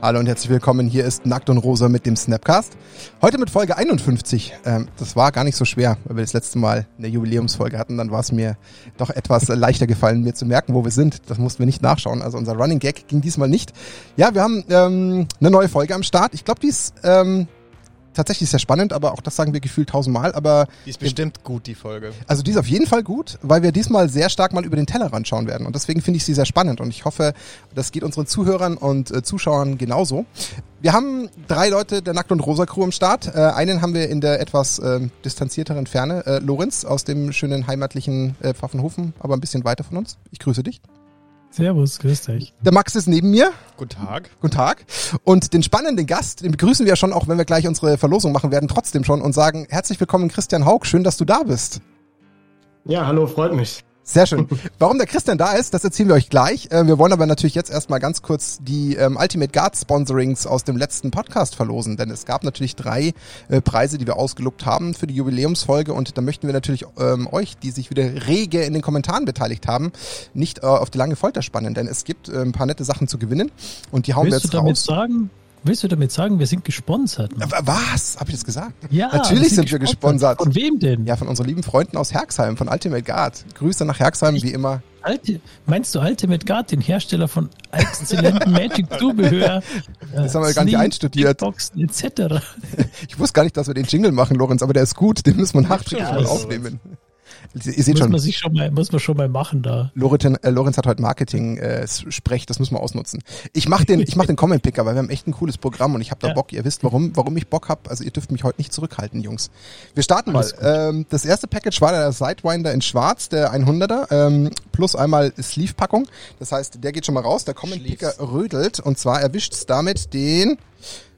Hallo und herzlich willkommen. Hier ist Nackt und Rosa mit dem Snapcast. Heute mit Folge 51. Ähm, das war gar nicht so schwer, weil wir das letzte Mal eine Jubiläumsfolge hatten. Dann war es mir doch etwas leichter gefallen, mir zu merken, wo wir sind. Das mussten wir nicht nachschauen. Also unser Running Gag ging diesmal nicht. Ja, wir haben ähm, eine neue Folge am Start. Ich glaube, die ist ähm, tatsächlich sehr spannend, aber auch das sagen wir gefühlt tausendmal. Aber die ist bestimmt gut, die Folge. Also die ist auf jeden Fall gut, weil wir diesmal sehr stark mal über den Tellerrand schauen werden. Und deswegen finde ich sie sehr spannend. Und ich hoffe, das geht unseren Zuhörern und äh, Zuschauern genauso. Wir haben drei Leute der Nackt und Rosa Crew am Start. Äh, einen haben wir in der etwas äh, distanzierteren Ferne, äh, Lorenz aus dem schönen heimatlichen äh, Pfaffenhofen, aber ein bisschen weiter von uns. Ich grüße dich. Servus, grüß dich. Der Max ist neben mir. Guten Tag. Guten Tag. Und den spannenden Gast, den begrüßen wir schon, auch wenn wir gleich unsere Verlosung machen werden, trotzdem schon und sagen herzlich willkommen Christian Haug. Schön, dass du da bist. Ja, hallo, freut mich. Sehr schön. Warum der Christian da ist, das erzählen wir euch gleich. Äh, wir wollen aber natürlich jetzt erstmal ganz kurz die ähm, Ultimate Guard Sponsorings aus dem letzten Podcast verlosen, denn es gab natürlich drei äh, Preise, die wir ausgelobt haben für die Jubiläumsfolge und da möchten wir natürlich ähm, euch, die sich wieder rege in den Kommentaren beteiligt haben, nicht äh, auf die lange Folter spannen, denn es gibt ein paar nette Sachen zu gewinnen und die hauen Willst wir jetzt du damit raus. sagen, Willst du damit sagen, wir sind gesponsert? Äh, Was? Habe ich das gesagt? Ja, Natürlich sind wir gesponsert. Von wem denn? Ja, von unseren lieben Freunden aus Herxheim, von Ultimate Guard. Grüße nach Herxheim, wie immer. Alte, meinst du Ultimate Guard, den Hersteller von exzellenten Magic-Zubehör? Das haben wir gar nicht einstudiert. Boxen etc. Ich wusste gar nicht, dass wir den Jingle machen, Lorenz, aber der ist gut. Den müssen wir nachträglich Ja, mal ist aufnehmen. Ihr seht Muss schon, man sich schon mal, muss man schon mal machen da. Lorenz, äh, Lorenz hat heute Marketing-Sprech, das müssen wir ausnutzen. Ich mache den, ich mach den Comment-Picker, weil wir haben echt ein cooles Programm und ich habe da Ja. Bock. Ihr wisst, warum, warum ich Bock habe. Also ihr dürft mich heute nicht zurückhalten, Jungs. Wir starten mal. Alles gut. Ähm, das erste Package war der Sidewinder in schwarz, der 100er, ähm, plus einmal Sleeve-Packung. Das heißt, der geht schon mal raus. Der Comment-Picker rödelt und zwar erwischt's damit den...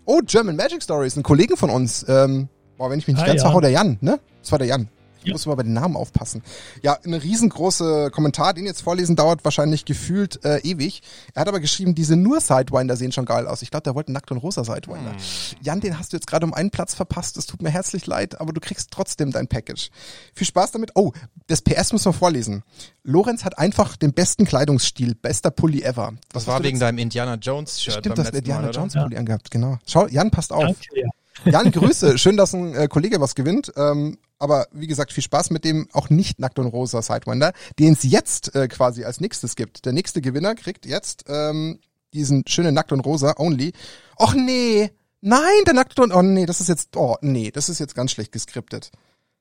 Oh, German Magic Stories, ein Kollegen von uns. Ähm, boah, wenn ich mich nicht Ah, ganz ja. verhau, der Jan, ne? Das war der Jan. Ich Ja. muss mal bei den Namen aufpassen. Ja, ein riesengroßer Kommentar, den jetzt vorlesen dauert wahrscheinlich gefühlt äh, ewig. Er hat aber geschrieben, diese nur Sidewinder sehen schon geil aus. Ich glaube, der wollte einen nackt und rosa Sidewinder. Jan, den hast du jetzt gerade um einen Platz verpasst. Es tut mir herzlich leid, aber du kriegst trotzdem dein Package. Viel Spaß damit. Oh, das PS müssen wir vorlesen. Lorenz hat einfach den besten Kleidungsstil, bester Pulli ever. Das war wegen deinem Indiana Jones Shirt Stimmt, beim das letzten Indiana Mal? Jones Pulli angehabt, genau. Schau, Jan, passt auf. Danke, ja. Jan, Grüße. Schön, dass ein äh, Kollege was gewinnt. Ähm, aber wie gesagt, viel Spaß mit dem auch nicht nackt und rosa Sidewinder, den es jetzt äh, quasi als nächstes gibt. Der nächste Gewinner kriegt jetzt ähm, diesen schönen nackt und rosa only. Och nee, nein, der nackt und oh nee, das ist jetzt oh nee, das ist jetzt ganz schlecht geskriptet.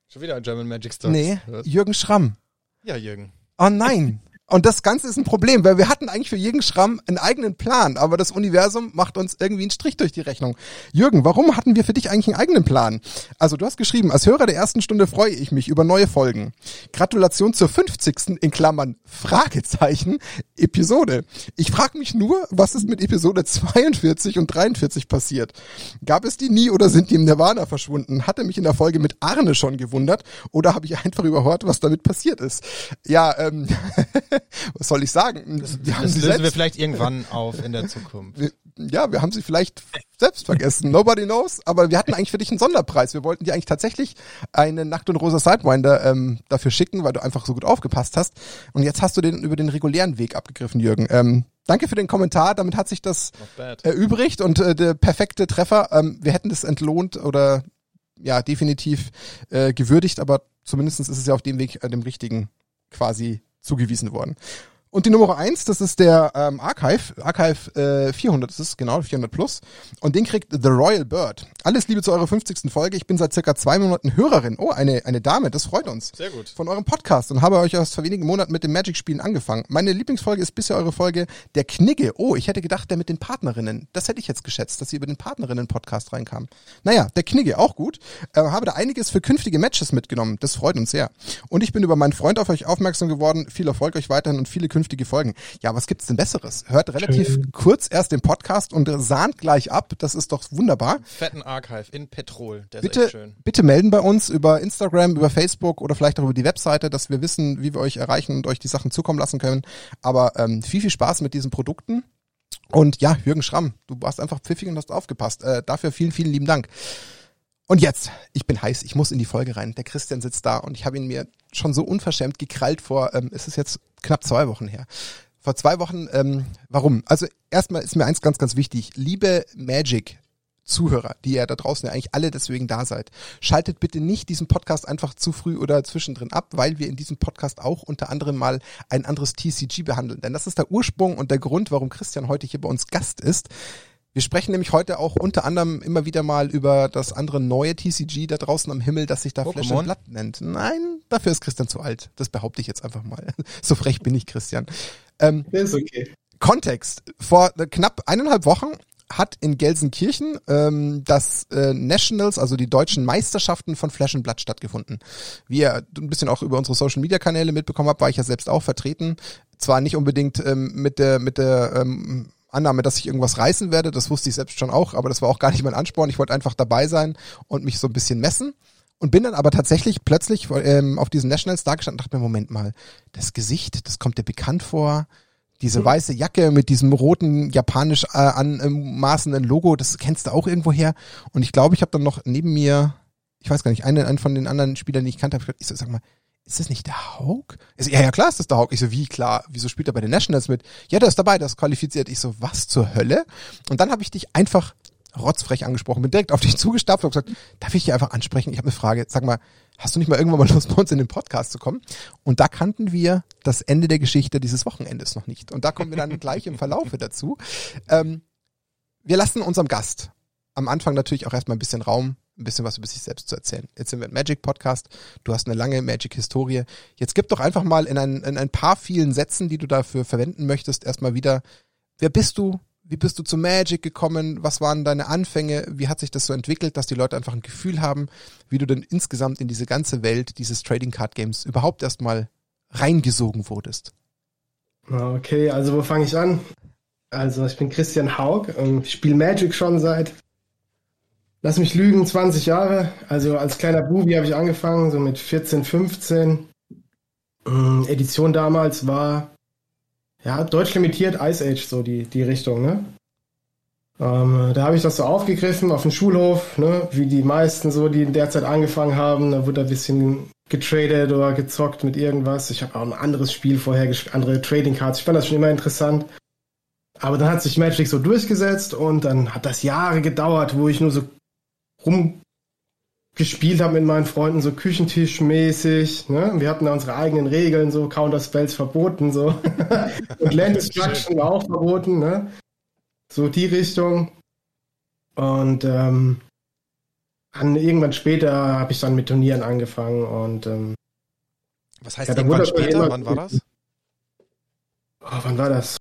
Schon wieder ein German Magic Stories. Nee? Jürgen Schramm. Ja, Jürgen. Oh nein. Und das Ganze ist ein Problem, weil wir hatten eigentlich für Jürgen Schramm einen eigenen Plan, aber das Universum macht uns irgendwie einen Strich durch die Rechnung. Jürgen, warum hatten wir für dich eigentlich einen eigenen Plan? Also du hast geschrieben, als Hörer der ersten Stunde freue ich mich über neue Folgen. Gratulation zur 50. in Klammern Fragezeichen Episode. Ich frage mich nur, was ist mit Episode 42 und 43 passiert? Gab es die nie oder sind die im Nirvana verschwunden? Hatte mich in der Folge mit Arne schon gewundert oder habe ich einfach überhört, was damit passiert ist? Ja, ähm, was soll ich sagen? Wir Das lösen wir selbst, vielleicht irgendwann auf in der Zukunft. wir, ja, wir haben sie vielleicht selbst vergessen. Nobody knows. Aber wir hatten eigentlich für dich einen Sonderpreis. Wir wollten dir eigentlich tatsächlich eine Nacht- und Rosa Sidewinder ähm, dafür schicken, weil du einfach so gut aufgepasst hast. Und jetzt hast du den über den regulären Weg abgegriffen, Jürgen. Ähm, danke für den Kommentar. Damit hat sich das erübrigt und äh, der perfekte Treffer. Ähm, wir hätten das entlohnt oder ja definitiv äh, gewürdigt, aber zumindest ist es ja auf dem Weg äh, dem richtigen quasi zugewiesen worden. Und die Nummer eins, das ist der ähm, Archive, Archive äh, 400, das ist genau 400 plus. Und den kriegt The Royal Bird. Alles Liebe zu eurer 50. Folge. Ich bin seit circa zwei Monaten Hörerin. Oh, eine, eine Dame, das freut uns Sehr gut. von eurem Podcast und habe euch erst vor wenigen Monaten mit dem Magic-Spielen angefangen. Meine Lieblingsfolge ist bisher eure Folge Der Knigge. Oh, ich hätte gedacht, der mit den Partnerinnen. Das hätte ich jetzt geschätzt, dass sie über den Partnerinnen-Podcast reinkam. Naja, der Knigge, auch gut. Äh, habe da einiges für künftige Matches mitgenommen. Das freut uns sehr. Und ich bin über meinen Freund auf euch aufmerksam geworden. Viel Erfolg euch weiterhin und viele künftige Folgen. Ja, was gibt's denn Besseres? Hört relativ Schön. kurz erst den Podcast und sahnt gleich ab. Das ist doch wunderbar. Fetten Archive in Petrol. Der ist Bitte, echt schön. bitte melden bei uns über Instagram, über Facebook oder vielleicht auch über die Webseite, dass wir wissen, wie wir euch erreichen und euch die Sachen zukommen lassen können. Aber ähm, viel, viel Spaß mit diesen Produkten. Und ja, Jürgen Schramm, du warst einfach pfiffig und hast aufgepasst. Äh, dafür vielen, vielen lieben Dank. Und jetzt, ich bin heiß, ich muss in die Folge rein. Der Christian sitzt da und ich habe ihn mir schon so unverschämt gekrallt vor, ähm, es ist jetzt knapp zwei Wochen her. vor zwei Wochen, ähm, warum? Also erstmal ist mir eins ganz, ganz wichtig. Liebe Magic Zuhörer, die ihr da draußen ja eigentlich alle deswegen da seid, schaltet bitte nicht diesen Podcast einfach zu früh oder zwischendrin ab, weil wir in diesem Podcast auch unter anderem mal ein anderes TCG behandeln. Denn das ist der Ursprung und der Grund, warum Christian heute hier bei uns Gast ist. Wir sprechen nämlich heute auch unter anderem immer wieder mal über das andere neue TCG da draußen am Himmel, das sich da Flash and Blood nennt. Nein, dafür ist Christian zu alt. Das behaupte ich jetzt einfach mal. So frech bin ich, Christian. Ähm, ist okay. Kontext. Vor knapp eineinhalb Wochen hat in Gelsenkirchen ähm, das äh, Nationals, also die deutschen Meisterschaften von Flash and Blood stattgefunden. Wie ihr ein bisschen auch über unsere Social Media Kanäle mitbekommen habt, war ich ja selbst auch vertreten. Zwar nicht unbedingt ähm, mit der mit der ähm, Annahme, dass ich irgendwas reißen werde, das wusste ich selbst schon auch, aber das war auch gar nicht mein Ansporn. Ich wollte einfach dabei sein und mich so ein bisschen messen. Und bin dann aber tatsächlich plötzlich ähm, auf diesen Nationals da gestanden und dachte mir, Moment mal, das Gesicht, das kommt dir bekannt vor diese weiße Jacke mit diesem roten japanisch äh, anmaßenden Logo, das kennst du auch irgendwo her. Und ich glaube, ich habe dann noch neben mir, ich weiß gar nicht, einen, einen von den anderen Spielern, die ich kannte, ich sag mal, ist das nicht der Haug? So, ja, ja, klar ist das der Haug. Ich so, wie klar? Wieso spielt er bei den Nationals mit? Ja, der ist dabei, der ist qualifiziert. Ich so, was zur Hölle? Und dann habe ich dich einfach rotzfrech angesprochen, bin direkt auf dich zugestapft und gesagt, darf ich dich einfach ansprechen? Ich habe eine Frage. Sag mal, hast du nicht mal irgendwann mal Lust, bei uns in den Podcast zu kommen? Und da kannten wir das Ende der Geschichte dieses Wochenendes noch nicht. Und da kommen wir dann gleich im Verlaufe dazu. Ähm, wir lassen unserem Gast am Anfang natürlich auch erstmal ein bisschen Raum, ein bisschen was über sich selbst zu erzählen. Jetzt sind wir im Magic Podcast. Du hast eine lange Magic Historie. Jetzt gib doch einfach mal in ein, in ein paar vielen Sätzen, die du dafür verwenden möchtest, erstmal wieder, wer bist du? Wie bist du zu Magic gekommen? Was waren deine Anfänge? Wie hat sich das so entwickelt, dass die Leute einfach ein Gefühl haben, wie du denn insgesamt in diese ganze Welt dieses Trading Card Games überhaupt erstmal reingesogen wurdest? Okay, also wo fange ich an? Also ich bin Christian Haug spiele Magic schon seit, lass mich lügen, 20 Jahre. Also als kleiner Bubi habe ich angefangen, so mit 14, 15. Ähm, Edition damals war ja, deutsch limitiert Ice Age, so die, die Richtung, ne? Ähm, da habe ich das so aufgegriffen auf dem Schulhof, ne? wie die meisten so, die in der Zeit angefangen haben. Da wurde ein bisschen getradet oder gezockt mit irgendwas. Ich habe auch ein anderes Spiel vorher, andere Trading Cards. Ich fand das schon immer interessant. Aber dann hat sich Magic so durchgesetzt und dann hat das Jahre gedauert, wo ich nur so rum gespielt habe mit meinen Freunden, so Küchentischmäßig. Ne? Wir hatten da unsere eigenen Regeln, so Counter-Spells verboten, so. Und Land Destruction war auch verboten, ne? So die Richtung. Und ähm, an, irgendwann später habe ich dann mit Turnieren angefangen und ähm, Was heißt ja, irgendwann später? Wann war das? Oh, wann war das?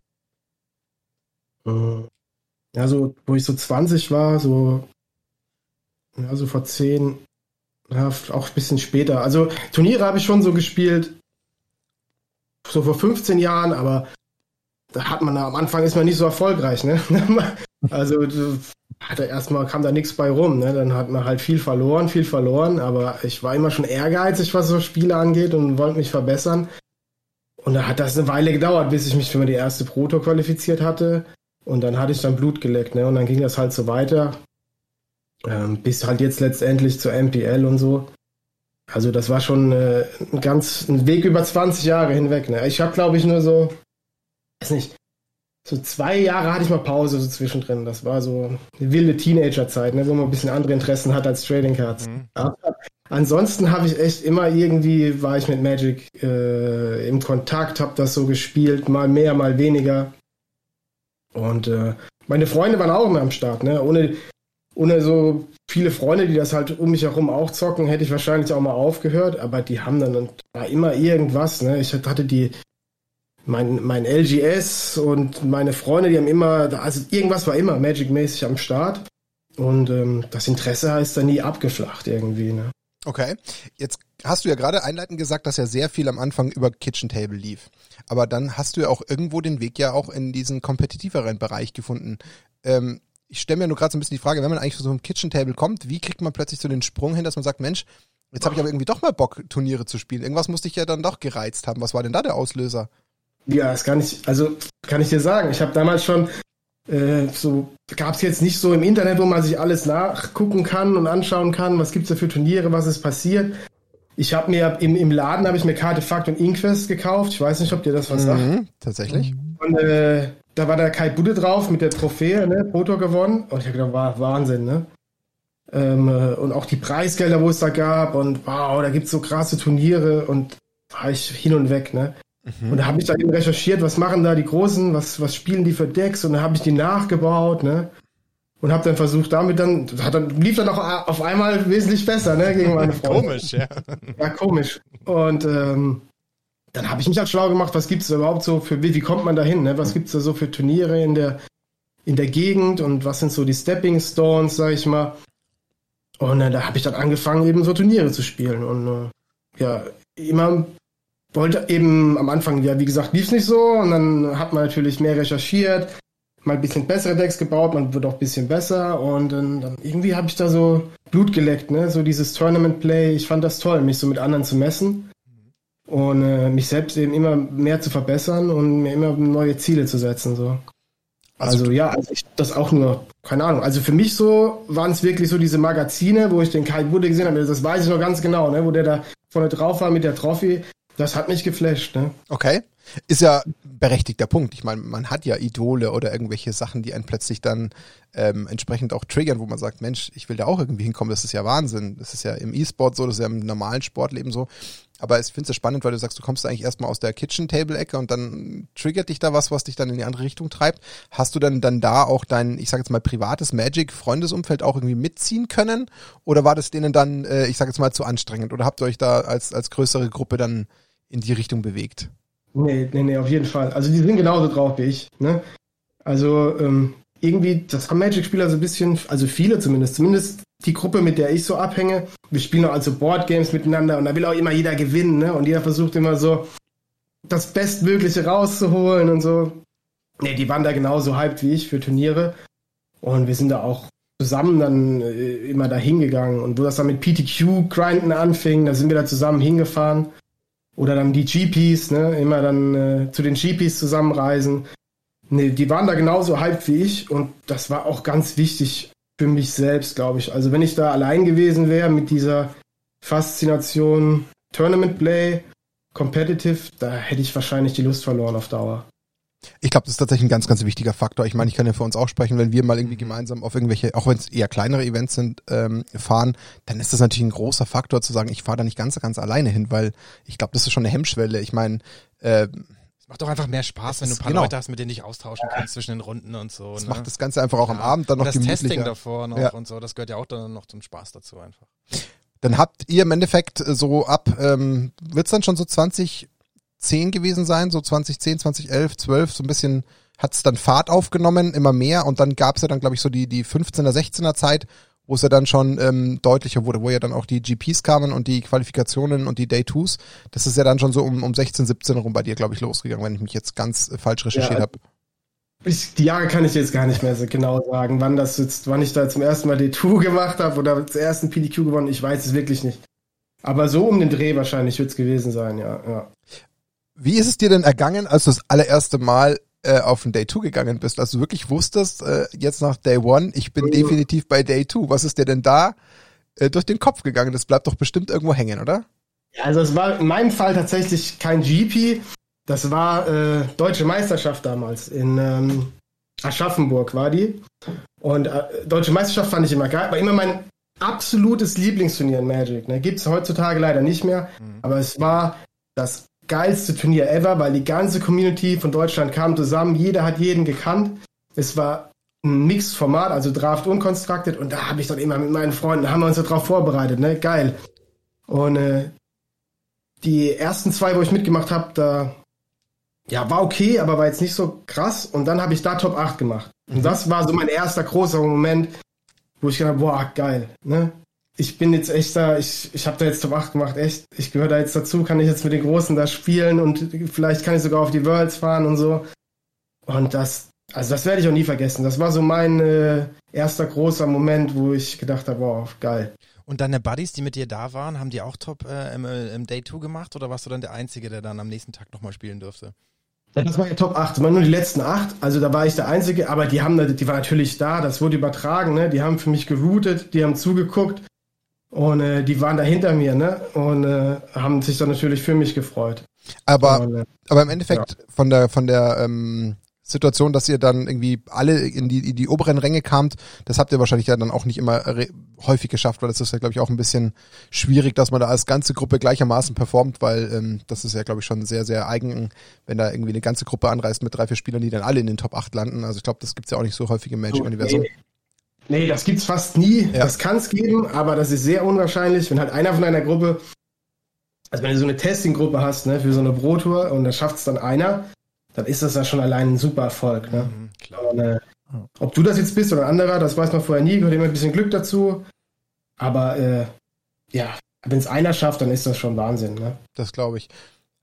Hm. Ja, so, wo ich so 20 war, so ja, so vor 10, ja, auch ein bisschen später. Also Turniere habe ich schon so gespielt, so vor 15 Jahren, aber da hat man am Anfang ist man nicht so erfolgreich, ne? also hatte erstmal kam da nichts bei rum, ne? Dann hat man halt viel verloren, viel verloren, aber ich war immer schon ehrgeizig, was so Spiele angeht und wollte mich verbessern. Und da hat das eine Weile gedauert, bis ich mich für die erste Proto qualifiziert hatte. Und dann hatte ich dann Blut geleckt, ne? Und dann ging das halt so weiter. Ähm, bis halt jetzt letztendlich zur MPL und so. Also das war schon äh, ein ganz ein Weg über 20 Jahre hinweg. Ne? Ich habe, glaube ich, nur so, weiß nicht, so zwei Jahre hatte ich mal Pause so zwischendrin. Das war so eine wilde Teenagerzeit, ne, wo man ein bisschen andere Interessen hat als Trading Cards. Mhm. Aber ansonsten habe ich echt immer irgendwie, war ich mit Magic äh, im Kontakt, habe das so gespielt, mal mehr, mal weniger. Und äh, meine Freunde waren auch immer am Start. Ne? Ohne, ohne so viele Freunde, die das halt um mich herum auch zocken, hätte ich wahrscheinlich auch mal aufgehört, aber die haben dann immer irgendwas, ne? Ich hatte die mein, mein LGS und meine Freunde, die haben immer, also irgendwas war immer Magic-mäßig am Start. Und ähm, das Interesse ist dann nie abgeflacht irgendwie, ne? Okay, jetzt hast du ja gerade einleitend gesagt, dass ja sehr viel am Anfang über Kitchen Table lief. Aber dann hast du ja auch irgendwo den Weg ja auch in diesen kompetitiveren Bereich gefunden. Ähm, ich stelle mir nur gerade so ein bisschen die Frage, wenn man eigentlich so einem Kitchen Table kommt, wie kriegt man plötzlich so den Sprung hin, dass man sagt, Mensch, jetzt habe ich aber irgendwie doch mal Bock, Turniere zu spielen. Irgendwas musste ich ja dann doch gereizt haben. Was war denn da der Auslöser? Ja, das kann ich, also kann ich dir sagen. Ich habe damals schon äh, so, gab es jetzt nicht so im Internet, wo man sich alles nachgucken kann und anschauen kann, was gibt's da für Turniere, was ist passiert. Ich habe mir im, im Laden habe ich mir Kartefakt und Inquest gekauft. Ich weiß nicht, ob dir das was sagt. Mhm, tatsächlich. Und äh, da war der Kai Budde drauf mit der Trophäe, ne? Proto gewonnen. Und ich habe gedacht, war Wahnsinn, ne? Ähm, äh, und auch die Preisgelder, wo es da gab. Und wow, da gibt's so krasse Turniere. Und war ich hin und weg, ne? Und da habe ich dann eben recherchiert, was machen da die Großen, was, was spielen die für Decks. Und dann habe ich die nachgebaut, ne? Und habe dann versucht, damit dann, hat dann, lief dann auch auf einmal wesentlich besser, ne, gegen meine Freunde. Komisch, ja. Ja, komisch. Und ähm, dann habe ich mich halt schlau gemacht, was gibt's da überhaupt so für, wie, wie kommt man da hin, ne? Was gibt's da so für Turniere in der, in der Gegend und was sind so die Stepping Stones, sag ich mal. Und äh, da habe ich dann angefangen, eben so Turniere zu spielen. Und äh, ja, immer wollte eben am Anfang, ja, wie gesagt, lief's nicht so. Und dann hat man natürlich mehr recherchiert, mal ein bisschen bessere Decks gebaut, man wird auch ein bisschen besser. Und dann, dann irgendwie habe ich da so Blut geleckt, ne? So dieses Tournament Play. Ich fand das toll, mich so mit anderen zu messen. Und äh, mich selbst eben immer mehr zu verbessern und mir immer neue Ziele zu setzen. So. Also Also, ja, also ich das auch nur, keine Ahnung. Also für mich so waren es wirklich so diese Magazine, wo ich den Kai Budde gesehen habe, das weiß ich noch ganz genau, ne, wo der da vorne drauf war mit der Trophy. Das hat mich geflasht, ne? Okay. Ist ja berechtigter Punkt. Ich meine, man hat ja Idole oder irgendwelche Sachen, die einen plötzlich dann ähm, entsprechend auch triggern, wo man sagt, Mensch, ich will da auch irgendwie hinkommen. Das ist ja Wahnsinn. Das ist ja im E-Sport so, das ist ja im normalen Sportleben so. Aber ich finde es ja spannend, weil du sagst, du kommst eigentlich erstmal aus der Kitchen-Table-Ecke und dann triggert dich da was, was dich dann in die andere Richtung treibt. Hast du dann, dann da auch dein, ich sage jetzt mal, privates Magic-Freundesumfeld auch irgendwie mitziehen können? Oder war das denen dann, äh, ich sage jetzt mal, zu anstrengend? Oder habt ihr euch da als, als größere Gruppe dann in die Richtung bewegt? Nee, nee, nee, auf jeden Fall. Also die sind genauso drauf wie ich, ne? Also ähm, irgendwie, das haben Magic-Spieler so ein bisschen, also viele zumindest, zumindest die Gruppe, mit der ich so abhänge. Wir spielen auch also Boardgames miteinander und da will auch immer jeder gewinnen, ne? Und jeder versucht immer so das Bestmögliche rauszuholen und so. Nee, die waren da genauso hyped wie ich für Turniere. Und wir sind da auch zusammen dann äh, immer da hingegangen. Und wo das dann mit PTQ-Grinden anfing, da sind wir da zusammen hingefahren. Oder dann die GPs, ne, immer dann äh, zu den GPs zusammenreisen. Nee, die waren da genauso hyped wie ich und das war auch ganz wichtig für mich selbst, glaube ich. Also wenn ich da allein gewesen wäre mit dieser Faszination Tournament Play, Competitive, da hätte ich wahrscheinlich die Lust verloren auf Dauer. Ich glaube, das ist tatsächlich ein ganz, ganz wichtiger Faktor. Ich meine, ich kann ja für uns auch sprechen, wenn wir mal irgendwie gemeinsam auf irgendwelche, auch wenn es eher kleinere Events sind, ähm, fahren, dann ist das natürlich ein großer Faktor zu sagen, ich fahre da nicht ganz, ganz alleine hin, weil ich glaube, das ist schon eine Hemmschwelle. Ich meine, äh, Macht doch einfach mehr Spaß, wenn du ein paar genau. Leute hast, mit denen dich austauschen kannst zwischen den Runden und so. das ne? macht das Ganze einfach auch am. Abend dann Und noch das Testing davor noch Ja. und so, das gehört ja auch dann noch zum Spaß dazu einfach. Dann habt ihr im Endeffekt äh, so ab, ähm, wird's dann schon so 2010 gewesen sein, so 2010, 2011, 12, so ein bisschen hat's dann Fahrt aufgenommen, immer mehr und dann gab's ja dann, glaube ich, so die, die 15er, 16er Zeit, wo es ja dann schon ähm, deutlicher wurde, wo ja dann auch die GPs kamen und die Qualifikationen und die Day Twos. Das ist ja dann schon so um, um 16, 17 rum bei dir, glaube ich, losgegangen, wenn ich mich jetzt ganz äh, falsch recherchiert Ja, habe. Ich, die Jahre kann ich jetzt gar nicht mehr so genau sagen, wann das jetzt, wann ich da zum ersten Mal D2 gemacht habe oder zum ersten PDQ gewonnen, ich weiß es wirklich nicht. Aber so um den Dreh wahrscheinlich wird es gewesen sein, ja, ja. Wie ist es dir denn ergangen, als du das allererste Mal äh, auf den Day 2 gegangen bist, als du wirklich wusstest, äh, jetzt nach Day 1, ich bin Mhm. definitiv bei Day 2. Was ist dir denn da äh, durch den Kopf gegangen? Das bleibt doch bestimmt irgendwo hängen, oder? Ja, Also es war in meinem Fall tatsächlich kein GP, das war äh, deutsche Meisterschaft damals in ähm, Aschaffenburg war die. Und äh, deutsche Meisterschaft fand ich immer geil, war immer mein absolutes Lieblingsturnier in Magic. Ne? Gibt es heutzutage leider nicht mehr, aber es war das geilste Turnier ever, weil die ganze Community von Deutschland kam zusammen, jeder hat jeden gekannt. Es war ein Mixed-Format, also Draft und Constructed und da habe ich dann immer mit meinen Freunden, da haben wir uns darauf vorbereitet, ne? Geil. Und äh, die ersten zwei, wo ich mitgemacht habe, da ja, war okay, aber war jetzt nicht so krass. Und dann habe ich da Top 8 gemacht. Und das war so mein erster großer Moment, wo ich gedacht habe, boah, geil, ne? Ich bin jetzt echt da, ich, ich habe da jetzt Top 8 gemacht, echt. Ich gehöre da jetzt dazu, kann ich jetzt mit den Großen da spielen und vielleicht kann ich sogar auf die Worlds fahren und so. Und das, also das werde ich auch nie vergessen. Das war so mein äh, erster großer Moment, wo ich gedacht habe, boah, geil. Und deine Buddies, die mit dir da waren, haben die auch Top äh, im, äh, im Day 2 gemacht oder warst du dann der Einzige, der dann am nächsten Tag nochmal spielen durfte? Das war ja Top 8, das waren nur die letzten 8, also da war ich der Einzige, aber die haben, die waren natürlich da, das wurde übertragen, ne? die haben für mich geroutet, die haben zugeguckt Und äh, die waren da hinter mir, ne? Und äh, haben sich dann natürlich für mich gefreut. Aber, Und, äh, aber im Endeffekt von der von der ähm, Situation, dass ihr dann irgendwie alle in die in die oberen Ränge kamt, das habt ihr wahrscheinlich ja dann auch nicht immer häufig geschafft, weil das ist ja glaube ich auch ein bisschen schwierig, dass man da als ganze Gruppe gleichermaßen performt, weil ähm, das ist ja glaube ich schon sehr sehr eigen, wenn da irgendwie eine ganze Gruppe anreist mit drei vier Spielern, die dann alle in den Top 8 landen. Also ich glaube, das gibt's ja auch nicht so häufig im Magic Universum. Nee, das gibt's fast nie. Ja. Das kann es geben, aber das ist sehr unwahrscheinlich, wenn halt einer von einer Gruppe, also wenn du so eine Testing-Gruppe hast, ne, für so eine Pro-Tour und da schafft es dann einer, dann ist das ja schon allein ein super Erfolg. Ne? Mhm, klar. Und, äh, ob du das jetzt bist oder ein anderer, das weiß man vorher nie, gehört immer ein bisschen Glück dazu. Aber äh, ja, wenn es einer schafft, dann ist das schon Wahnsinn. Ne? Das glaube ich.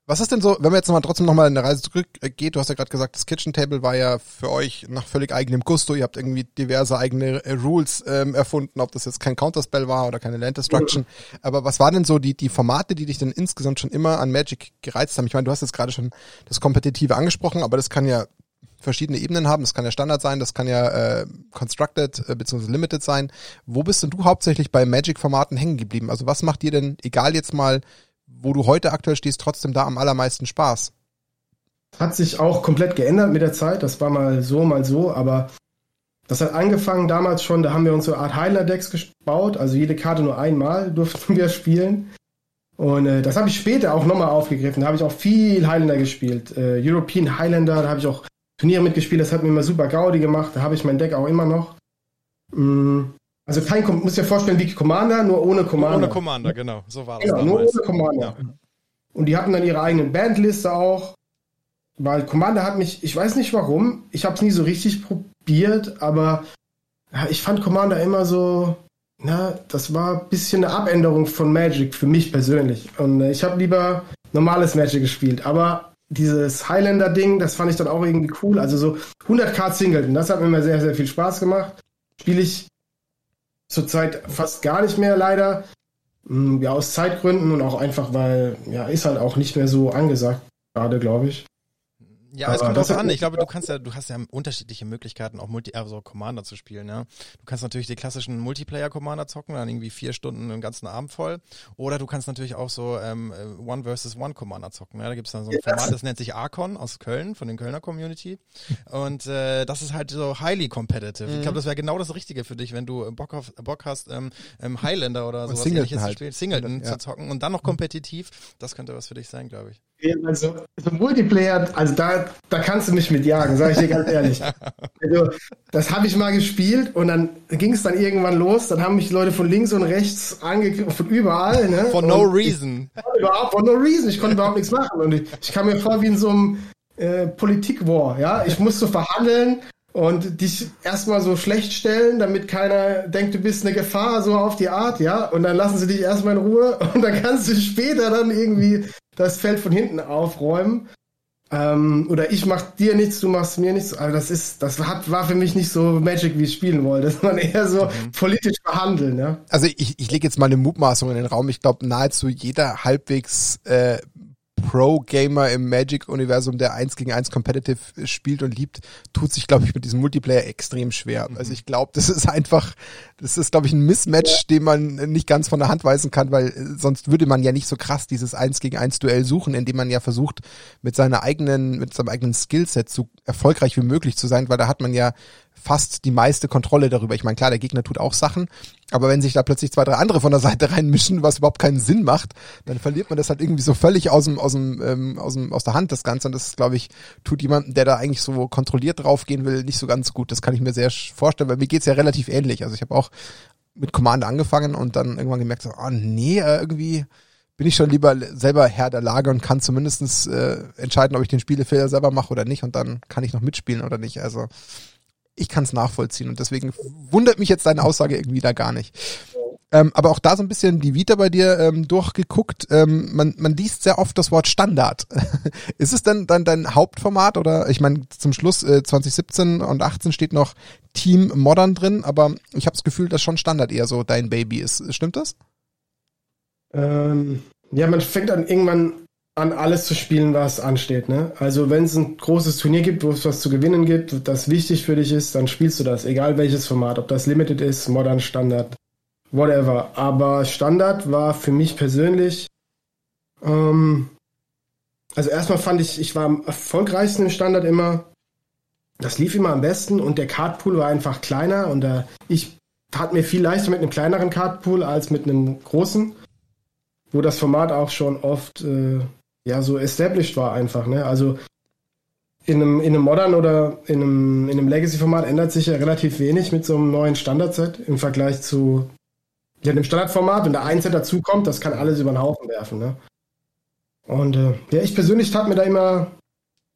Was ist denn so, wenn man jetzt nochmal trotzdem nochmal in eine Reise zurückgeht, du hast ja gerade gesagt, das Kitchen Table war ja für euch nach völlig eigenem Gusto, ihr habt irgendwie diverse eigene äh, Rules ähm, erfunden, ob das jetzt kein Counterspell war oder keine Land Destruction. Aber was waren denn so die, die Formate, die dich denn insgesamt schon immer an Magic gereizt haben? Ich meine, du hast jetzt gerade schon das Kompetitive angesprochen, aber das kann ja verschiedene Ebenen haben. Das kann ja Standard sein, das kann ja äh, Constructed äh, bzw. Limited sein. Wo bist denn du hauptsächlich bei Magic-Formaten hängen geblieben? Also was macht dir denn, egal jetzt mal, wo du heute aktuell stehst, trotzdem da am allermeisten Spaß? Hat sich auch komplett geändert mit der Zeit. Das war mal so, mal so, aber das hat angefangen damals schon, da haben wir uns so eine Art Heiler-Decks gebaut, also jede Karte nur einmal durften wir spielen. Und äh, das habe ich später auch nochmal aufgegriffen. Da habe ich auch viel Highlander gespielt. Äh, European Highlander, da habe ich auch Turniere mitgespielt, das hat mir immer super Gaudi gemacht. Da habe ich mein Deck auch immer noch. Mm, also kein, muss dir vorstellen, wie Commander, nur ohne Commander. Ohne Commander, genau. So war das Genau, nur damals. ohne Commander. Ja. Und die hatten dann ihre eigenen Bandliste auch. Weil Commander hat mich, ich weiß nicht warum, ich habe es nie so richtig probiert, aber ja, ich fand Commander immer so, na, das war ein bisschen eine Abänderung von Magic für mich persönlich. Und äh, ich habe lieber normales Magic gespielt. Aber dieses Highlander-Ding, das fand ich dann auch irgendwie cool. Also so 100 Card Singleton, das hat mir immer sehr, sehr viel Spaß gemacht. Spiele ich zurzeit fast gar nicht mehr leider. Mm, Ja, aus Zeitgründen und auch einfach, weil, ja, ist halt auch nicht mehr so angesagt, gerade, glaube ich. Ja, es kommt drauf an. Ich glaube, du kannst ja, du hast ja unterschiedliche Möglichkeiten, auch Multi, also Commander zu spielen, ja. Du kannst natürlich die klassischen Multiplayer-Commander zocken, dann irgendwie vier Stunden den ganzen Abend voll. Oder du kannst natürlich auch so ähm, äh, One versus One Commander zocken. Ja? Da gibt's dann so ein Format, das nennt sich Archon aus Köln, von den Kölner Community. Und äh, das ist halt so highly competitive. Ich glaube, das wäre genau das Richtige für dich, wenn du Bock, auf, Bock hast, ähm, ähm, Highlander oder Und sowas Singleton ähnliches halt. zu spielen, Singleton Ja. zu zocken und dann noch kompetitiv. Das könnte was für dich sein, glaube ich. Also, so Multiplayer, also da, da kannst du mich mit jagen, sage ich dir ganz ehrlich. Also, das habe ich mal gespielt und dann ging es dann irgendwann los. Dann haben mich Leute von links und rechts angegriffen, von überall. Ne? For und no reason. Ich, überhaupt, for no reason. Ich konnte überhaupt nichts machen. Und ich, ich kam mir vor wie in so einem äh, Politik-War. Ja? Ich musste verhandeln und dich erstmal so schlecht stellen, damit keiner denkt, du bist eine Gefahr, so auf die Art, ja. Und dann lassen sie dich erstmal in Ruhe und dann kannst du später dann irgendwie das Feld von hinten aufräumen. Ähm, oder ich mach dir nichts, du machst mir nichts. Also das ist, das hat, war für mich nicht so Magic, wie ich spielen wollte. Das war eher so politisch verhandeln, ja. Also ich, ich lege jetzt mal eine Mutmaßung in den Raum. Ich glaube, nahezu jeder halbwegs äh, Pro-Gamer im Magic-Universum, der eins gegen eins competitive spielt und liebt, tut sich, glaube ich, mit diesem Multiplayer extrem schwer. Also ich glaube, das ist einfach, das ist, glaube ich, ein Mismatch, den man nicht ganz von der Hand weisen kann, weil äh, sonst würde man ja nicht so krass dieses eins gegen eins Duell suchen, indem man ja versucht, mit seiner eigenen, mit seinem eigenen Skillset so erfolgreich wie möglich zu sein, weil da hat man ja fast die meiste Kontrolle darüber. Ich meine, klar, der Gegner tut auch Sachen, aber wenn sich da plötzlich zwei, drei andere von der Seite reinmischen, was überhaupt keinen Sinn macht, dann verliert man das halt irgendwie so völlig aus dem, aus dem, ähm, aus dem, aus der Hand das Ganze. Und das, glaube ich, tut jemandem, der da eigentlich so kontrolliert draufgehen will, nicht so ganz gut. Das kann ich mir sehr vorstellen, weil mir geht's ja relativ ähnlich. Also ich habe auch mit Commander angefangen und dann irgendwann gemerkt, so, ah nee, äh, irgendwie bin ich schon lieber selber Herr der Lage und kann zumindestens äh, entscheiden, ob ich den Spielefehler selber mache oder nicht und dann kann ich noch mitspielen oder nicht. Also ich kann es nachvollziehen und deswegen wundert mich jetzt deine Aussage irgendwie da gar nicht. Ähm, aber auch da so ein bisschen die Vita bei dir ähm, durchgeguckt. Ähm, man, man liest sehr oft das Wort Standard. Ist es denn dann dein Hauptformat oder ich meine zum Schluss äh, 2017 und 18 steht noch Team Modern drin, aber ich habe das Gefühl, dass schon Standard eher so dein Baby ist. Stimmt das? Ähm, ja, man fängt dann irgendwann an, alles zu spielen, was ansteht. Ne? Also wenn es ein großes Turnier gibt, wo es was zu gewinnen gibt, das wichtig für dich ist, dann spielst du das, egal welches Format, ob das Limited ist, Modern Standard, whatever. Aber Standard war für mich persönlich, ähm, also erstmal fand ich, ich war am erfolgreichsten im Standard immer. Das lief immer am besten und der Cardpool war einfach kleiner und äh, ich tat mir viel leichter mit einem kleineren Cardpool als mit einem großen, wo das Format auch schon oft äh, ja so established war einfach. Ne? Also in einem, in einem Modern oder in einem, in einem Legacy-Format ändert sich ja relativ wenig mit so einem neuen Standard-Set im Vergleich zu ja, dem Standardformat. Wenn da ein Set dazukommt, das kann alles über den Haufen werfen. Ne? Und äh, ja, ich persönlich tat mir da immer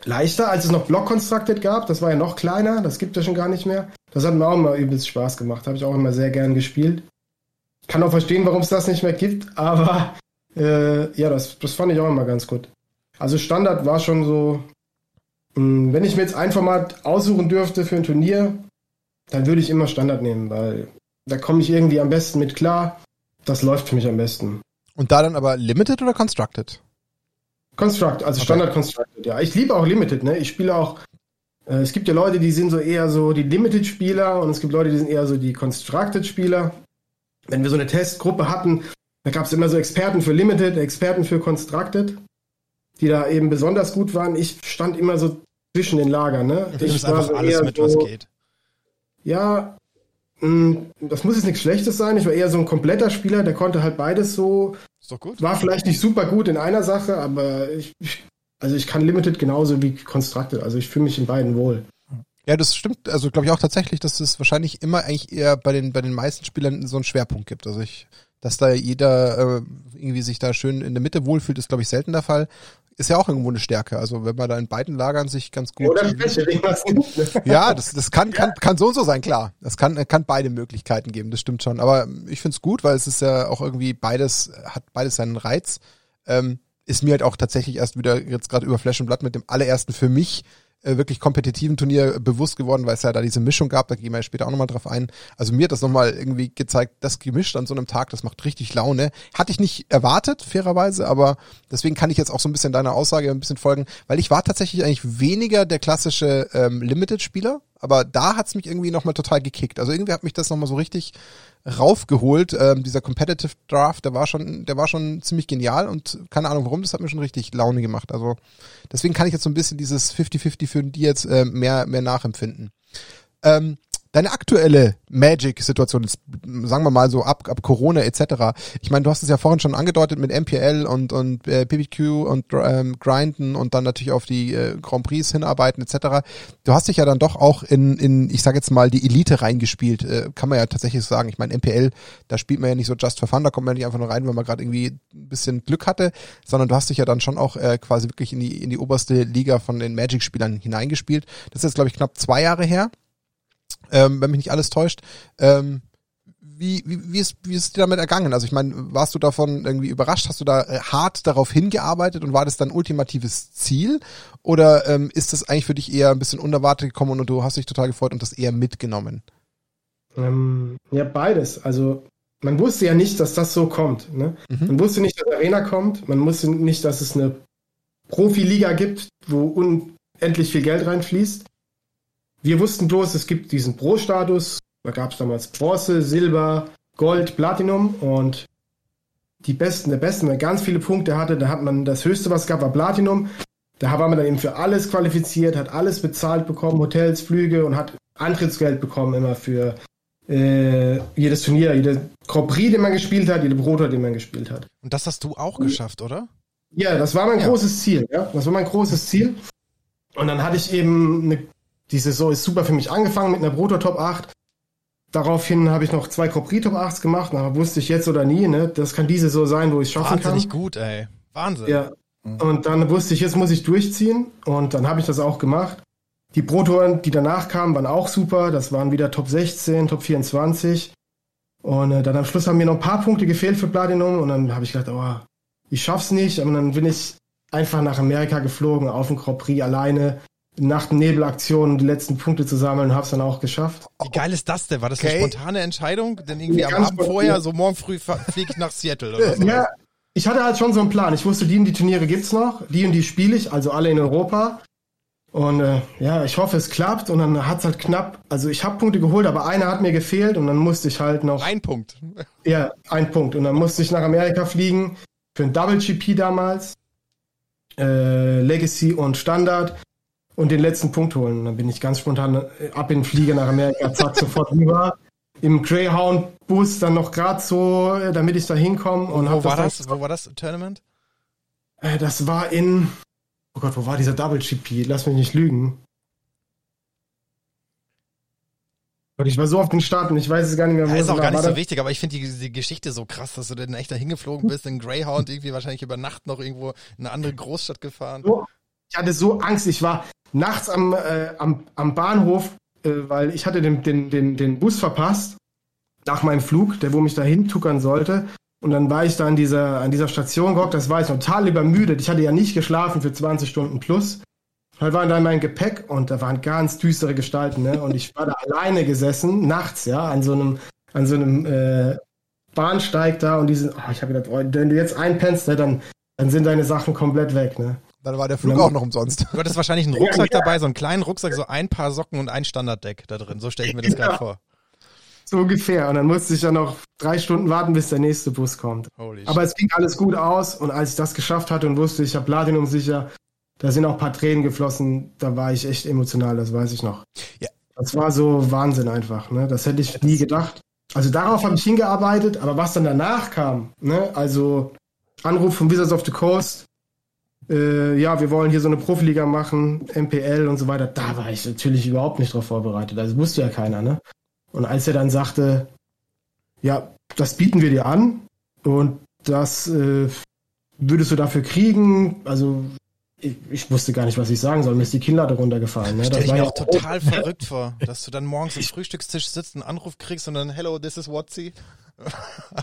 leichter, als es noch Block Constructed gab. Das war ja noch kleiner, das gibt es ja schon gar nicht mehr. Das hat mir auch immer übelst Spaß gemacht, habe ich auch immer sehr gern gespielt. Kann auch verstehen, warum es das nicht mehr gibt, aber äh, ja, das, das fand ich auch immer ganz gut. Also Standard war schon so hm, wenn ich mir jetzt ein Format aussuchen dürfte für ein Turnier, dann würde ich immer Standard nehmen, weil da komme ich irgendwie am besten mit klar. Das läuft für mich am besten. Und da dann aber Limited oder Constructed? Construct, also okay. Standard Constructed, ja. Ich liebe auch Limited, ne? Ich spiele auch, äh, es gibt ja Leute, die sind so eher so die Limited-Spieler und es gibt Leute, die sind eher so die Constructed-Spieler. Wenn wir so eine Testgruppe hatten, da gab es immer so Experten für Limited, Experten für Constructed die da eben besonders gut waren. Ich stand immer so zwischen den Lagern. Ne? Du ich war einfach so alles mit, so, was geht. Ja, mh, hm, das muss jetzt nichts Schlechtes sein. Ich war eher so ein kompletter Spieler, der konnte halt beides so. Ist doch gut. War vielleicht nicht super gut in einer Sache, aber ich, also ich kann Limited genauso wie Constructed. Also ich fühle mich in beiden wohl. Ja, das stimmt. Also glaube ich auch tatsächlich, dass es wahrscheinlich immer eigentlich eher bei den bei den meisten Spielern so einen Schwerpunkt gibt. Also ich, dass da jeder äh, irgendwie sich da schön in der Mitte wohlfühlt, ist glaube ich selten der Fall ist ja auch irgendwo eine Stärke. Also wenn man da in beiden Lagern sich ganz gut. Oder Schwäche, Ja, das, das kann, kann, kann so und so sein, klar. Das kann, kann beide Möglichkeiten geben, das stimmt schon. Aber ich finde es gut, weil es ist ja auch irgendwie beides, hat beides seinen Reiz. Ähm, ist mir halt auch tatsächlich erst wieder jetzt gerade über Flash und Blatt mit dem allerersten für mich äh, wirklich kompetitiven Turnier bewusst geworden, weil es ja da diese Mischung gab, da gehen wir ja später auch nochmal drauf ein. Also mir hat das nochmal irgendwie gezeigt, das gemischt an so einem Tag, das macht richtig Laune. Hatte ich nicht erwartet, fairerweise, aber deswegen kann ich jetzt auch so ein bisschen deiner Aussage ein bisschen folgen, weil ich war tatsächlich eigentlich weniger der klassische ähm, Limited-Spieler, aber da hat's mich irgendwie nochmal total gekickt. Also irgendwie hat mich das nochmal so richtig raufgeholt. Ähm, dieser Competitive Draft, der war schon, der war schon ziemlich genial und keine Ahnung warum, das hat mir schon richtig Laune gemacht. Also deswegen kann ich jetzt so ein bisschen dieses 50-50 für die jetzt äh, mehr, mehr nachempfinden. Ähm, Deine aktuelle Magic-Situation, sagen wir mal so ab, ab Corona etc. Ich meine, du hast es ja vorhin schon angedeutet mit MPL und, und äh, PPQ und ähm, Grinden und dann natürlich auf die äh, Grand Prix hinarbeiten etc. Du hast dich ja dann doch auch in, in ich sage jetzt mal, die Elite reingespielt. Äh, kann man ja tatsächlich sagen. Ich meine, MPL, da spielt man ja nicht so just for fun, da kommt man ja nicht einfach nur rein, weil man gerade irgendwie ein bisschen Glück hatte, sondern du hast dich ja dann schon auch äh, quasi wirklich in die, in die oberste Liga von den Magic-Spielern hineingespielt. Das ist jetzt, glaube ich, knapp zwei Jahre her ähm, wenn mich nicht alles täuscht. Ähm, wie, wie, wie, ist, wie ist dir damit ergangen? Also ich meine, warst du davon irgendwie überrascht? Hast du da äh, hart darauf hingearbeitet und war das dein ultimatives Ziel? Oder ähm, ist das eigentlich für dich eher ein bisschen unerwartet gekommen und du hast dich total gefreut und das eher mitgenommen? Ähm, ja, beides. Also man wusste ja nicht, dass das so kommt. Ne? Mhm. Man wusste nicht, dass Arena kommt. Man wusste nicht, dass es eine Profiliga gibt, wo unendlich viel Geld reinfließt. Wir wussten bloß, es gibt diesen Pro-Status. Da gab es damals Bronze, Silber, Gold, Platinum und die Besten der Besten, wenn man ganz viele Punkte hatte, da hat man das Höchste, was es gab, war Platinum. Da war man dann eben für alles qualifiziert, hat alles bezahlt bekommen, Hotels, Flüge und hat Antrittsgeld bekommen immer für äh, jedes Turnier, jede Grand Prix, den man gespielt hat, jede Proto, den man gespielt hat. Und das hast du auch geschafft, oder? Ja, das war mein ja. großes Ziel. Ja, das war mein großes Ziel. Und dann hatte ich eben eine die Saison ist super für mich angefangen mit einer Brutto Top 8. Daraufhin habe ich noch zwei Copri Top 8s gemacht, aber wusste ich jetzt oder nie, ne? Das kann diese so sein, wo ich es schaffen Wahnsinnig kann. Wahnsinnig gut, ey. Wahnsinn. Ja. Und dann wusste ich, jetzt muss ich durchziehen und dann habe ich das auch gemacht. Die Pro-Touren, die danach kamen, waren auch super. Das waren wieder Top 16, Top 24. Und äh, dann am Schluss haben mir noch ein paar Punkte gefehlt für Platinum und dann habe ich gedacht, oh, ich schaff's nicht. Und dann bin ich einfach nach Amerika geflogen, auf dem Grand Prix alleine. Nacht- und Nebelaktion die letzten Punkte zu sammeln und hab's dann auch geschafft. Wie geil ist das denn? War das okay. eine spontane Entscheidung? Denn irgendwie am Abend vorher, so morgen früh fliege ich nach Seattle oder so? Ja, ich hatte halt schon so einen Plan. Ich wusste, die und die Turniere gibt's noch, die und die spiele ich, also alle in Europa. Und äh, ja, ich hoffe, es klappt. Und dann hat's halt knapp. Also ich habe Punkte geholt, aber einer hat mir gefehlt und dann musste ich halt noch. Ein Punkt. Ja, ein Punkt. Und dann musste ich nach Amerika fliegen für ein Double GP damals. Äh, Legacy und Standard. Und den letzten Punkt holen. Und dann bin ich ganz spontan äh, ab in den Flieger nach Amerika, zack, sofort rüber. Im Greyhound-Bus dann noch gerade so, äh, damit ich da hinkomme. Und Wo hab war das? Wo war das Tournament? Äh, das war in. Oh Gott, wo war dieser Double GP? Lass mich nicht lügen. Und ich war so auf den Start und ich weiß es gar nicht mehr, wo Ja, ist auch gar nicht so wichtig, aber ich finde die, die Geschichte so krass, dass du denn echt da hingeflogen bist, in Greyhound irgendwie wahrscheinlich über Nacht noch irgendwo in eine andere Großstadt gefahren. so, ich hatte so Angst. Ich war nachts am, äh, am, am Bahnhof, äh, weil ich hatte den, den, den, den Bus verpasst nach meinem Flug, der wo mich dahin tuckern sollte. Und dann war ich da an dieser, an dieser Station gehockt, das war ich total übermüdet. Ich hatte ja nicht geschlafen für 20 Stunden plus. Halt waren da mein Gepäck und da waren ganz düstere Gestalten, ne? Und ich war da alleine gesessen, nachts, ja, an so einem, an so einem äh, Bahnsteig da und diese, oh, ich habe gedacht, oh, wenn du jetzt einpennst, ne, dann, dann sind deine Sachen komplett weg, ne? Dann war der Flug auch noch umsonst. Du hattest wahrscheinlich einen Rucksack Ja, ja. dabei, so einen kleinen Rucksack, so ein paar Socken und ein Standarddeck da drin. So stelle ich mir das gerade Ja. vor. So ungefähr. Und dann musste ich ja noch drei Stunden warten, bis der nächste Bus kommt. Holy Aber shit. es ging alles gut aus und als ich das geschafft hatte und wusste, ich habe Platinum sicher, da sind auch ein paar Tränen geflossen, da war ich echt emotional, das weiß ich noch. Ja. Das war so Wahnsinn einfach, ne? Das hätte ich nie gedacht. Also darauf habe ich hingearbeitet, aber was dann danach kam, ne? Also Anruf von Wizards of the Coast, äh, ja, wir wollen hier so eine Profiliga machen, MPL und so weiter, da war ich natürlich überhaupt nicht drauf vorbereitet. Also wusste ja keiner, ne? Und als er dann sagte, ja, das bieten wir dir an und das äh, würdest du dafür kriegen. Also ich, ich wusste gar nicht, was ich sagen soll. Mir ist die Kinnlade runtergefallen. Ne? Stell Das ich war mir ja auch total verrückt vor, dass du dann morgens am Frühstückstisch sitzt, einen Anruf kriegst und dann Hello, this is Watsi.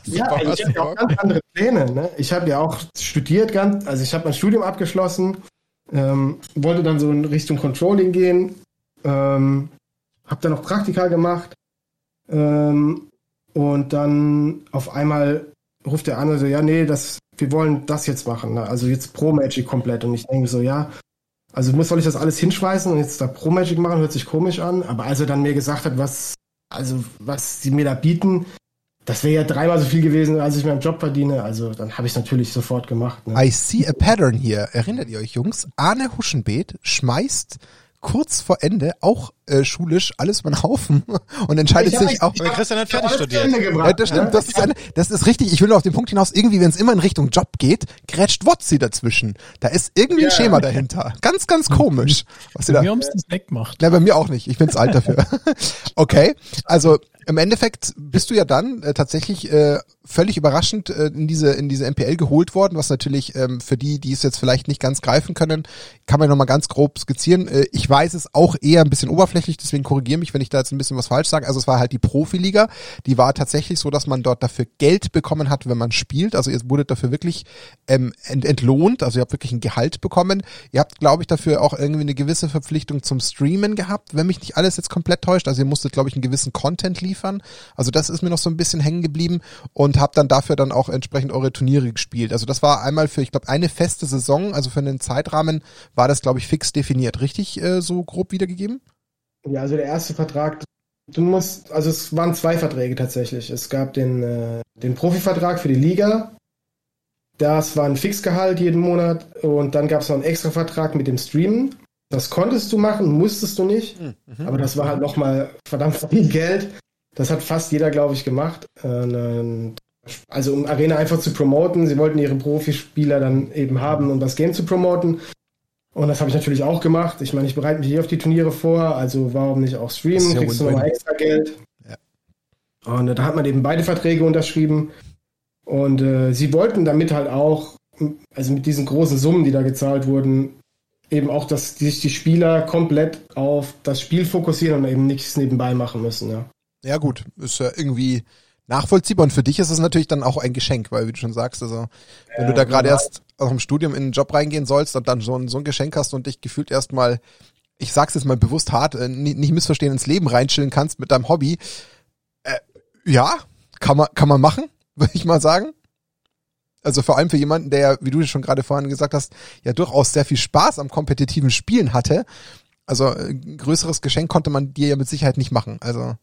Ja, ich habe ja auch ganz andere Pläne. Ne? Ich habe ja auch studiert, ganz, also ich habe mein Studium abgeschlossen, ähm, wollte dann so in Richtung Controlling gehen, ähm, habe dann noch Praktika gemacht ähm, und dann auf einmal ruft der an und so, ja, nee, das, wir wollen das jetzt machen, ne? also jetzt Pro Magic komplett und ich denke so, ja, also muss soll ich das alles hinschmeißen und jetzt da Pro Magic machen, hört sich komisch an, aber als er dann mir gesagt hat, was, also was sie mir da bieten, das wäre ja dreimal so viel gewesen, als ich meinen Job verdiene. Also dann habe ich es natürlich sofort gemacht. Ne? I see a pattern hier. Erinnert ihr euch, Jungs? Arne Huschenbeet schmeißt kurz vor Ende auch äh, schulisch alles über den Haufen und entscheidet Ich- sich ich- auch. Aber Christian hat fertig studiert. Gebracht, Ja, das stimmt, ne? das ist, eine, das ist richtig. Ich will nur auf den Punkt hinaus, irgendwie, wenn es immer in Richtung Job geht, grätscht Wotzi dazwischen. Da ist irgendwie ein Ja. Schema dahinter. Ganz, ganz komisch. Was sie da, Wir haben es das weggemacht. na, bei mir auch nicht. Ich bin zu alt dafür. okay, also im Endeffekt bist du ja dann äh, tatsächlich äh, völlig überraschend äh, in diese in diese MPL geholt worden, was natürlich ähm, für die, die es jetzt vielleicht nicht ganz greifen können, kann man noch mal ganz grob skizzieren. Äh, ich weiß es auch eher ein bisschen oberflächlich, deswegen korrigiere mich, wenn ich da jetzt ein bisschen was falsch sage. Also es war halt die Profiliga, die war tatsächlich so, dass man dort dafür Geld bekommen hat, wenn man spielt. Also ihr wurdet dafür wirklich ähm, ent entlohnt, also ihr habt wirklich ein Gehalt bekommen. Ihr habt, glaube ich, dafür auch irgendwie eine gewisse Verpflichtung zum Streamen gehabt, wenn mich nicht alles jetzt komplett täuscht. Also ihr musstet, glaube ich, einen gewissen Content liefern. Also das ist mir noch so ein bisschen hängen geblieben und habt dann dafür dann auch entsprechend eure Turniere gespielt. Also das war einmal für, ich glaube, eine feste Saison, also für einen Zeitrahmen war das, glaube ich, fix definiert. Richtig äh, so grob wiedergegeben? Ja, also der erste Vertrag, du musst, also es waren zwei Verträge tatsächlich. Es gab den, äh, den Profivertrag für die Liga. Das war ein Fixgehalt jeden Monat und dann gab es noch einen extra Vertrag mit dem Streamen. Das konntest du machen, musstest du nicht. Aber das war halt nochmal verdammt viel Geld. Das hat fast jeder, glaube ich, gemacht. Äh, Also um Arena einfach zu promoten. Sie wollten ihre Profispieler dann eben haben, um das Game zu promoten. Und das habe ich natürlich auch gemacht. Ich meine, ich bereite mich hier auf die Turniere vor, also warum nicht auch streamen, ja kriegst du nochmal extra Geld. Ja. Und äh, da hat man eben beide Verträge unterschrieben. Und äh, sie wollten damit halt auch, also mit diesen großen Summen, die da gezahlt wurden, eben auch, dass sich die Spieler komplett auf das Spiel fokussieren und eben nichts nebenbei machen müssen. Ja. Ja gut, ist ja irgendwie nachvollziehbar und für dich ist es natürlich dann auch ein Geschenk, weil wie du schon sagst, also wenn Ja, du da gerade normal. erst aus dem Studium in den Job reingehen sollst und dann so ein, so ein Geschenk hast und dich gefühlt erstmal, ich sag's jetzt mal bewusst hart, äh, nicht, nicht missverstehen, ins Leben reinschillen kannst mit deinem Hobby, äh, ja, kann man, kann man machen, würde ich mal sagen. Also vor allem für jemanden, der, wie du schon gerade vorhin gesagt hast, ja durchaus sehr viel Spaß am kompetitiven Spielen hatte. Also ein größeres Geschenk konnte man dir ja mit Sicherheit nicht machen. Also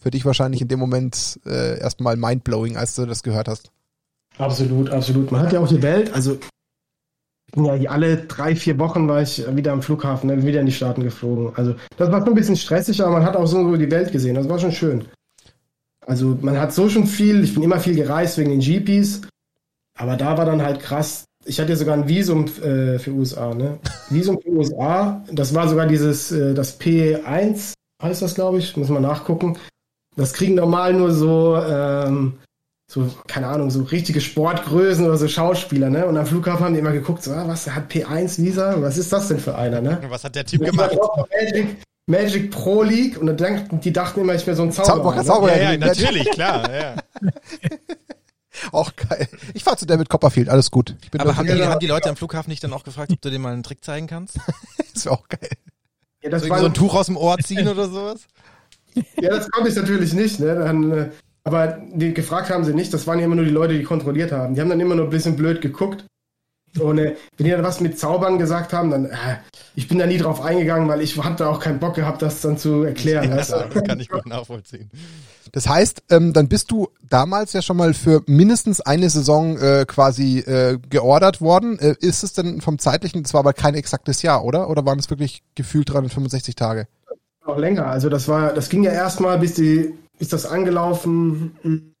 für dich wahrscheinlich in dem Moment äh, erstmal mindblowing, als du das gehört hast. Absolut, absolut. Man hat ja auch die Welt, also ja, alle drei, vier Wochen war ich wieder am Flughafen, ne, wieder in die Staaten geflogen. Also das war schon ein bisschen stressig, aber man hat auch so die Welt gesehen. Das war schon schön. Also man hat so schon viel, ich bin immer viel gereist wegen den GPs, aber da war dann halt krass. Ich hatte sogar ein Visum äh, für USA, ne? Visum für USA, das war sogar dieses, äh, das P1 heißt das, glaube ich, muss man nachgucken. Das kriegen normal nur so ähm, so, keine Ahnung, so richtige Sportgrößen oder so Schauspieler, ne? Und am Flughafen haben die immer geguckt, so, ah, was, der hat P1 Visa? Was ist das denn für einer, ne? Was hat der Typ gemacht? Magic, Magic Pro League und dann, die dachten immer, ich wäre so ein Zauberer. Zauberer, ne? Zauberer ja, ja, natürlich, klar, ja. Auch geil. Ich fahr zu David Copperfield, alles gut. Aber haben die, haben die Leute am Flughafen nicht dann auch gefragt, ob du dir mal einen Trick zeigen kannst? das wäre auch geil. Ja, das so, war so ein Tuch aus dem Ohr ziehen oder sowas? Ja, das konnte ich natürlich nicht, ne? Dann, äh, aber die gefragt haben sie nicht, das waren ja immer nur die Leute, die kontrolliert haben. Die haben dann immer nur ein bisschen blöd geguckt. Und äh, wenn die dann was mit Zaubern gesagt haben, dann, äh, ich bin da nie drauf eingegangen, weil ich hatte auch keinen Bock gehabt, das dann zu erklären. Ja? Das kann ich gut nachvollziehen. Das heißt, ähm, dann bist du damals ja schon mal für mindestens eine Saison äh, quasi äh, geordert worden. Äh, ist es denn vom zeitlichen, das war aber kein exaktes Jahr, oder? Oder waren es wirklich gefühlt 365 Tage? Noch länger. Also das war, das ging ja erstmal, bis die ist das angelaufen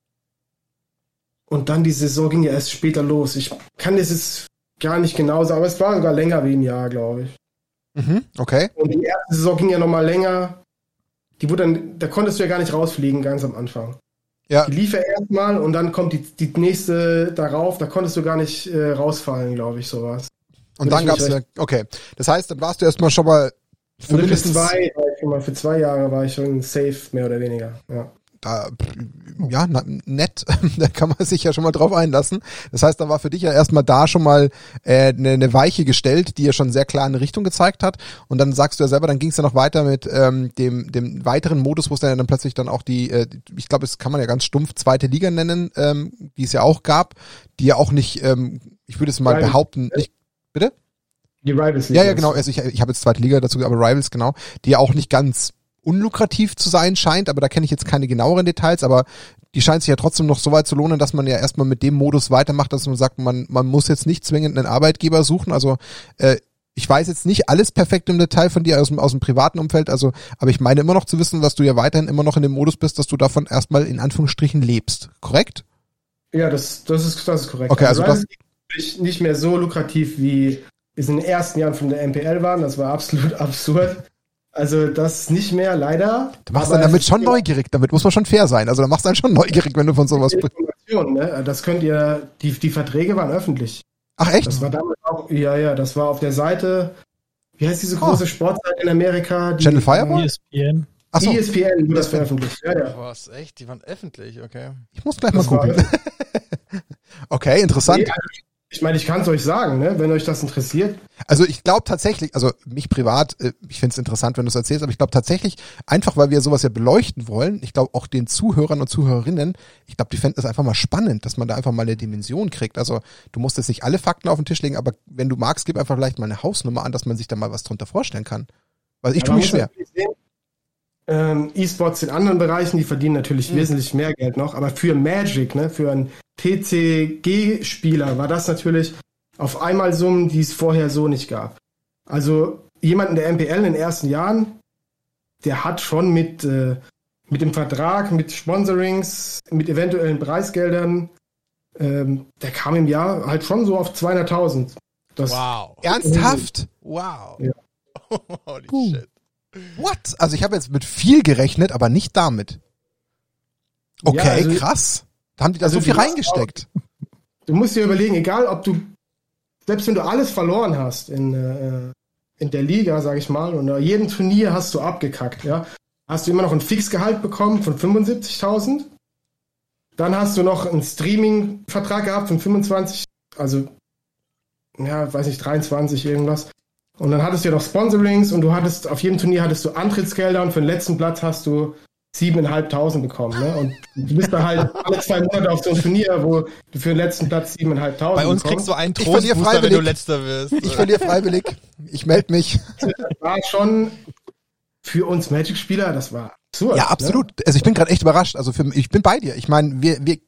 und dann die Saison ging ja erst später los. Ich kann das jetzt gar nicht genau sagen, aber es war sogar länger wie ein Jahr, glaube ich. Mhm, okay. Und die erste Saison ging ja nochmal länger. Die wurde dann, da konntest du ja gar nicht rausfliegen, ganz am Anfang. Ja. Die lief ja erstmal und dann kommt die, die nächste darauf, da konntest du gar nicht äh, rausfallen, glaube ich, sowas. Und dann gab's ja, okay. Das heißt, dann warst du erstmal schon mal für also mindestens zwei, mal für zwei Jahre war ich schon safe, mehr oder weniger. Ja. Da, ja, nett, da kann man sich ja schon mal drauf einlassen. Das heißt, da war für dich ja erstmal da schon mal äh, eine, eine Weiche gestellt, die ja schon sehr klar eine Richtung gezeigt hat. Und dann sagst du ja selber, dann ging es ja noch weiter mit ähm, dem, dem weiteren Modus, wo es dann, ja dann plötzlich dann auch die, äh, ich glaube, es kann man ja ganz stumpf zweite Liga nennen, ähm, die es ja auch gab, die ja auch nicht, ähm, ich würde es mal behaupten, nicht, bitte? Die Rivals Liga. Ja, ja, genau. Also ich, ich habe jetzt zweite Liga dazu, aber Rivals, genau, die ja auch nicht ganz unlukrativ zu sein scheint, aber da kenne ich jetzt keine genaueren Details, aber die scheint sich ja trotzdem noch so weit zu lohnen, dass man ja erstmal mit dem Modus weitermacht, dass man sagt, man, man muss jetzt nicht zwingend einen Arbeitgeber suchen. Also äh, ich weiß jetzt nicht alles perfekt im Detail von dir aus dem, aus dem privaten Umfeld, also, aber ich meine immer noch zu wissen, dass du ja weiterhin immer noch in dem Modus bist, dass du davon erstmal in Anführungsstrichen lebst. Korrekt? Ja, das, das ist, das ist korrekt. Okay, also, also das ist nicht mehr so lukrativ wie es in den ersten Jahren von der MPL waren. Das war absolut absurd. Also das nicht mehr, leider. Du machst dann damit schon neugierig, damit muss man schon fair sein. Also da machst du dann schon neugierig, wenn du von sowas sprichst. Ne? Das könnt ihr, die, die Verträge waren öffentlich. Ach echt? Das war damals auch, ja, ja, das war auf der Seite, wie heißt diese große oh. Sportseite in Amerika? Die, Channel Fireball? ESPN. Achso. ESPN wurde das veröffentlicht, ja, ja. Was, echt? Die waren öffentlich, okay. Ich muss gleich das mal gucken. okay, interessant. Nee, also ich meine, ich kann es euch sagen, ne, wenn euch das interessiert. Also ich glaube tatsächlich, also mich privat, äh, ich finde es interessant, wenn du es erzählst, aber ich glaube tatsächlich, einfach weil wir sowas ja beleuchten wollen, ich glaube auch den Zuhörern und Zuhörerinnen, ich glaube, die fänden es einfach mal spannend, dass man da einfach mal eine Dimension kriegt. Also du musst jetzt nicht alle Fakten auf den Tisch legen, aber wenn du magst, gib einfach vielleicht mal eine Hausnummer an, dass man sich da mal was drunter vorstellen kann. Weil ich ja, tue mich schwer. Ähm, E-Sports in anderen Bereichen, die verdienen natürlich mhm. wesentlich mehr Geld noch, aber für Magic, ne, für ein TCG-Spieler war das natürlich auf einmal Summen, die es vorher so nicht gab. Also jemand in der MPL in den ersten Jahren, der hat schon mit, äh, mit dem Vertrag, mit Sponsorings, mit eventuellen Preisgeldern, ähm, der kam im Jahr halt schon so auf 200.000. Wow. Ernsthaft? Wow. Ja. Holy uh. shit. What? Also ich habe jetzt mit viel gerechnet, aber nicht damit. Okay, ja, also krass. Da haben die da also so viel reingesteckt. Auch, du musst dir überlegen, egal ob du, selbst wenn du alles verloren hast in, äh, in der Liga, sag ich mal, und in jedem Turnier hast du abgekackt, ja, hast du immer noch ein Fixgehalt bekommen von 75.000. Dann hast du noch einen Streaming-Vertrag gehabt von 25, also, ja, weiß nicht, 23 irgendwas. Und dann hattest du ja noch Sponsorings und du hattest, auf jedem Turnier hattest du Antrittsgelder und für den letzten Platz hast du 7.500 bekommen. Ne? Und du bist da halt alle zwei Monate auf so einem Turnier, wo du für den letzten Platz 7.500 Bei uns bekommst. kriegst du einen Trostbooster, wenn du letzter wirst. Ich verliere freiwillig. Ich melde mich. Das war schon für uns Magic-Spieler, das war absurd. Ja, Ne? absolut. Also ich bin gerade echt überrascht. Also für, ich bin bei dir. Ich meine, wir, wir,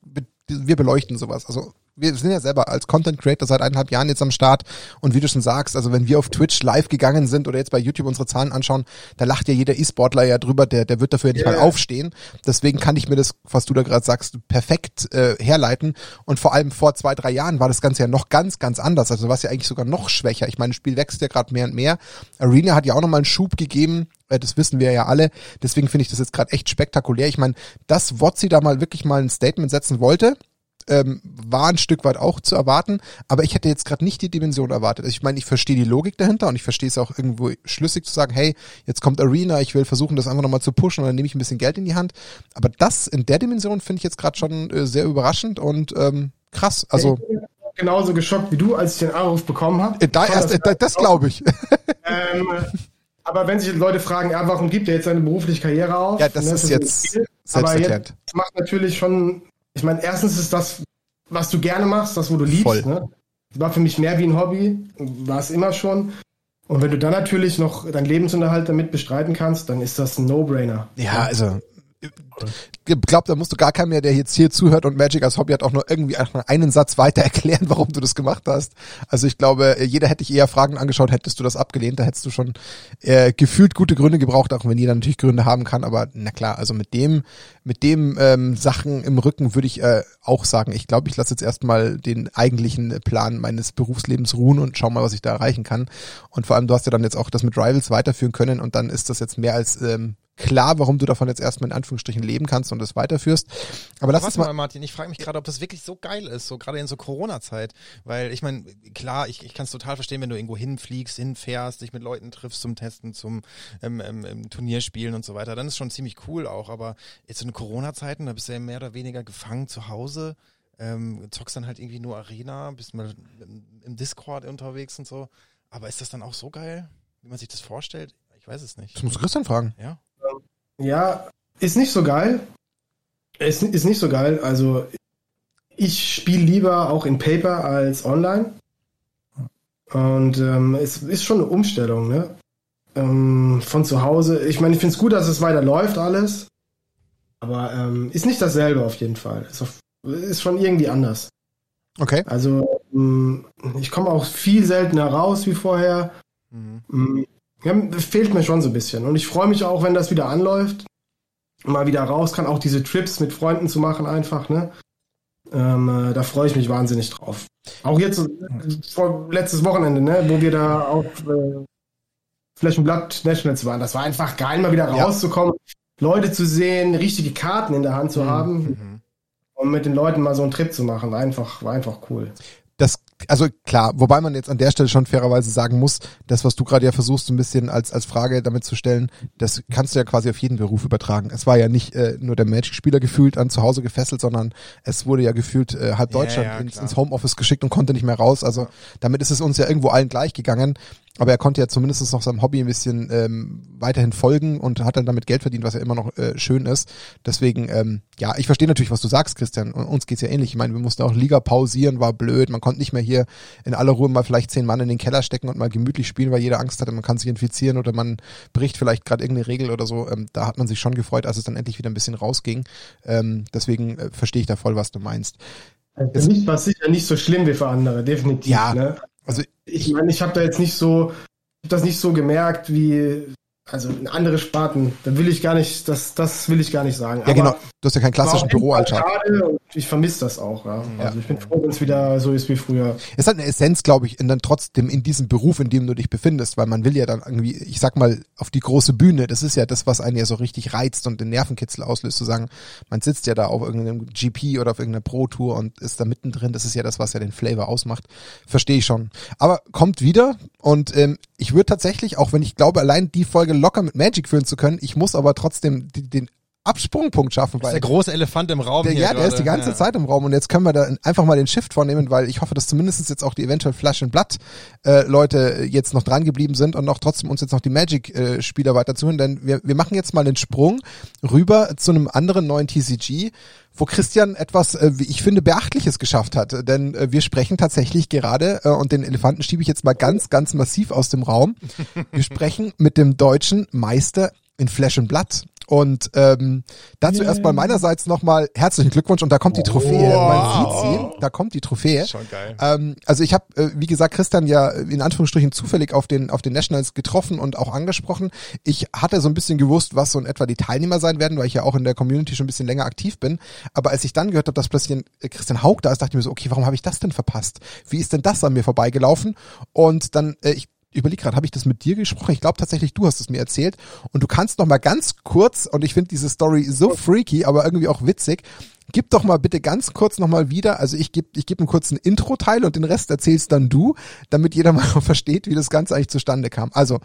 wir beleuchten sowas. Also wir sind ja selber als Content Creator seit eineinhalb Jahren jetzt am Start und wie du schon sagst, also wenn wir auf Twitch live gegangen sind oder jetzt bei YouTube unsere Zahlen anschauen, da lacht ja jeder E-Sportler ja drüber, der, der wird dafür ja nicht Ja. mal aufstehen. Deswegen kann ich mir das, was du da gerade sagst, perfekt äh, herleiten. Und vor allem vor zwei, drei Jahren war das Ganze ja noch ganz, ganz anders. Also war es ja eigentlich sogar noch schwächer. Ich meine, das Spiel wächst ja gerade mehr und mehr. Arena hat ja auch nochmal einen Schub gegeben. Äh, Das wissen wir ja alle. Deswegen finde ich das jetzt gerade echt spektakulär. Ich meine, dass Wotzi da mal wirklich mal ein Statement setzen wollte, ähm, war ein Stück weit auch zu erwarten, aber ich hätte jetzt gerade nicht die Dimension erwartet. Also ich meine, ich verstehe die Logik dahinter und ich verstehe es auch irgendwo schlüssig zu sagen, hey, jetzt kommt Arena, ich will versuchen, das einfach nochmal zu pushen und dann nehme ich ein bisschen Geld in die Hand. Aber das in der Dimension finde ich jetzt gerade schon äh, sehr überraschend und ähm, krass. Also Ich bin genauso geschockt wie du, als ich den Anruf bekommen habe. äh, da erst, äh, da- das glaube ich. Ähm, aber wenn sich Leute fragen, ja, warum gibt er jetzt seine berufliche Karriere auf? Ja, das Ne, ist für jetzt viel. selbsterklärend. Aber jetzt macht natürlich schon, ich meine, erstens ist das, was du gerne machst, das, wo du liebst. Voll. Ne? Das war für mich mehr wie ein Hobby, war es immer schon. Und wenn du dann natürlich noch deinen Lebensunterhalt damit bestreiten kannst, dann ist das ein No-Brainer. Ja, also glaube, da musst du gar keinen mehr, der jetzt hier zuhört und Magic als Hobby hat, auch nur irgendwie einen Satz weiter erklären, warum du das gemacht hast. Also ich glaube, jeder hätte dich eher Fragen angeschaut, hättest du das abgelehnt, da hättest du schon äh, gefühlt gute Gründe gebraucht, auch wenn jeder natürlich Gründe haben kann. Aber na klar, also mit dem, mit dem ähm, Sachen im Rücken würde ich äh, auch sagen, ich glaube, ich lasse jetzt erstmal den eigentlichen Plan meines Berufslebens ruhen und schau mal, was ich da erreichen kann. Und vor allem, du hast ja dann jetzt auch das mit Rivals weiterführen können und dann ist das jetzt mehr als ähm, klar, warum du davon jetzt erstmal in Anführungsstrichen leben kannst und das weiterführst. Aber lass uns Warte mal. mal, Martin, ich frage mich gerade, ob das wirklich so geil ist, so gerade in so Corona-Zeit. Weil ich meine, klar, ich, ich kann es total verstehen, wenn du irgendwo hinfliegst, hinfährst, dich mit Leuten triffst zum Testen, zum ähm, ähm, Turnierspielen und so weiter. Dann ist schon ziemlich cool auch. Aber jetzt in Corona-Zeiten, da bist du ja mehr oder weniger gefangen zu Hause. Ähm, zockst dann halt irgendwie nur Arena, bist mal im- im Discord unterwegs und so. Aber ist das dann auch so geil, wie man sich das vorstellt? Ich weiß es nicht. Das musst du Christian fragen. Ja. Ja, ist nicht so geil. Ist, ist nicht so geil. Also ich spiele lieber auch in Paper als online. Und ähm, es ist schon eine Umstellung, ne? Ähm, von zu Hause. Ich meine, ich finde es gut, dass es weiter läuft alles. Aber ähm, ist nicht dasselbe auf jeden Fall. Ist, auf, ist schon irgendwie anders. Okay. Also ähm, ich komme auch viel seltener raus wie vorher. Mhm. Ja, fehlt mir schon so ein bisschen. Und ich freue mich auch, wenn das wieder anläuft. Mal wieder raus kann, auch diese Trips mit Freunden zu machen, einfach, ne? Ähm, äh, da freue ich mich wahnsinnig drauf. Auch jetzt, äh, vor, letztes Wochenende, ne, wo wir da auf äh, Flächenblatt Nationals waren. Das war einfach geil, mal wieder Ja. rauszukommen, Leute zu sehen, richtige Karten in der Hand zu haben Mhm. und mit den Leuten mal so einen Trip zu machen. War einfach, war einfach cool. Also klar, wobei man jetzt an der Stelle schon fairerweise sagen muss, das, was du gerade ja versuchst, so ein bisschen als, als Frage damit zu stellen, das kannst du ja quasi auf jeden Beruf übertragen. Es war ja nicht äh, nur der Magic-Spieler gefühlt an zu Hause gefesselt, sondern es wurde ja gefühlt äh, halb Ja, Deutschland ja, ins, klar. ins Homeoffice geschickt und konnte nicht mehr raus. Also damit ist es uns ja irgendwo allen gleich gegangen. Aber er konnte ja zumindest noch seinem Hobby ein bisschen ähm, weiterhin folgen und hat dann damit Geld verdient, was ja immer noch äh, schön ist. Deswegen, ähm, ja, ich verstehe natürlich, was du sagst, Christian. Und uns geht's ja ähnlich. Ich meine, wir mussten auch Liga pausieren, war blöd. Man konnte nicht mehr hier in aller Ruhe mal vielleicht zehn Mann in den Keller stecken und mal gemütlich spielen, weil jeder Angst hatte, man kann sich infizieren oder man bricht vielleicht gerade irgendeine Regel oder so. Ähm, da hat man sich schon gefreut, als es dann endlich wieder ein bisschen rausging. Ähm, deswegen äh, verstehe ich da voll, was du meinst. Für mich war es sicher nicht so schlimm wie für andere, definitiv. Ja. Ne? Also Ich meine, ich habe da jetzt nicht so, hab das nicht so gemerkt wie, also in andere Sparten. Da will ich gar nicht, das, das will ich gar nicht sagen. ja, genau. Du hast ja keinen klassischen Büroalltag. Ich vermisse das auch. Ja. Also ich bin froh, wenn es wieder so ist wie früher. Es hat eine Essenz, glaube ich, in dann trotzdem in diesem Beruf, in dem du dich befindest, weil man will ja dann irgendwie, ich sag mal, auf die große Bühne. Das ist ja das, was einen ja so richtig reizt und den Nervenkitzel auslöst, zu sagen, man sitzt ja da auf irgendeinem GP oder auf irgendeiner Pro-Tour und ist da mittendrin. Das ist ja das, was ja den Flavor ausmacht. Verstehe ich schon. Aber kommt wieder und ähm, ich würde tatsächlich, auch wenn ich glaube, allein die Folge locker mit Magic führen zu können, ich muss aber trotzdem die, den Absprungpunkt schaffen. Das ist der große Elefant im Raum der, ja, der ist die ganze Ja. Zeit im Raum und jetzt können wir da einfach mal den Shift vornehmen, weil ich hoffe, dass zumindest jetzt auch die eventuell Flash and Blood äh, Leute jetzt noch dran geblieben sind und auch trotzdem uns jetzt noch die Magic äh, Spieler weiter zuhören, denn wir, wir machen jetzt mal den Sprung rüber zu einem anderen neuen TCG, wo Christian etwas, äh, wie ich finde, Beachtliches geschafft hat, denn äh, wir sprechen tatsächlich gerade äh, und den Elefanten schiebe ich jetzt mal ganz, ganz massiv aus dem Raum. Wir sprechen mit dem deutschen Meister in Flash and Blood. Und ähm, dazu erstmal meinerseits nochmal herzlichen Glückwunsch und da kommt die Trophäe. Man sieht sie, da kommt die Trophäe. Schon geil. Ähm, also ich habe, äh, wie gesagt, Christian ja in Anführungsstrichen zufällig auf den auf den Nationals getroffen und auch angesprochen. Ich hatte so ein bisschen gewusst, was so in etwa die Teilnehmer sein werden, weil ich ja auch in der Community schon ein bisschen länger aktiv bin. Aber als ich dann gehört habe, dass plötzlich ein äh, Christian Haug da ist, dachte ich mir so, okay, warum habe ich das denn verpasst? Wie ist denn das an mir vorbeigelaufen? Und dann, äh, ich überleg gerade, habe ich das mit dir gesprochen? Ich glaube tatsächlich, du hast es mir erzählt. Und du kannst noch mal ganz kurz, und ich finde diese Story so freaky, aber irgendwie auch witzig, gib doch mal bitte ganz kurz noch mal wieder, also ich gebe ich geb einen kurzen Intro-Teil und den Rest erzählst dann du, damit jeder mal versteht, wie das Ganze eigentlich zustande kam. Also,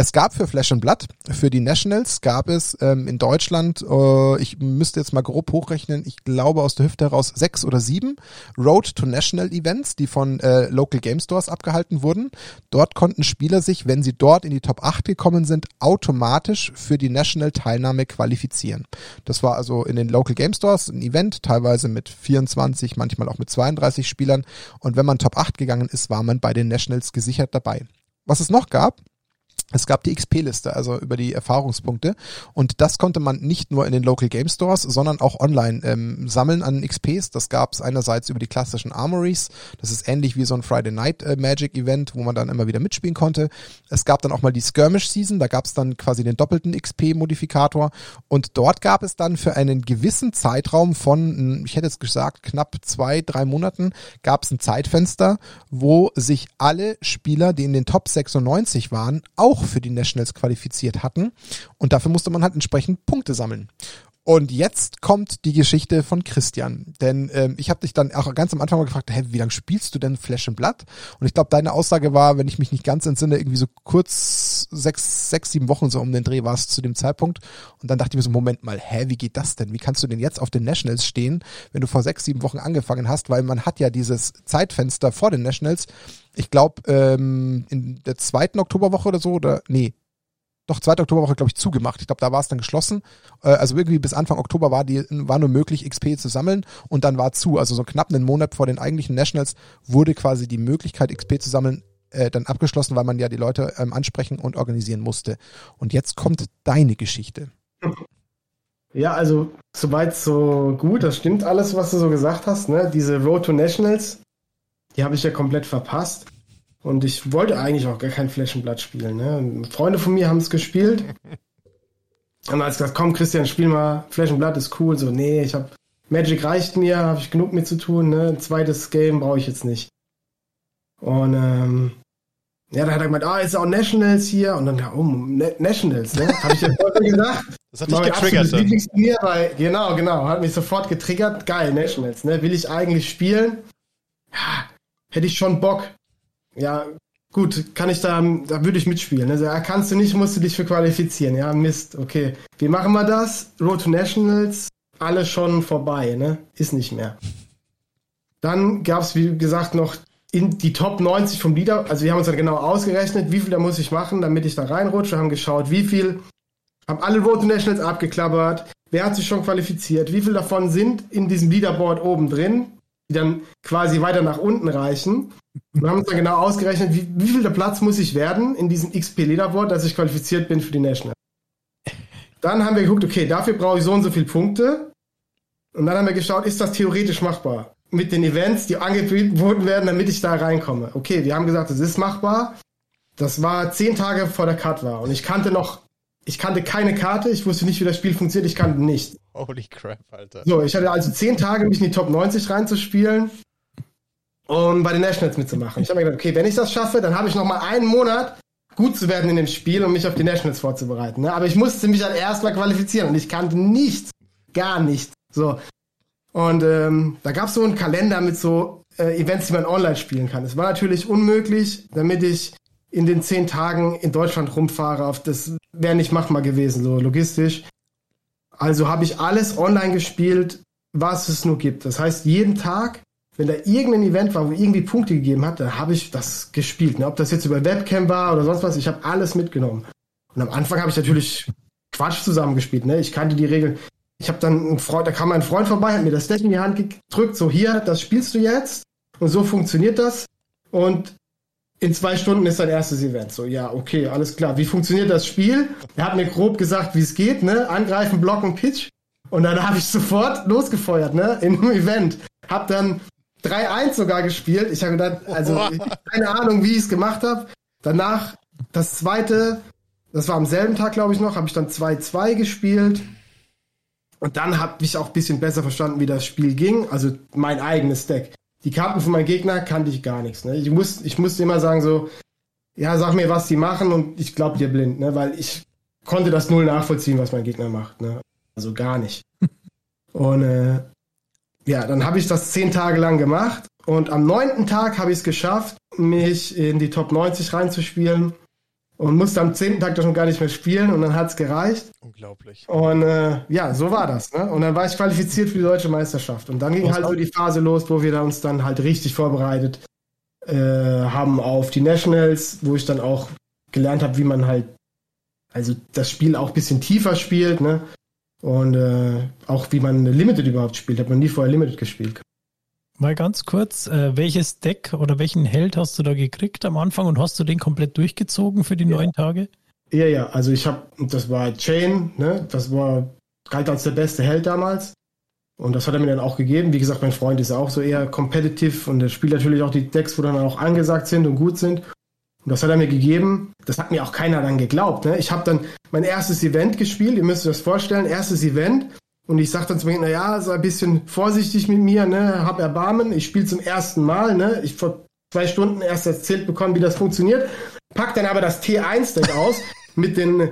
es gab für Flash and Blood, für die Nationals gab es ähm, in Deutschland, äh, ich müsste jetzt mal grob hochrechnen, ich glaube aus der Hüfte heraus sechs oder sieben Road to National Events, die von äh, Local Game Stores abgehalten wurden. Dort konnten Spieler sich, wenn sie dort in die Top 8 gekommen sind, automatisch für die National-Teilnahme qualifizieren. Das war also in den Local Game Stores ein Event, teilweise mit 24, manchmal auch mit 32 Spielern. Und wenn man Top 8 gegangen ist, war man bei den Nationals gesichert dabei. Was es noch gab, es gab die XP-Liste, also über die Erfahrungspunkte. Und das konnte man nicht nur in den Local Game Stores, sondern auch online ähm, sammeln an XPs. Das gab es einerseits über die klassischen Armories. Das ist ähnlich wie so ein Friday Night äh, Magic Event, wo man dann immer wieder mitspielen konnte. Es gab dann auch mal die Skirmish Season. Da gab es dann quasi den doppelten XP-Modifikator. Und dort gab es dann für einen gewissen Zeitraum von, ich hätte jetzt gesagt, knapp zwei, drei Monaten, gab es ein Zeitfenster, wo sich alle Spieler, die in den Top 96 waren, auch für die Nationals qualifiziert hatten. Und dafür musste man halt entsprechend Punkte sammeln. Und jetzt kommt die Geschichte von Christian. Denn ähm, ich habe dich dann auch ganz am Anfang mal gefragt, hey, wie lange spielst du denn Flash and Blood? Und ich glaube, deine Aussage war, wenn ich mich nicht ganz entsinne, irgendwie so kurz sechs, sechs, sieben Wochen so um den Dreh war es zu dem Zeitpunkt. Und dann dachte ich mir so, Moment mal, hä, wie geht das denn? Wie kannst du denn jetzt auf den Nationals stehen, wenn du vor sechs, sieben Wochen angefangen hast? Weil man hat ja dieses Zeitfenster vor den Nationals. Ich glaube, ähm, in der zweiten Oktoberwoche oder so, oder nee, doch 2. Oktoberwoche, glaube ich, zugemacht. Ich glaube, da war es dann geschlossen. Äh, also irgendwie bis Anfang Oktober war, die, war nur möglich, XP zu sammeln und dann war zu. Also so knapp einen Monat vor den eigentlichen Nationals wurde quasi die Möglichkeit, XP zu sammeln, äh, dann abgeschlossen, weil man ja die Leute ähm, ansprechen und organisieren musste. Und jetzt kommt deine Geschichte. Ja, also soweit so gut, das stimmt alles, was du so gesagt hast. Ne? Diese Road to Nationals, die habe ich ja komplett verpasst. Und ich wollte eigentlich auch gar kein Flaschenblatt spielen. Ne? Freunde von mir haben es gespielt. Und als gesagt, komm Christian, spiel mal, Flaschenblatt ist cool. So, nee, ich habe Magic reicht mir, habe ich genug mit zu tun. Ne? Ein zweites Game brauche ich jetzt nicht. Und ähm, ja, dann hat er gemeint, ah, ist auch Nationals hier. Und dann, ja, oh, Na- Nationals, ne? Habe ich ja vorher gesagt. Das hat dich Mein getriggert dann. Lieblingsturnier, weil, genau, genau, hat mich sofort getriggert. Geil, Nationals, ne? Will ich eigentlich spielen? Ja, hätte ich schon Bock. Ja, gut, kann ich da, da würde ich mitspielen. Ne? So, Ja, kannst du nicht, musst du dich für qualifizieren. Ja, Mist, okay. Wie machen wir das? Road to Nationals, alle schon vorbei, ne? Ist nicht mehr. Dann gab's wie gesagt, noch in die Top 90 vom Leader. Also wir haben uns dann genau ausgerechnet, wie viel da muss ich machen, damit ich da reinrutsche. Haben geschaut, wie viel, haben alle Road to Nationals abgeklappert. Wer hat sich schon qualifiziert? Wie viel davon sind in diesem Leaderboard oben drin, die dann quasi weiter nach unten reichen? Und haben uns dann genau ausgerechnet, wie, wie viel der Platz muss ich werden in diesem XP-Leaderboard, dass ich qualifiziert bin für die Nationals. Dann haben wir geguckt, okay, dafür brauche ich so und so viele Punkte. Und dann haben wir geschaut, ist das theoretisch machbar? Mit den Events, die angeboten werden, damit ich da reinkomme. Okay, wir haben gesagt, es ist machbar. Das war zehn Tage vor der Cut war. Und ich kannte noch, ich kannte keine Karte, ich wusste nicht, wie das Spiel funktioniert, ich kannte nichts. Holy crap, Alter. So, ich hatte also zehn Tage, mich in die Top 90 reinzuspielen und bei den Nationals mitzumachen. Ich habe mir gedacht, okay, wenn ich das schaffe, dann habe ich noch mal einen Monat, gut zu werden in dem Spiel und mich auf die Nationals vorzubereiten. Ne? Aber ich musste mich dann erstmal qualifizieren und ich kannte nichts, gar nichts. So. Und ähm, da gab es so einen Kalender mit so äh, Events, die man online spielen kann. Es war natürlich unmöglich, damit ich in den zehn Tagen in Deutschland rumfahre. Auf das wäre nicht machbar gewesen, so logistisch. Also habe ich alles online gespielt, was es nur gibt. Das heißt, jeden Tag, wenn da irgendein Event war, wo irgendwie Punkte gegeben hat, dann habe ich das gespielt. Ne? Ob das jetzt über Webcam war oder sonst was, ich habe alles mitgenommen. Und am Anfang habe ich natürlich Quatsch zusammengespielt. Ne? Ich kannte die Regeln. Ich habe dann einen Freund, da kam mein Freund vorbei, hat mir das Deck in die Hand gedrückt, so hier, das spielst du jetzt und so funktioniert das. Und in zwei Stunden ist dein erstes Event. So, ja, okay, alles klar. Wie funktioniert das Spiel? Er hat mir grob gesagt, wie es geht, ne? Angreifen, blocken, Pitch. Und dann habe ich sofort losgefeuert, ne? In einem Event. Hab dann 3-1 sogar gespielt. Ich habe gedacht, also keine Ahnung, wie ich es gemacht habe. Danach das zweite, das war am selben Tag, glaube ich noch, habe ich dann 2-2 gespielt. Und dann habe ich auch ein bisschen besser verstanden, wie das Spiel ging. Also mein eigenes Deck die Karten von meinem Gegner kannte ich gar nichts. Ne? Ich, muss, ich musste immer sagen so, ja, sag mir, was die machen und ich glaub dir blind, ne? weil ich konnte das null nachvollziehen, was mein Gegner macht. Ne? Also gar nicht. und äh, ja, dann habe ich das zehn Tage lang gemacht und am neunten Tag habe ich es geschafft, mich in die Top 90 reinzuspielen und musste am zehnten Tag doch schon gar nicht mehr spielen und dann hat's gereicht. Unglaublich. Und äh, ja, so war das. Ne? Und dann war ich qualifiziert für die deutsche Meisterschaft. Und dann ging halt so die Phase los, wo wir uns dann halt richtig vorbereitet äh, haben auf die Nationals, wo ich dann auch gelernt habe, wie man halt also das Spiel auch bisschen tiefer spielt, ne? Und äh, auch wie man Limited überhaupt spielt. Hat man nie vorher Limited gespielt. Mal ganz kurz, äh, welches Deck oder welchen Held hast du da gekriegt am Anfang und hast du den komplett durchgezogen für die ja. neun Tage? Ja, ja, also ich habe, das war Chain, ne? Das war galt als der beste Held damals. Und das hat er mir dann auch gegeben. Wie gesagt, mein Freund ist auch so eher competitive und er spielt natürlich auch die Decks, wo dann auch angesagt sind und gut sind. Und das hat er mir gegeben. Das hat mir auch keiner dann geglaubt. Ne? Ich habe dann mein erstes Event gespielt. Ihr müsst euch das vorstellen. Erstes Event. Und ich sag dann zu mir, naja, sei ein bisschen vorsichtig mit mir, ne, hab Erbarmen, ich spiele zum ersten Mal, ne, ich vor zwei Stunden erst erzählt bekommen, wie das funktioniert, pack dann aber das T1-Deck aus mit den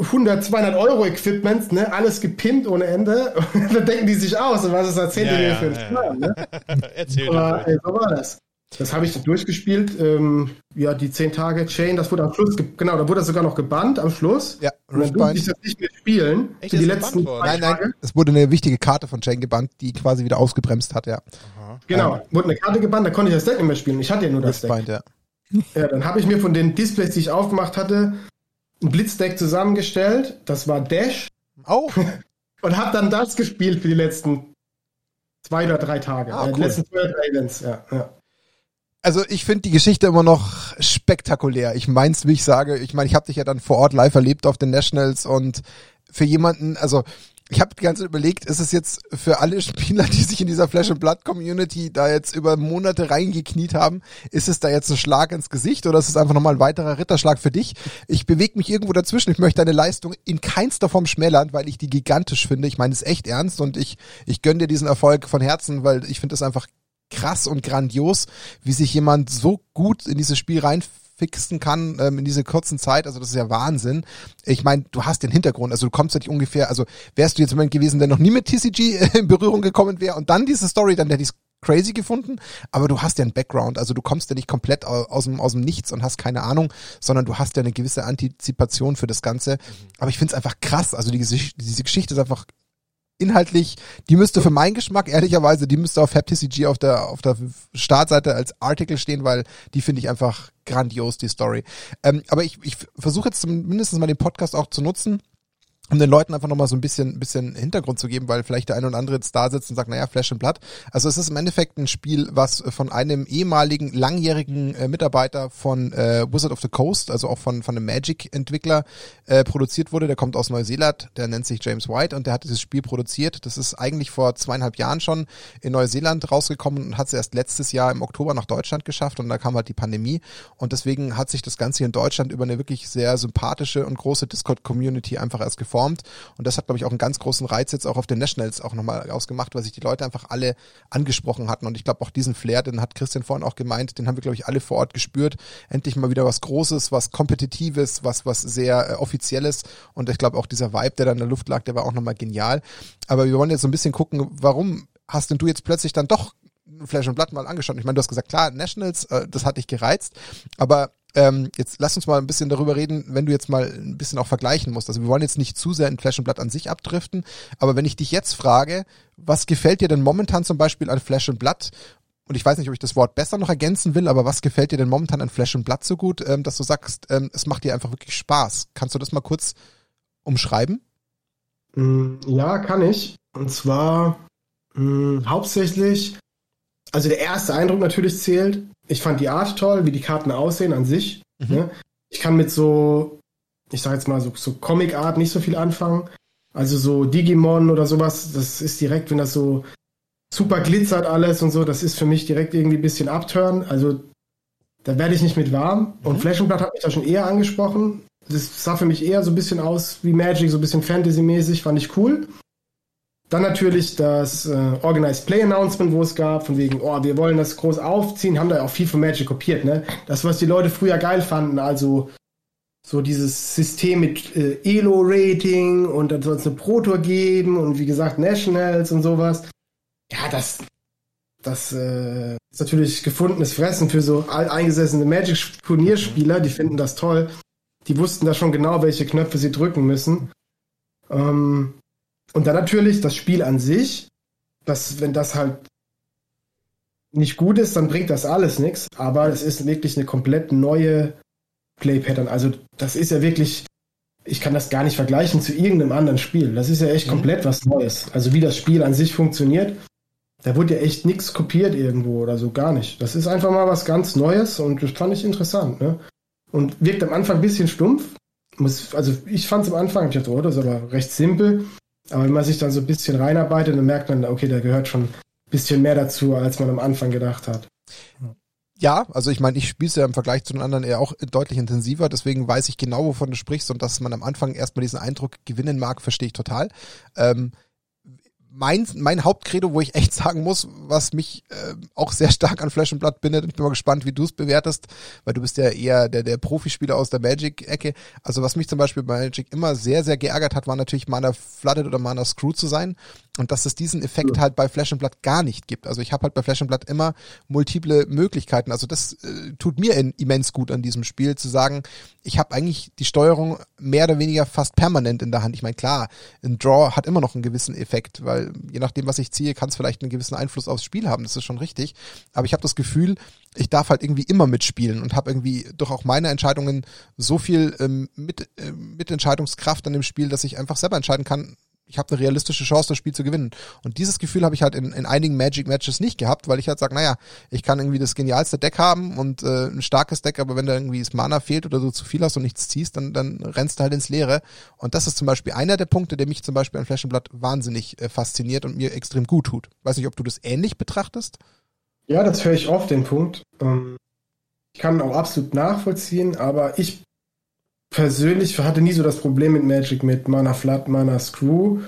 100, äh, 200 Euro Equipment, ne, alles gepimpt ohne Ende. da denken die sich aus, was ist erzählt ja, ihr ja, für einen ja. Plan, ne? Erzähl Aber, ey, so war das. Das habe ich durchgespielt. Ähm, ja, die zehn Tage Chain, das wurde am Schluss, genau, da wurde das sogar noch gebannt am Schluss. Ja, und dann durfte ich das nicht mehr spielen. Echt, für die letzten Nein, nein, es wurde eine wichtige Karte von Chain gebannt, die quasi wieder ausgebremst hat, ja. Aha. Genau, ähm. wurde eine Karte gebannt, da konnte ich das Deck nicht mehr spielen. Ich hatte ja nur das Deck. ja. ja, dann habe ich mir von den Displays, die ich aufgemacht hatte, ein Blitzdeck zusammengestellt. Das war Dash. Oh. und habe dann das gespielt für die letzten zwei oder drei Tage. Ah, äh, cool. Die letzten zwei oder drei Events, ja. ja also ich finde die Geschichte immer noch spektakulär. Ich mein's, wie ich sage. Ich meine, ich habe dich ja dann vor Ort live erlebt auf den Nationals und für jemanden, also ich habe die ganze Zeit überlegt, ist es jetzt für alle Spieler, die sich in dieser Flash and Blood Community da jetzt über Monate reingekniet haben, ist es da jetzt ein Schlag ins Gesicht oder ist es einfach nochmal ein weiterer Ritterschlag für dich? Ich bewege mich irgendwo dazwischen. Ich möchte deine Leistung in keinster Form schmälern, weil ich die gigantisch finde. Ich meine es echt ernst und ich ich gönn dir diesen Erfolg von Herzen, weil ich finde es einfach krass und grandios, wie sich jemand so gut in dieses Spiel reinfixen kann ähm, in diese kurzen Zeit. Also das ist ja Wahnsinn. Ich meine, du hast den Hintergrund, also du kommst ja nicht ungefähr, also wärst du jetzt jemand gewesen, der noch nie mit TCG in Berührung gekommen wäre und dann diese Story, dann hätte ich crazy gefunden, aber du hast ja einen Background, also du kommst ja nicht komplett aus dem, aus dem Nichts und hast keine Ahnung, sondern du hast ja eine gewisse Antizipation für das Ganze. Mhm. Aber ich finde es einfach krass, also die, diese Geschichte ist einfach inhaltlich, die müsste für meinen Geschmack, ehrlicherweise, die müsste auf HapTCG auf der, auf der Startseite als Artikel stehen, weil die finde ich einfach grandios, die Story. Ähm, aber ich, ich versuche jetzt zumindest mal den Podcast auch zu nutzen, um den Leuten einfach nochmal so ein bisschen, bisschen Hintergrund zu geben, weil vielleicht der eine oder andere jetzt da sitzt und sagt, naja, Flash and Blood. Also es ist im Endeffekt ein Spiel, was von einem ehemaligen, langjährigen äh, Mitarbeiter von äh, Wizard of the Coast, also auch von, von einem Magic-Entwickler, äh, produziert wurde. Der kommt aus Neuseeland, der nennt sich James White und der hat dieses Spiel produziert. Das ist eigentlich vor zweieinhalb Jahren schon in Neuseeland rausgekommen und hat es erst letztes Jahr im Oktober nach Deutschland geschafft und da kam halt die Pandemie. Und deswegen hat sich das Ganze hier in Deutschland über eine wirklich sehr sympathische und große Discord-Community einfach erst gefunden geformt. Und das hat, glaube ich, auch einen ganz großen Reiz jetzt auch auf den Nationals auch nochmal ausgemacht, weil sich die Leute einfach alle angesprochen hatten. Und ich glaube auch diesen Flair, den hat Christian vorhin auch gemeint, den haben wir, glaube ich, alle vor Ort gespürt. Endlich mal wieder was Großes, was Kompetitives, was, was sehr äh, Offizielles. Und ich glaube auch dieser Vibe, der da in der Luft lag, der war auch nochmal genial. Aber wir wollen jetzt so ein bisschen gucken, warum hast denn du jetzt plötzlich dann doch Flash und Blatt mal angeschaut? Ich meine, du hast gesagt, klar, Nationals, äh, das hat dich gereizt, aber ähm, jetzt lass uns mal ein bisschen darüber reden, wenn du jetzt mal ein bisschen auch vergleichen musst. Also wir wollen jetzt nicht zu sehr in Flash and Blood an sich abdriften, aber wenn ich dich jetzt frage, was gefällt dir denn momentan zum Beispiel an Flash and Blood und ich weiß nicht, ob ich das Wort besser noch ergänzen will, aber was gefällt dir denn momentan an Flash and Blood so gut, ähm, dass du sagst, ähm, es macht dir einfach wirklich Spaß? Kannst du das mal kurz umschreiben? Mm, Ja, kann ich. Und zwar mh, hauptsächlich, also der erste Eindruck natürlich zählt. Ich fand die Art toll, wie die Karten aussehen an sich. Mhm. Ne? Ich kann mit so, ich sag jetzt mal so, so Comic-Art nicht so viel anfangen. Also so Digimon oder sowas, das ist direkt, wenn das so super glitzert alles und so, das ist für mich direkt irgendwie ein bisschen abturn. Also da werde ich nicht mit warm. Und Flash and Blood hat mich da schon eher angesprochen. Das sah für mich eher so ein bisschen aus wie Magic, so ein bisschen Fantasy-mäßig, fand ich cool. Dann natürlich das äh, Organized Play Announcement, wo es gab, von wegen, oh, wir wollen das groß aufziehen, haben da auch viel von Magic kopiert, ne? Das, was die Leute früher geil fanden, also so dieses System mit äh, Elo-Rating und dann soll es eine Pro-Tour geben und wie gesagt Nationals und sowas. Ja, das, das äh, ist natürlich gefundenes Fressen für so alteingesessene Magic-Turnierspieler, die finden das toll. Die wussten da schon genau, welche Knöpfe sie drücken müssen. Ähm, und dann natürlich das Spiel an sich, das, wenn das halt nicht gut ist, dann bringt das alles nichts. Aber es ist wirklich eine komplett neue Play-Pattern. Also das ist ja wirklich, ich kann das gar nicht vergleichen zu irgendeinem anderen Spiel. Das ist ja echt komplett was Neues. Also wie das Spiel an sich funktioniert, da wurde ja echt nichts kopiert irgendwo oder so, gar nicht. Das ist einfach mal was ganz Neues und das fand ich interessant. Ne? Und wirkt am Anfang ein bisschen stumpf. Muss, also ich fand es am Anfang, ich dachte, oh, das ist aber recht simpel. Aber wenn man sich dann so ein bisschen reinarbeitet, dann merkt man, okay, da gehört schon ein bisschen mehr dazu, als man am Anfang gedacht hat. Ja, also ich meine, ich spiele es ja im Vergleich zu den anderen eher auch deutlich intensiver, deswegen weiß ich genau, wovon du sprichst und dass man am Anfang erstmal diesen Eindruck gewinnen mag, verstehe ich total. Ähm, mein, mein Hauptcredo, wo ich echt sagen muss, was mich äh, auch sehr stark an Flash and Blood bindet, und ich bin mal gespannt, wie du es bewertest, weil du bist ja eher der, der Profispieler aus der Magic-Ecke. Also was mich zum Beispiel bei Magic immer sehr, sehr geärgert hat, war natürlich Mana Flooded oder Mana Screw zu sein und dass es diesen Effekt halt bei Flash and Blood gar nicht gibt. Also ich habe halt bei Flash and Blood immer multiple Möglichkeiten. Also das äh, tut mir in, immens gut an diesem Spiel, zu sagen, ich habe eigentlich die Steuerung mehr oder weniger fast permanent in der Hand. Ich meine, klar, ein Draw hat immer noch einen gewissen Effekt, weil je nachdem, was ich ziehe, kann es vielleicht einen gewissen Einfluss aufs Spiel haben. Das ist schon richtig. Aber ich habe das Gefühl, ich darf halt irgendwie immer mitspielen und habe irgendwie durch auch meine Entscheidungen so viel ähm, mit, äh, Mitentscheidungskraft an dem Spiel, dass ich einfach selber entscheiden kann, ich habe eine realistische Chance, das Spiel zu gewinnen. Und dieses Gefühl habe ich halt in, in einigen Magic-Matches nicht gehabt, weil ich halt sage, naja, ich kann irgendwie das genialste Deck haben und äh, ein starkes Deck, aber wenn da irgendwie das Mana fehlt oder du zu viel hast und nichts ziehst, dann, dann rennst du halt ins Leere. Und das ist zum Beispiel einer der Punkte, der mich zum Beispiel an Blood wahnsinnig äh, fasziniert und mir extrem gut tut. Weiß nicht, ob du das ähnlich betrachtest? Ja, das höre ich oft, den Punkt. Ähm, ich kann auch absolut nachvollziehen, aber ich persönlich hatte nie so das Problem mit Magic mit Mana Flood, Mana Screw.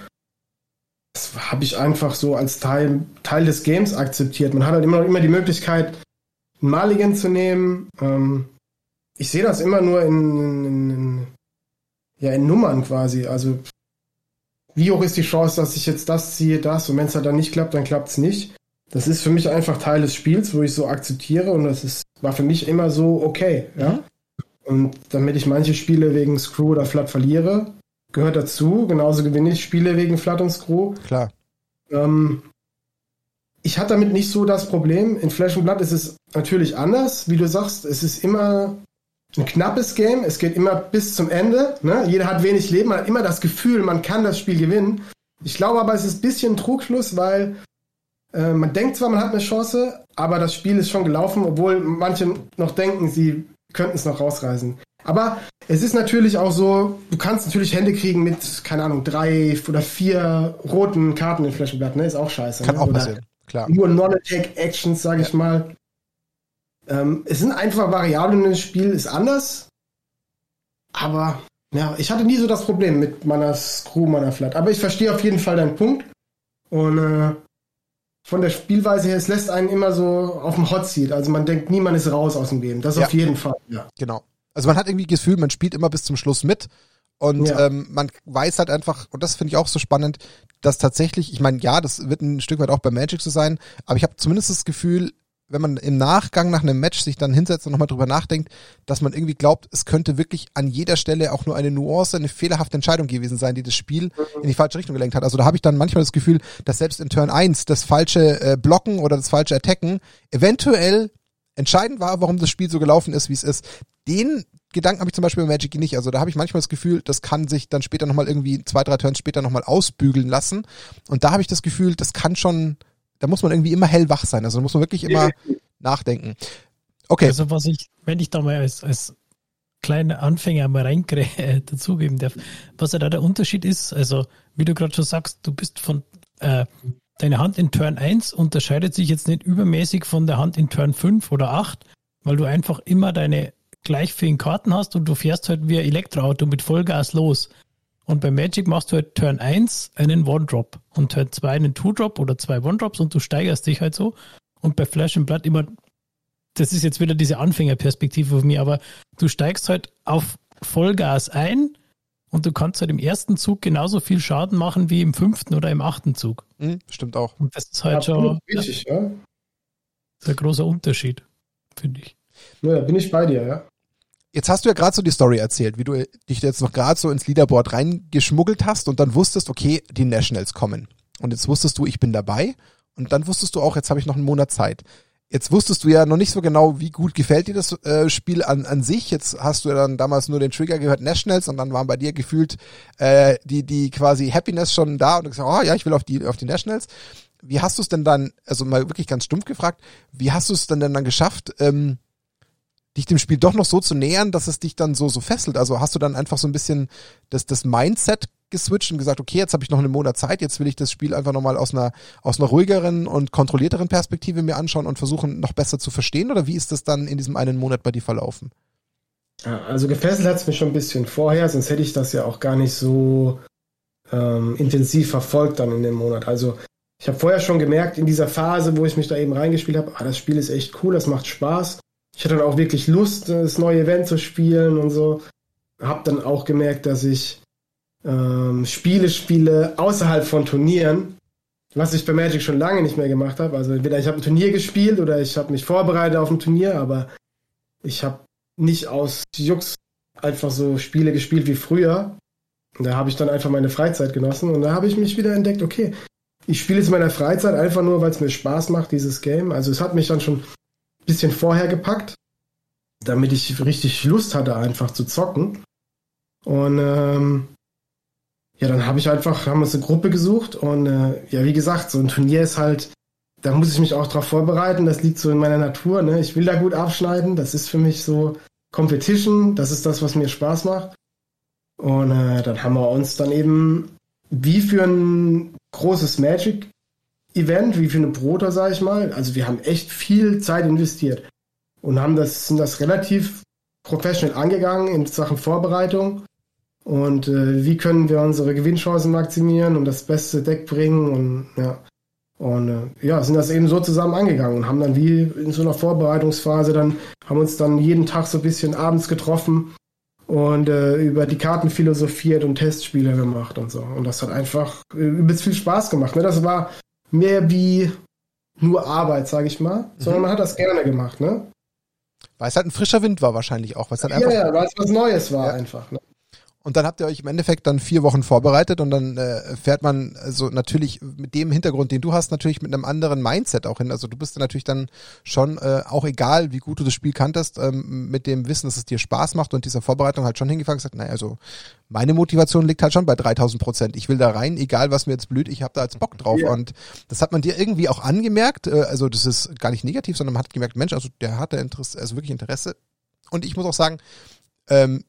Das habe ich einfach so als Teil, Teil des Games akzeptiert. Man hat halt immer, immer die Möglichkeit, einen Mulligan zu nehmen. Ähm, ich sehe das immer nur in, in, in, ja, in Nummern quasi. Also wie hoch ist die Chance, dass ich jetzt das ziehe, das und wenn es halt dann nicht klappt, dann klappt es nicht. Das ist für mich einfach Teil des Spiels, wo ich so akzeptiere und das ist, war für mich immer so okay, ja. Und damit ich manche Spiele wegen Screw oder Flat verliere, gehört dazu. Genauso gewinne ich Spiele wegen Flat und Screw. Klar. Ähm, ich hatte damit nicht so das Problem. In Flash and Blood ist es natürlich anders. Wie du sagst, es ist immer ein knappes Game. Es geht immer bis zum Ende. Ne? Jeder hat wenig Leben, man hat immer das Gefühl, man kann das Spiel gewinnen. Ich glaube aber, es ist ein bisschen ein Trugschluss, weil äh, man denkt zwar, man hat eine Chance, aber das Spiel ist schon gelaufen, obwohl manche noch denken, sie könnten es noch rausreißen. Aber es ist natürlich auch so, du kannst natürlich Hände kriegen mit, keine Ahnung, drei oder vier roten Karten in Flaschenblatt, ne? Ist auch scheiße. Kann ne? auch Oder passieren. Klar. Nur Non-Attack-Actions, sage ich mal. Ähm, es sind einfach Variablen im Spiel, ist anders. Aber, ja, ich hatte nie so das Problem mit meiner Screw, meiner Flat. Aber ich verstehe auf jeden Fall deinen Punkt. Und äh, von der Spielweise her, es lässt einen immer so auf dem Hot Seat. Also man denkt, niemand ist raus aus dem Game. Das Ja. auf jeden Fall. Ja. Genau. Also man hat irgendwie das Gefühl, man spielt immer bis zum Schluss mit. Und Ja. ähm, man weiß halt einfach, und das finde ich auch so spannend, dass tatsächlich, ich meine, ja, das wird ein Stück weit auch bei Magic so sein, aber ich habe zumindest das Gefühl, wenn man im Nachgang nach einem Match sich dann hinsetzt und nochmal drüber nachdenkt, dass man irgendwie glaubt, es könnte wirklich an jeder Stelle auch nur eine Nuance, eine fehlerhafte Entscheidung gewesen sein, die das Spiel in die falsche Richtung gelenkt hat. Also da habe ich dann manchmal das Gefühl, dass selbst in Turn 1 das falsche äh, Blocken oder das falsche Attacken eventuell entscheidend war, warum das Spiel so gelaufen ist, wie es ist. Den Gedanken habe ich zum Beispiel bei Magic nicht. Also da habe ich manchmal das Gefühl, das kann sich dann später nochmal irgendwie zwei, drei Turns später nochmal ausbügeln lassen. Und da habe ich das Gefühl, das kann schon, da muss man irgendwie immer hellwach sein. Also da muss man wirklich immer nachdenken. Okay. Also was ich, wenn ich da mal als, als kleiner Anfänger mal rein äh, dazugeben darf, was ja da der Unterschied ist, also wie du gerade schon sagst, du bist von äh, deine Hand in Turn 1 unterscheidet sich jetzt nicht übermäßig von der Hand in Turn 5 oder 8, weil du einfach immer deine gleich vielen Karten hast und du fährst halt wie ein Elektroauto mit Vollgas los. Und bei Magic machst du halt Turn 1 einen One-Drop und Turn 2 einen Two-Drop oder zwei One-Drops und du steigerst dich halt so. Und bei Flash and Blood immer, das ist jetzt wieder diese Anfängerperspektive von mir, aber du steigst halt auf Vollgas ein und du kannst halt im ersten Zug genauso viel Schaden machen wie im fünften oder im achten Zug. Mhm, stimmt auch. Und das ist halt schon richtig, ja. Das ist ein großer Unterschied, finde ich. Ja, bin ich bei dir, ja. Jetzt hast du ja gerade so die Story erzählt, wie du dich jetzt noch gerade so ins Leaderboard reingeschmuggelt hast und dann wusstest, okay, die Nationals kommen. Und jetzt wusstest du, ich bin dabei. Und dann wusstest du auch, jetzt habe ich noch einen Monat Zeit. Jetzt wusstest du ja noch nicht so genau, wie gut gefällt dir das äh, Spiel an, an sich. Jetzt hast du ja dann damals nur den Trigger gehört, Nationals, und dann waren bei dir gefühlt äh, die, die quasi Happiness schon da und du gesagt, oh ja, ich will auf die, auf die Nationals. Wie hast du es denn dann, also mal wirklich ganz stumpf gefragt, wie hast du es denn, denn dann geschafft, ähm, dich dem Spiel doch noch so zu nähern, dass es dich dann so so fesselt. Also hast du dann einfach so ein bisschen das das Mindset geswitcht und gesagt, okay, jetzt habe ich noch einen Monat Zeit, jetzt will ich das Spiel einfach nochmal aus einer aus einer ruhigeren und kontrollierteren Perspektive mir anschauen und versuchen noch besser zu verstehen oder wie ist das dann in diesem einen Monat bei dir verlaufen? Also gefesselt hat es mich schon ein bisschen vorher, sonst hätte ich das ja auch gar nicht so ähm, intensiv verfolgt dann in dem Monat. Also ich habe vorher schon gemerkt, in dieser Phase, wo ich mich da eben reingespielt habe, ah, das Spiel ist echt cool, das macht Spaß ich hatte dann auch wirklich Lust, das neue Event zu spielen und so. Hab dann auch gemerkt, dass ich ähm, Spiele spiele außerhalb von Turnieren, was ich bei Magic schon lange nicht mehr gemacht habe. Also entweder ich habe ein Turnier gespielt oder ich habe mich vorbereitet auf ein Turnier, aber ich habe nicht aus Jux einfach so Spiele gespielt wie früher. Und da habe ich dann einfach meine Freizeit genossen und da habe ich mich wieder entdeckt, okay, ich spiele es in meiner Freizeit einfach nur, weil es mir Spaß macht, dieses Game. Also es hat mich dann schon bisschen vorher gepackt, damit ich richtig Lust hatte, einfach zu zocken. Und ähm, ja, dann habe ich einfach, haben wir uns eine Gruppe gesucht und äh, ja, wie gesagt, so ein Turnier ist halt, da muss ich mich auch drauf vorbereiten, das liegt so in meiner Natur, ne? Ich will da gut abschneiden, das ist für mich so Competition, das ist das, was mir Spaß macht. Und äh, dann haben wir uns dann eben wie für ein großes Magic Event, wie für eine Broter, sage ich mal. Also wir haben echt viel Zeit investiert und haben das, sind das relativ professionell angegangen in Sachen Vorbereitung. Und äh, wie können wir unsere Gewinnchancen maximieren und das beste Deck bringen und ja. Und äh, ja, sind das eben so zusammen angegangen und haben dann wie in so einer Vorbereitungsphase dann, haben uns dann jeden Tag so ein bisschen abends getroffen und äh, über die Karten philosophiert und Testspiele gemacht und so. Und das hat einfach äh, übelst viel Spaß gemacht. Ne? Das war mehr wie nur Arbeit, sage ich mal, sondern mhm. man hat das gerne gemacht, ne? Weil es halt ein frischer Wind war wahrscheinlich auch. Weil es halt ja, einfach, ja, weil es was Neues war ja. einfach. Ne? Und dann habt ihr euch im Endeffekt dann vier Wochen vorbereitet und dann äh, fährt man also natürlich mit dem Hintergrund, den du hast, natürlich mit einem anderen Mindset auch hin. Also du bist natürlich dann schon äh, auch egal, wie gut du das Spiel kanntest, ähm, mit dem Wissen, dass es dir Spaß macht und dieser Vorbereitung halt schon hingefangen und gesagt, naja, also meine Motivation liegt halt schon bei 3000 Prozent. Ich will da rein, egal was mir jetzt blüht, ich habe da jetzt Bock drauf. Ja. Und das hat man dir irgendwie auch angemerkt. Äh, also das ist gar nicht negativ, sondern man hat gemerkt, Mensch, also der hatte Interesse, also wirklich Interesse. Und ich muss auch sagen, ähm,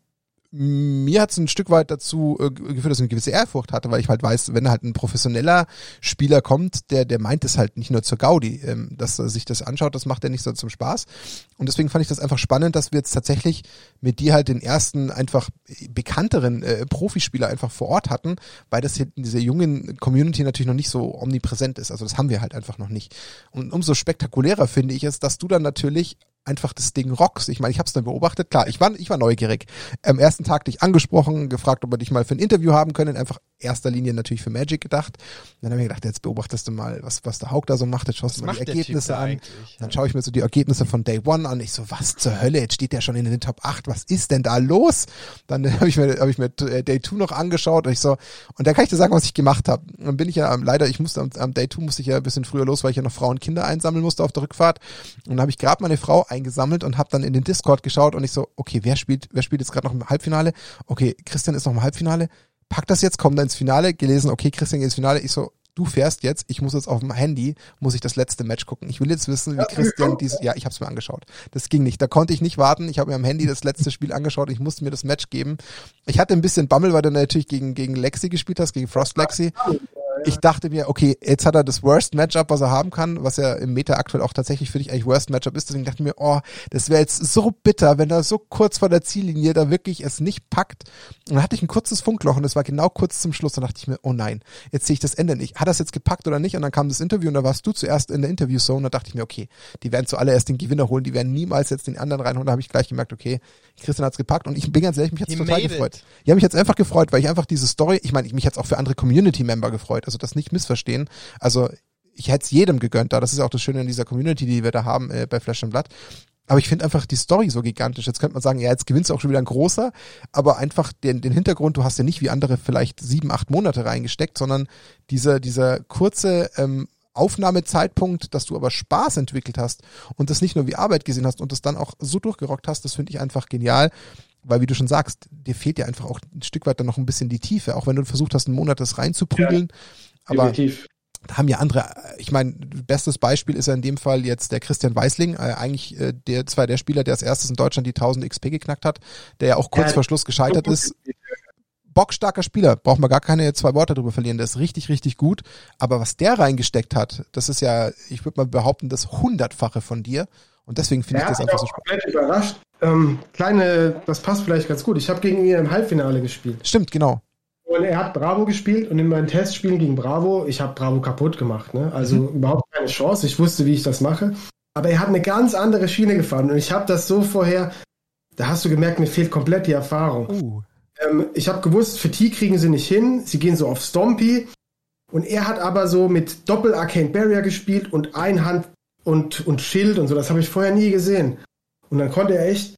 mir hat es ein Stück weit dazu äh, geführt, dass ich eine gewisse Ehrfurcht hatte, weil ich halt weiß, wenn halt ein professioneller Spieler kommt, der, der meint es halt nicht nur zur Gaudi, ähm, dass er sich das anschaut, das macht er nicht so zum Spaß. Und deswegen fand ich das einfach spannend, dass wir jetzt tatsächlich mit dir halt den ersten einfach bekannteren äh, Profispieler einfach vor Ort hatten, weil das hier in dieser jungen Community natürlich noch nicht so omnipräsent ist. Also das haben wir halt einfach noch nicht. Und umso spektakulärer finde ich es, dass du dann natürlich einfach das Ding rockst. Ich meine, ich habe es dann beobachtet. Klar, ich war, ich war neugierig. Am ersten Tag dich angesprochen, gefragt, ob wir dich mal für ein Interview haben können. Einfach erster Linie natürlich für Magic gedacht. dann habe ich gedacht, jetzt beobachtest du mal, was, was der Hauk da so macht. Jetzt schaust du mal die Ergebnisse an. Dann schaue ich mir so die Ergebnisse von Day One an. Ich so, was zur Hölle? Jetzt steht der schon in den Top 8. Was ist denn da los? Dann habe ich mir, habe ich mir äh, Day 2 noch angeschaut und ich so, und da kann ich dir sagen, was ich gemacht habe. Dann bin ich ja leider, ich musste am, am Day 2 musste ich ja ein bisschen früher los, weil ich ja noch Frauen und Kinder einsammeln musste auf der Rückfahrt. Und dann habe ich gerade meine Frau eingesammelt und habe dann in den Discord geschaut und ich so, okay, wer spielt, wer spielt jetzt gerade noch im Halbfinale? Okay, Christian ist noch im Halbfinale. Pack das jetzt, komm da ins Finale, gelesen, okay, Christian geht ins Finale. Ich so, du fährst jetzt, ich muss jetzt auf dem Handy, muss ich das letzte Match gucken. Ich will jetzt wissen, wie Christian dieses, ja, ich habe es mir angeschaut. Das ging nicht, da konnte ich nicht warten. Ich habe mir am Handy das letzte Spiel angeschaut. Ich musste mir das Match geben. Ich hatte ein bisschen Bammel, weil du natürlich gegen gegen Lexi gespielt hast, gegen Frost Lexi ich dachte mir, okay, jetzt hat er das Worst Matchup, was er haben kann, was ja im Meta aktuell auch tatsächlich für dich eigentlich Worst Matchup ist. Deswegen dachte ich mir, oh, das wäre jetzt so bitter, wenn er so kurz vor der Ziellinie da wirklich es nicht packt. Und dann hatte ich ein kurzes Funkloch und das war genau kurz zum Schluss. Dann dachte ich mir, oh nein, jetzt sehe ich das Ende nicht. Hat er es jetzt gepackt oder nicht? Und dann kam das Interview und da warst du zuerst in der Interviewzone. Da dachte ich mir, okay, die werden zuallererst den Gewinner holen, die werden niemals jetzt den anderen reinholen. Da habe ich gleich gemerkt, okay, Christian hat's gepackt und ich bin ganz ehrlich, mich hat's He total gefreut. It. Ja, mich hat's einfach gefreut, weil ich einfach diese Story, ich meine, mich hat's auch für andere Community-Member gefreut, also das nicht missverstehen. Also ich hätte es jedem gegönnt da. Das ist auch das Schöne in dieser Community, die wir da haben äh, bei Flash and Blood. Aber ich finde einfach die Story so gigantisch. Jetzt könnte man sagen, ja, jetzt gewinnst du auch schon wieder ein großer, aber einfach den, den Hintergrund, du hast ja nicht wie andere vielleicht sieben, acht Monate reingesteckt, sondern dieser, dieser kurze ähm, Aufnahmezeitpunkt, dass du aber Spaß entwickelt hast und das nicht nur wie Arbeit gesehen hast und das dann auch so durchgerockt hast, das finde ich einfach genial. Weil, wie du schon sagst, dir fehlt ja einfach auch ein Stück weit dann noch ein bisschen die Tiefe, auch wenn du versucht hast, einen Monat das reinzuprügeln. Ja, aber definitiv. da haben ja andere, ich meine, bestes Beispiel ist ja in dem Fall jetzt der Christian Weisling, äh, eigentlich äh, der zwar der Spieler, der als erstes in Deutschland die 1000 XP geknackt hat, der ja auch kurz ja, vor Schluss gescheitert ist bockstarker Spieler, braucht man gar keine zwei Worte drüber verlieren. Der ist richtig, richtig gut. Aber was der reingesteckt hat, das ist ja, ich würde mal behaupten, das Hundertfache von dir. Und deswegen finde ich das einfach so spannend. überrascht. Ähm, kleine, das passt vielleicht ganz gut. Ich habe gegen ihn im Halbfinale gespielt. Stimmt, genau. Und er hat Bravo gespielt und in meinen Testspielen gegen Bravo, ich habe Bravo kaputt gemacht. Ne? Also mhm. überhaupt keine Chance. Ich wusste, wie ich das mache. Aber er hat eine ganz andere Schiene gefahren und ich habe das so vorher, da hast du gemerkt, mir fehlt komplett die Erfahrung. Uh. Ähm, ich habe gewusst, für T kriegen sie nicht hin. Sie gehen so auf Stompy. Und er hat aber so mit Doppel Arcane Barrier gespielt und Einhand und, und Schild und so. Das habe ich vorher nie gesehen. Und dann konnte er echt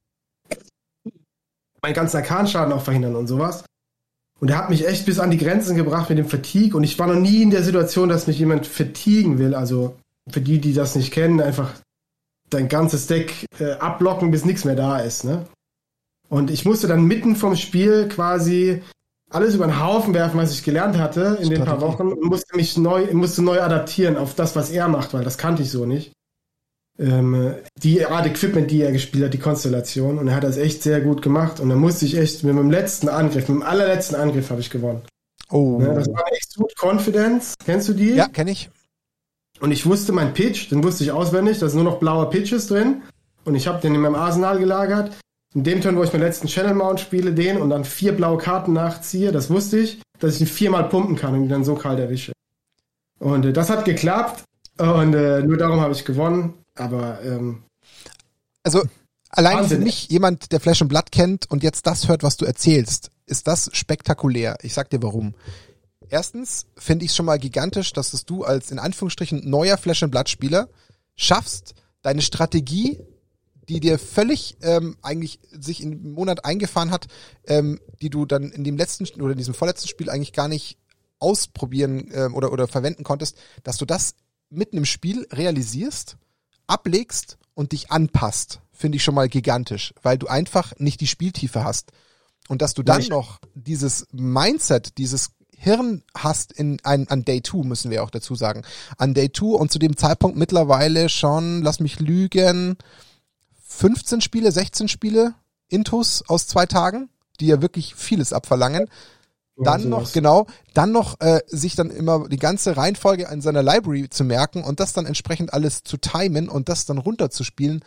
meinen ganzen Arkanschaden auch verhindern und sowas. Und er hat mich echt bis an die Grenzen gebracht mit dem Fatigue. Und ich war noch nie in der Situation, dass mich jemand fatiguen will. Also für die, die das nicht kennen, einfach dein ganzes Deck äh, abblocken, bis nichts mehr da ist. Ne? Und ich musste dann mitten vom Spiel quasi alles über den Haufen werfen, was ich gelernt hatte in den paar Wochen und musste mich neu, musste neu adaptieren auf das, was er macht, weil das kannte ich so nicht. Ähm, die Art Equipment, die er gespielt hat, die Konstellation. Und er hat das echt sehr gut gemacht. Und dann musste ich echt mit dem letzten Angriff, mit dem allerletzten Angriff habe ich gewonnen. Oh. Ne, das war eine Exude Confidence. Kennst du die? Ja, kenne ich. Und ich wusste mein Pitch, den wusste ich auswendig, da sind nur noch blaue Pitches drin. Und ich habe den in meinem Arsenal gelagert in dem Turn, wo ich meinen letzten Channel Mount spiele, den und dann vier blaue Karten nachziehe, das wusste ich, dass ich ihn viermal pumpen kann und ihn dann so kalt erwische. Und äh, das hat geklappt und äh, nur darum habe ich gewonnen. Aber ähm, also allein Wahnsinn. für mich jemand, der Flash and Blood kennt und jetzt das hört, was du erzählst, ist das spektakulär. Ich sag dir warum. Erstens finde ich es schon mal gigantisch, dass es du als in Anführungsstrichen neuer Flash and Blood Spieler schaffst, deine Strategie die dir völlig ähm, eigentlich sich im Monat eingefahren hat, ähm, die du dann in dem letzten oder in diesem vorletzten Spiel eigentlich gar nicht ausprobieren ähm, oder, oder verwenden konntest, dass du das mitten im Spiel realisierst, ablegst und dich anpasst, finde ich schon mal gigantisch, weil du einfach nicht die Spieltiefe hast. Und dass du dann ja, noch dieses Mindset, dieses Hirn hast in ein, an Day 2, müssen wir auch dazu sagen. An Day 2 und zu dem Zeitpunkt mittlerweile schon, lass mich lügen, 15 Spiele, 16 Spiele Intus aus zwei Tagen, die ja wirklich vieles abverlangen. Dann noch, genau, dann noch äh, sich dann immer die ganze Reihenfolge in seiner Library zu merken und das dann entsprechend alles zu timen und das dann runterzuspielen,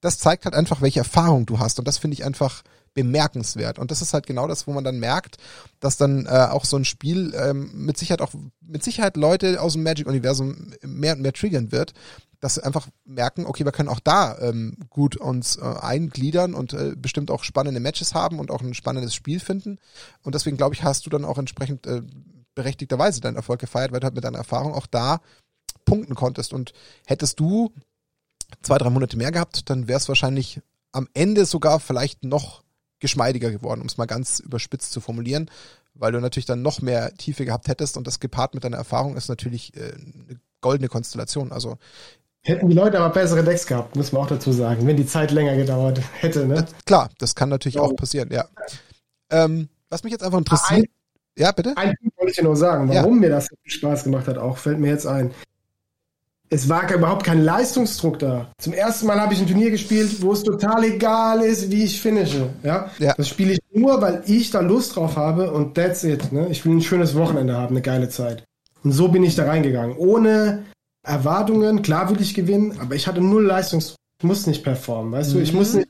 das zeigt halt einfach, welche Erfahrung du hast. Und das finde ich einfach bemerkenswert. Und das ist halt genau das, wo man dann merkt, dass dann äh, auch so ein Spiel ähm, mit Sicherheit auch mit Sicherheit Leute aus dem Magic-Universum mehr und mehr triggern wird, dass sie einfach merken, okay, wir können auch da ähm, gut uns äh, eingliedern und äh, bestimmt auch spannende Matches haben und auch ein spannendes Spiel finden. Und deswegen glaube ich, hast du dann auch entsprechend äh, berechtigterweise deinen Erfolg gefeiert, weil du halt mit deiner Erfahrung auch da punkten konntest. Und hättest du zwei, drei Monate mehr gehabt, dann wäre es wahrscheinlich am Ende sogar vielleicht noch geschmeidiger geworden, um es mal ganz überspitzt zu formulieren, weil du natürlich dann noch mehr Tiefe gehabt hättest und das gepaart mit deiner Erfahrung ist natürlich äh, eine goldene Konstellation. Also Hätten die Leute aber bessere Decks gehabt, muss man auch dazu sagen, wenn die Zeit länger gedauert hätte, ne? Das, klar, das kann natürlich ja. auch passieren, ja. Ähm, was mich jetzt einfach interessiert. Ein, ja, bitte? Ein Punkt wollte ich nur sagen, warum ja. mir das Spaß gemacht hat, auch fällt mir jetzt ein es war überhaupt kein Leistungsdruck da. Zum ersten Mal habe ich ein Turnier gespielt, wo es total egal ist, wie ich finische. Ja? ja. Das spiele ich nur, weil ich da Lust drauf habe und that's it. Ne? Ich will ein schönes Wochenende haben, eine geile Zeit. Und so bin ich da reingegangen. Ohne Erwartungen, klar will ich gewinnen, aber ich hatte null Leistungsdruck. Ich muss nicht performen, weißt mhm. du? Ich muss mhm. nicht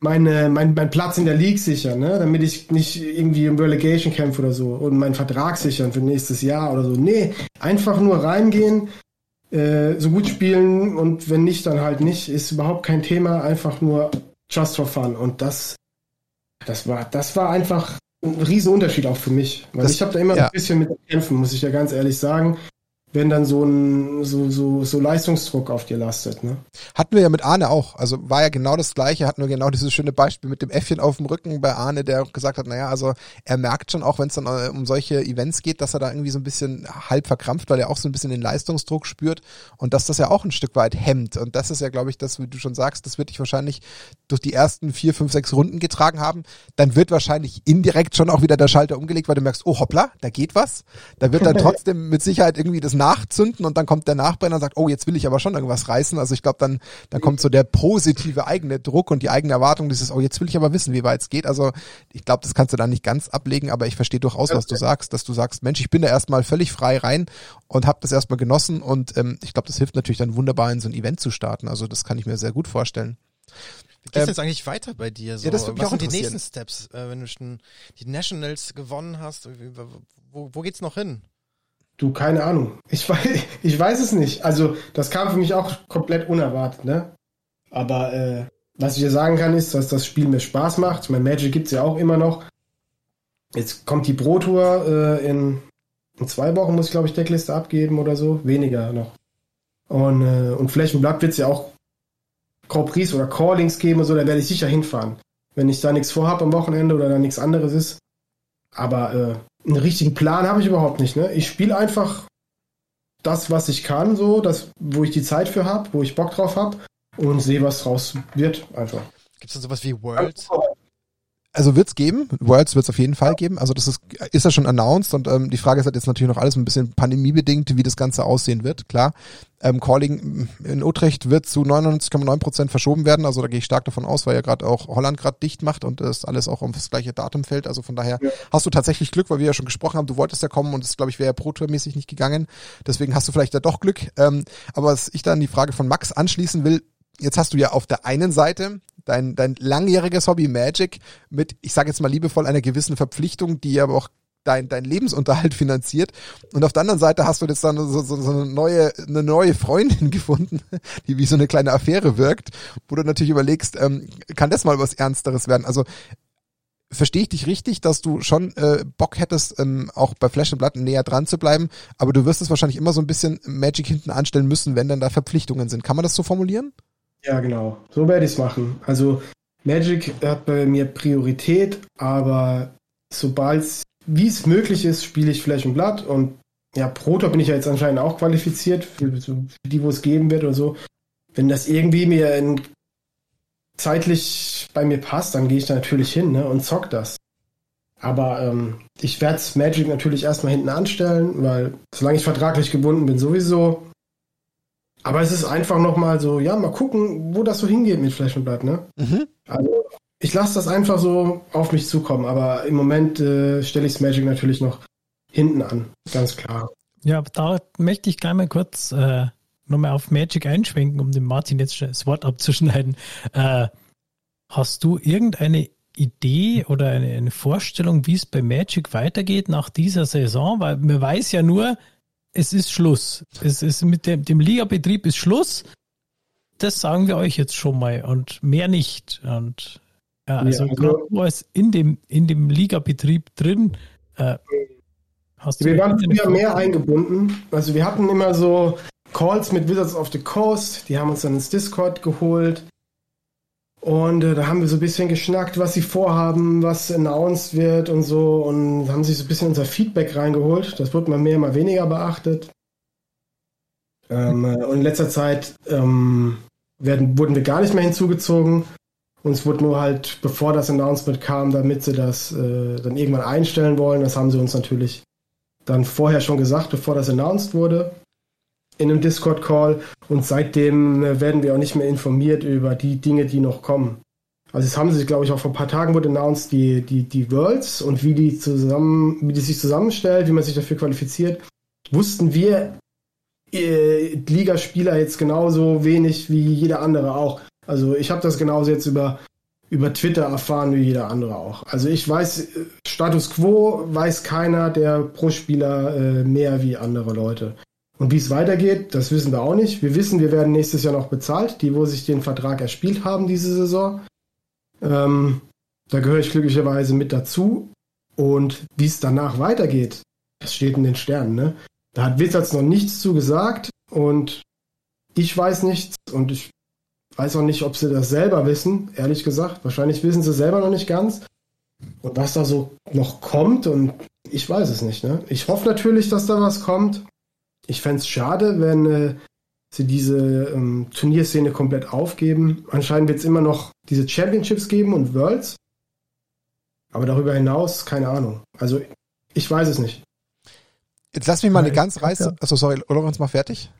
meine, mein, mein Platz in der League sichern, ne? damit ich nicht irgendwie im Relegation kämpfe oder so und meinen Vertrag sichern für nächstes Jahr oder so. Nee, einfach nur reingehen, äh, so gut spielen und wenn nicht, dann halt nicht. Ist überhaupt kein Thema, einfach nur just for fun. Und das, das war, das war einfach ein Riesenunterschied auch für mich. Weil das, ich habe da immer ja. ein bisschen mit kämpfen, muss ich ja ganz ehrlich sagen wenn dann so ein so, so, so Leistungsdruck auf dir lastet. Ne? Hatten wir ja mit Arne auch. Also war ja genau das gleiche, hatten wir genau dieses schöne Beispiel mit dem Äffchen auf dem Rücken bei Arne, der gesagt hat, naja, also er merkt schon auch, wenn es dann äh, um solche Events geht, dass er da irgendwie so ein bisschen halb verkrampft, weil er auch so ein bisschen den Leistungsdruck spürt und dass das ja auch ein Stück weit hemmt. Und das ist ja, glaube ich, das, wie du schon sagst, das wird dich wahrscheinlich durch die ersten vier, fünf, sechs Runden getragen haben. Dann wird wahrscheinlich indirekt schon auch wieder der Schalter umgelegt, weil du merkst, oh hoppla, da geht was. Da wird dann trotzdem mit Sicherheit irgendwie das nachzünden und dann kommt der Nachbrenner und sagt, oh, jetzt will ich aber schon irgendwas reißen. Also ich glaube, dann, dann kommt so der positive eigene Druck und die eigene Erwartung, dieses, oh, jetzt will ich aber wissen, wie weit es geht. Also ich glaube, das kannst du dann nicht ganz ablegen, aber ich verstehe durchaus, was du sagst, dass du sagst, Mensch, ich bin da erstmal völlig frei rein und habe das erstmal genossen und ähm, ich glaube, das hilft natürlich dann wunderbar in so ein Event zu starten. Also das kann ich mir sehr gut vorstellen. Wie geht's ähm, jetzt eigentlich weiter bei dir? So? Ja, das Was sind die nächsten Steps, äh, wenn du schon die Nationals gewonnen hast? Wo, wo geht's noch hin? Du, keine Ahnung. Ich weiß, ich weiß es nicht. Also, das kam für mich auch komplett unerwartet, ne? Aber äh, was ich dir sagen kann, ist, dass das Spiel mir Spaß macht. Ich meine, Magic gibt's ja auch immer noch. Jetzt kommt die Pro Tour äh, in, in zwei Wochen, muss ich glaube ich Deckliste abgeben oder so. Weniger noch. Und, äh, und Blood wird's ja auch Prix oder Callings geben und so, da werde ich sicher hinfahren. Wenn ich da nichts vorhab am Wochenende oder da nichts anderes ist. Aber äh, einen richtigen Plan habe ich überhaupt nicht. Ne? Ich spiele einfach das, was ich kann, so, das, wo ich die Zeit für habe, wo ich Bock drauf habe und sehe, was draus wird, einfach. Gibt es dann sowas wie Worlds? Also wird's geben, Worlds wird's auf jeden Fall geben. Also das ist, ist ja schon announced und ähm, die Frage ist halt jetzt natürlich noch alles ein bisschen pandemiebedingt, wie das Ganze aussehen wird, klar. Ähm, Calling in Utrecht wird zu 99,9 Prozent verschoben werden, also da gehe ich stark davon aus, weil ja gerade auch Holland gerade dicht macht und das alles auch aufs gleiche Datum fällt. Also von daher ja. hast du tatsächlich Glück, weil wir ja schon gesprochen haben, du wolltest ja kommen und das glaube ich wäre ja Pro-Tour-mäßig nicht gegangen. Deswegen hast du vielleicht ja doch Glück. Ähm, aber was ich dann die Frage von Max anschließen will, jetzt hast du ja auf der einen Seite dein, dein langjähriges Hobby Magic mit, ich sage jetzt mal liebevoll, einer gewissen Verpflichtung, die aber auch dein, dein Lebensunterhalt finanziert. Und auf der anderen Seite hast du jetzt dann so, so, so eine neue, eine neue Freundin gefunden, die wie so eine kleine Affäre wirkt, wo du natürlich überlegst, ähm, kann das mal was Ernsteres werden? Also verstehe ich dich richtig, dass du schon äh, Bock hättest, ähm, auch bei Flash and Blood näher dran zu bleiben, aber du wirst es wahrscheinlich immer so ein bisschen Magic hinten anstellen müssen, wenn dann da Verpflichtungen sind. Kann man das so formulieren? Ja, genau. So werde ich es machen. Also Magic hat bei mir Priorität, aber sobald wie es möglich ist, spiele ich Flash und Blatt und ja, Proto bin ich ja jetzt anscheinend auch qualifiziert für, für die, wo es geben wird oder so. Wenn das irgendwie mir in, zeitlich bei mir passt, dann gehe ich da natürlich hin ne, und zock das. Aber ähm, ich werde Magic natürlich erstmal hinten anstellen, weil solange ich vertraglich gebunden bin, sowieso. Aber es ist einfach nochmal so, ja, mal gucken, wo das so hingeht mit Flash und Blood, ne? Mhm. Also, ich lasse das einfach so auf mich zukommen, aber im Moment äh, stelle ich Magic natürlich noch hinten an, ganz klar. Ja, da möchte ich gleich mal kurz äh, nochmal auf Magic einschwenken, um dem Martin jetzt das Wort abzuschneiden. Äh, hast du irgendeine Idee oder eine, eine Vorstellung, wie es bei Magic weitergeht nach dieser Saison? Weil man weiß ja nur, es ist Schluss. Es ist mit dem, dem Ligabetrieb ist Schluss. Das sagen wir euch jetzt schon mal und mehr nicht. Und ja, also, ja, also als in dem, in dem Ligabetrieb drin, äh, hast du. Wir waren früher mehr eingebunden. Also wir hatten immer so Calls mit Wizards of the Coast, die haben uns dann ins Discord geholt. Und äh, da haben wir so ein bisschen geschnackt, was sie vorhaben, was announced wird und so und haben sich so ein bisschen unser Feedback reingeholt. Das wird mal mehr, mal weniger beachtet. Ähm, äh, und in letzter Zeit ähm, werden, wurden wir gar nicht mehr hinzugezogen. Uns wurde nur halt, bevor das Announcement kam, damit sie das äh, dann irgendwann einstellen wollen. Das haben sie uns natürlich dann vorher schon gesagt, bevor das announced wurde in einem Discord-Call und seitdem äh, werden wir auch nicht mehr informiert über die Dinge, die noch kommen. Also es haben sich, glaube ich, auch vor ein paar Tagen wurde announced, die, die, die Worlds und wie die zusammen, wie die sich zusammenstellt, wie man sich dafür qualifiziert, wussten wir äh, Ligaspieler jetzt genauso wenig wie jeder andere auch. Also ich habe das genauso jetzt über, über Twitter erfahren wie jeder andere auch. Also ich weiß, äh, Status quo weiß keiner der Pro-Spieler äh, mehr wie andere Leute. Und wie es weitergeht, das wissen wir auch nicht. Wir wissen, wir werden nächstes Jahr noch bezahlt, die, wo sich den Vertrag erspielt haben diese Saison. Ähm, da gehöre ich glücklicherweise mit dazu. Und wie es danach weitergeht, das steht in den Sternen. Ne? Da hat Wizards noch nichts zu gesagt und ich weiß nichts und ich weiß auch nicht, ob sie das selber wissen, ehrlich gesagt. Wahrscheinlich wissen sie selber noch nicht ganz. Und was da so noch kommt und ich weiß es nicht. Ne? Ich hoffe natürlich, dass da was kommt ich fände es schade, wenn äh, sie diese ähm, Turnierszene komplett aufgeben. Anscheinend wird es immer noch diese Championships geben und Worlds. Aber darüber hinaus, keine Ahnung. Also, ich weiß es nicht. Jetzt lass mich mal eine ganz reiße. Achso, sorry, Lorenz, mal fertig.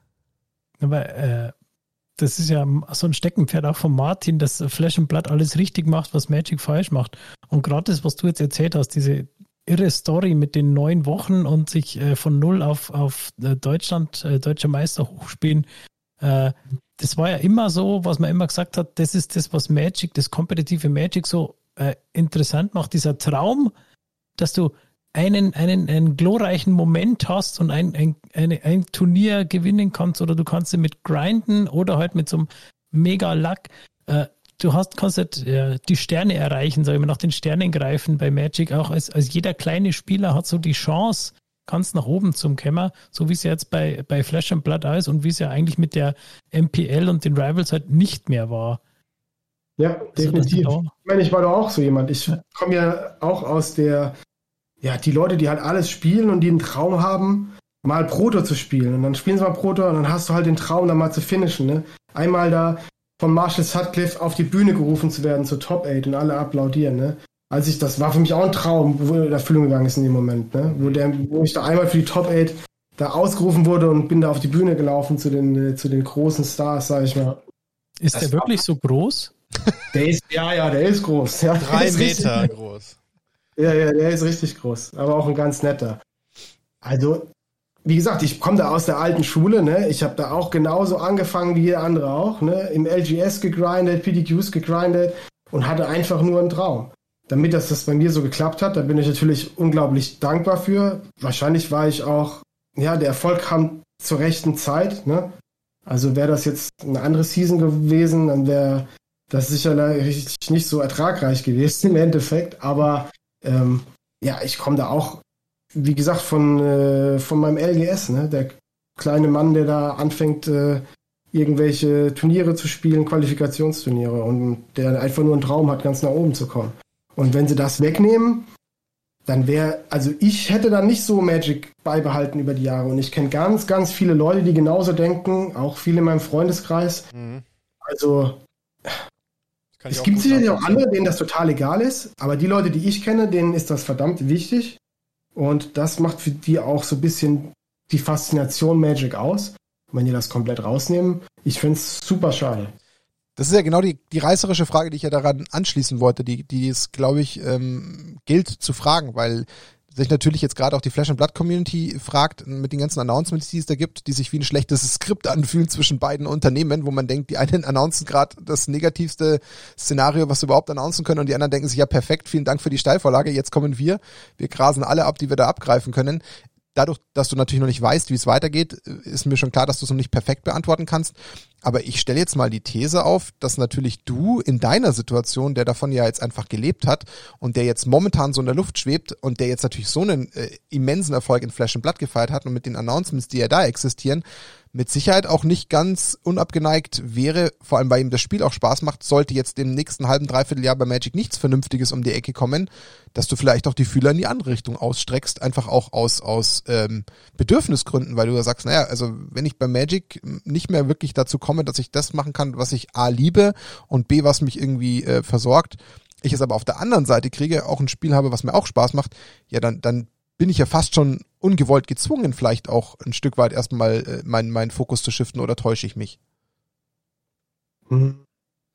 Aber äh, das ist ja so ein Steckenpferd auch von Martin, dass Flash and Blood alles richtig macht, was Magic falsch macht. Und gerade das, was du jetzt erzählt hast, diese irre Story mit den neun Wochen und sich äh, von null auf, auf äh, Deutschland, äh, deutscher Meister hochspielen. Äh, das war ja immer so, was man immer gesagt hat, das ist das, was Magic, das kompetitive Magic so äh, interessant macht, dieser Traum, dass du einen, einen, einen glorreichen Moment hast und ein, ein, eine, ein Turnier gewinnen kannst oder du kannst sie mit grinden oder halt mit so einem mega Luck. Äh, du hast, kannst halt, ja, die Sterne erreichen, sag ich mal, nach den Sternen greifen bei Magic. Auch als, als jeder kleine Spieler hat so die Chance, ganz nach oben zum Kämmer, so wie es ja jetzt bei, bei Flash and Blood ist und wie es ja eigentlich mit der MPL und den Rivals halt nicht mehr war. Ja, also definitiv. Ich meine, ich war doch auch so jemand. Ich komme ja auch aus der, ja, die Leute, die halt alles spielen und die einen Traum haben, mal Proto zu spielen. Und dann spielen sie mal Proto und dann hast du halt den Traum, da mal zu finishen. Ne? Einmal da von Marshall Sutcliffe auf die Bühne gerufen zu werden zur Top 8 und alle applaudieren, ne? Als ich, das war für mich auch ein Traum, wo in Erfüllung gegangen ist in dem Moment, ne? Wo, der, wo ich da einmal für die Top 8 da ausgerufen wurde und bin da auf die Bühne gelaufen zu den, äh, zu den großen Stars, sag ich mal. Ist das der wirklich so groß? Der ist, ja, ja, der ist groß. Ja, Drei Meter richtig, groß. Ja, ja, der ist richtig groß, aber auch ein ganz netter. Also, wie gesagt, ich komme da aus der alten Schule, ne? Ich habe da auch genauso angefangen wie jeder andere auch, ne? Im LGS gegrindet, PDQs gegrindet und hatte einfach nur einen Traum. Damit das, das bei mir so geklappt hat, da bin ich natürlich unglaublich dankbar für. Wahrscheinlich war ich auch, ja, der Erfolg kam zur rechten Zeit, ne? Also wäre das jetzt eine andere Season gewesen, dann wäre das sicherlich nicht so ertragreich gewesen im Endeffekt. Aber ähm, ja, ich komme da auch wie gesagt, von, äh, von meinem LGS, ne? Der kleine Mann, der da anfängt, äh, irgendwelche Turniere zu spielen, Qualifikationsturniere und der einfach nur einen Traum hat, ganz nach oben zu kommen. Und wenn sie das wegnehmen, dann wäre, also ich hätte dann nicht so Magic beibehalten über die Jahre. Und ich kenne ganz, ganz viele Leute, die genauso denken, auch viele in meinem Freundeskreis. Mhm. Also es gibt sicherlich auch andere, denen das total egal ist, aber die Leute, die ich kenne, denen ist das verdammt wichtig. Und das macht für die auch so ein bisschen die Faszination Magic aus. wenn die das komplett rausnehmen, ich finde es super schade. Das ist ja genau die, die reißerische Frage, die ich ja daran anschließen wollte, die, die es, glaube ich, ähm, gilt zu fragen, weil sich natürlich jetzt gerade auch die Flash and Blood Community fragt, mit den ganzen Announcements, die es da gibt, die sich wie ein schlechtes Skript anfühlen zwischen beiden Unternehmen, wo man denkt, die einen announcen gerade das negativste Szenario, was sie überhaupt announcen können und die anderen denken sich, ja perfekt, vielen Dank für die Steilvorlage, jetzt kommen wir, wir grasen alle ab, die wir da abgreifen können dadurch, dass du natürlich noch nicht weißt, wie es weitergeht, ist mir schon klar, dass du es noch nicht perfekt beantworten kannst. Aber ich stelle jetzt mal die These auf, dass natürlich du in deiner Situation, der davon ja jetzt einfach gelebt hat und der jetzt momentan so in der Luft schwebt und der jetzt natürlich so einen äh, immensen Erfolg in Flash and Blood gefeiert hat und mit den Announcements, die ja da existieren, mit Sicherheit auch nicht ganz unabgeneigt wäre, vor allem weil ihm das Spiel auch Spaß macht, sollte jetzt im nächsten halben, dreiviertel Jahr bei Magic nichts Vernünftiges um die Ecke kommen, dass du vielleicht auch die Fühler in die andere Richtung ausstreckst, einfach auch aus, aus ähm, Bedürfnisgründen, weil du ja sagst, naja, also wenn ich bei Magic nicht mehr wirklich dazu komme, dass ich das machen kann, was ich A liebe und B, was mich irgendwie äh, versorgt, ich es aber auf der anderen Seite kriege, auch ein Spiel habe, was mir auch Spaß macht, ja, dann, dann bin ich ja fast schon ungewollt gezwungen, vielleicht auch ein Stück weit erstmal äh, meinen mein Fokus zu shiften oder täusche ich mich? Hm.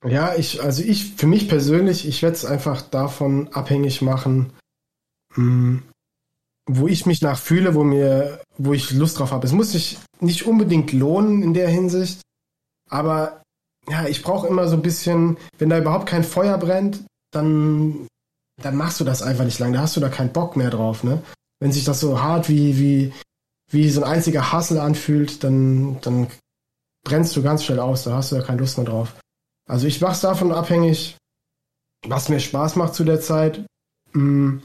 Ja, ich, also ich, für mich persönlich, ich werde es einfach davon abhängig machen, hm, wo ich mich nach fühle, wo mir, wo ich Lust drauf habe. Es muss sich nicht unbedingt lohnen in der Hinsicht, aber ja, ich brauche immer so ein bisschen, wenn da überhaupt kein Feuer brennt, dann, dann machst du das einfach nicht lang. Da hast du da keinen Bock mehr drauf, ne? wenn sich das so hart wie, wie, wie so ein einziger Hassel anfühlt, dann, dann brennst du ganz schnell aus, da hast du ja keine Lust mehr drauf. Also ich mach's davon abhängig, was mir Spaß macht zu der Zeit. Hm,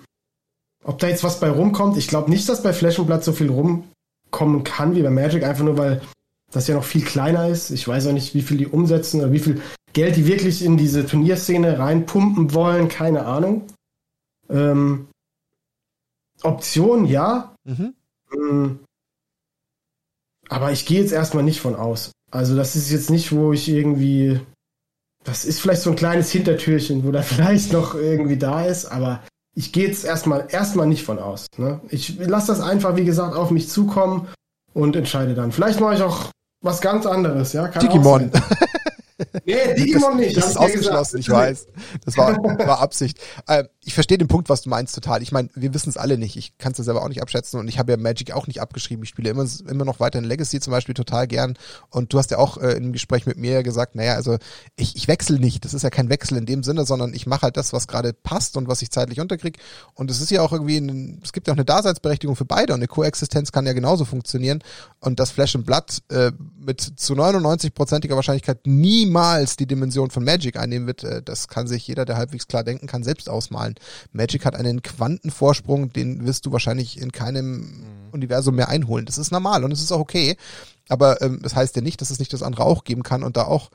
ob da jetzt was bei rumkommt, ich glaube nicht, dass bei Flash und Blatt so viel rumkommen kann wie bei Magic, einfach nur weil das ja noch viel kleiner ist. Ich weiß auch nicht, wie viel die umsetzen oder wie viel Geld die wirklich in diese Turnierszene reinpumpen wollen, keine Ahnung. Ähm, Option, ja. Mhm. Mm. Aber ich gehe jetzt erstmal nicht von aus. Also das ist jetzt nicht, wo ich irgendwie. Das ist vielleicht so ein kleines Hintertürchen, wo da vielleicht noch irgendwie da ist, aber ich gehe jetzt erstmal erstmal nicht von aus. Ne? Ich lasse das einfach, wie gesagt, auf mich zukommen und entscheide dann. Vielleicht mache ich auch was ganz anderes, ja. Digimon. Nee, Digimon nicht. Das ist ausgeschlossen, ich weiß. Das war, war Absicht. Ähm, ich verstehe den Punkt, was du meinst, total. Ich meine, wir wissen es alle nicht. Ich kann es ja selber auch nicht abschätzen und ich habe ja Magic auch nicht abgeschrieben. Ich spiele immer, immer noch weiter in Legacy zum Beispiel total gern. Und du hast ja auch äh, im Gespräch mit mir gesagt, naja, also ich, ich wechsle nicht. Das ist ja kein Wechsel in dem Sinne, sondern ich mache halt das, was gerade passt und was ich zeitlich unterkriege. Und es ist ja auch irgendwie, ein, es gibt ja auch eine Daseinsberechtigung für beide und eine Koexistenz kann ja genauso funktionieren. Und das Flash and Blood äh, mit zu 99-prozentiger Wahrscheinlichkeit niemals die Dimension von Magic einnehmen wird, äh, das kann sich jeder, der halbwegs klar denken kann, selbst ausmalen. Magic hat einen Quantenvorsprung, den wirst du wahrscheinlich in keinem mhm. Universum mehr einholen. Das ist normal und es ist auch okay. Aber ähm, das heißt ja nicht, dass es nicht das andere auch geben kann und da auch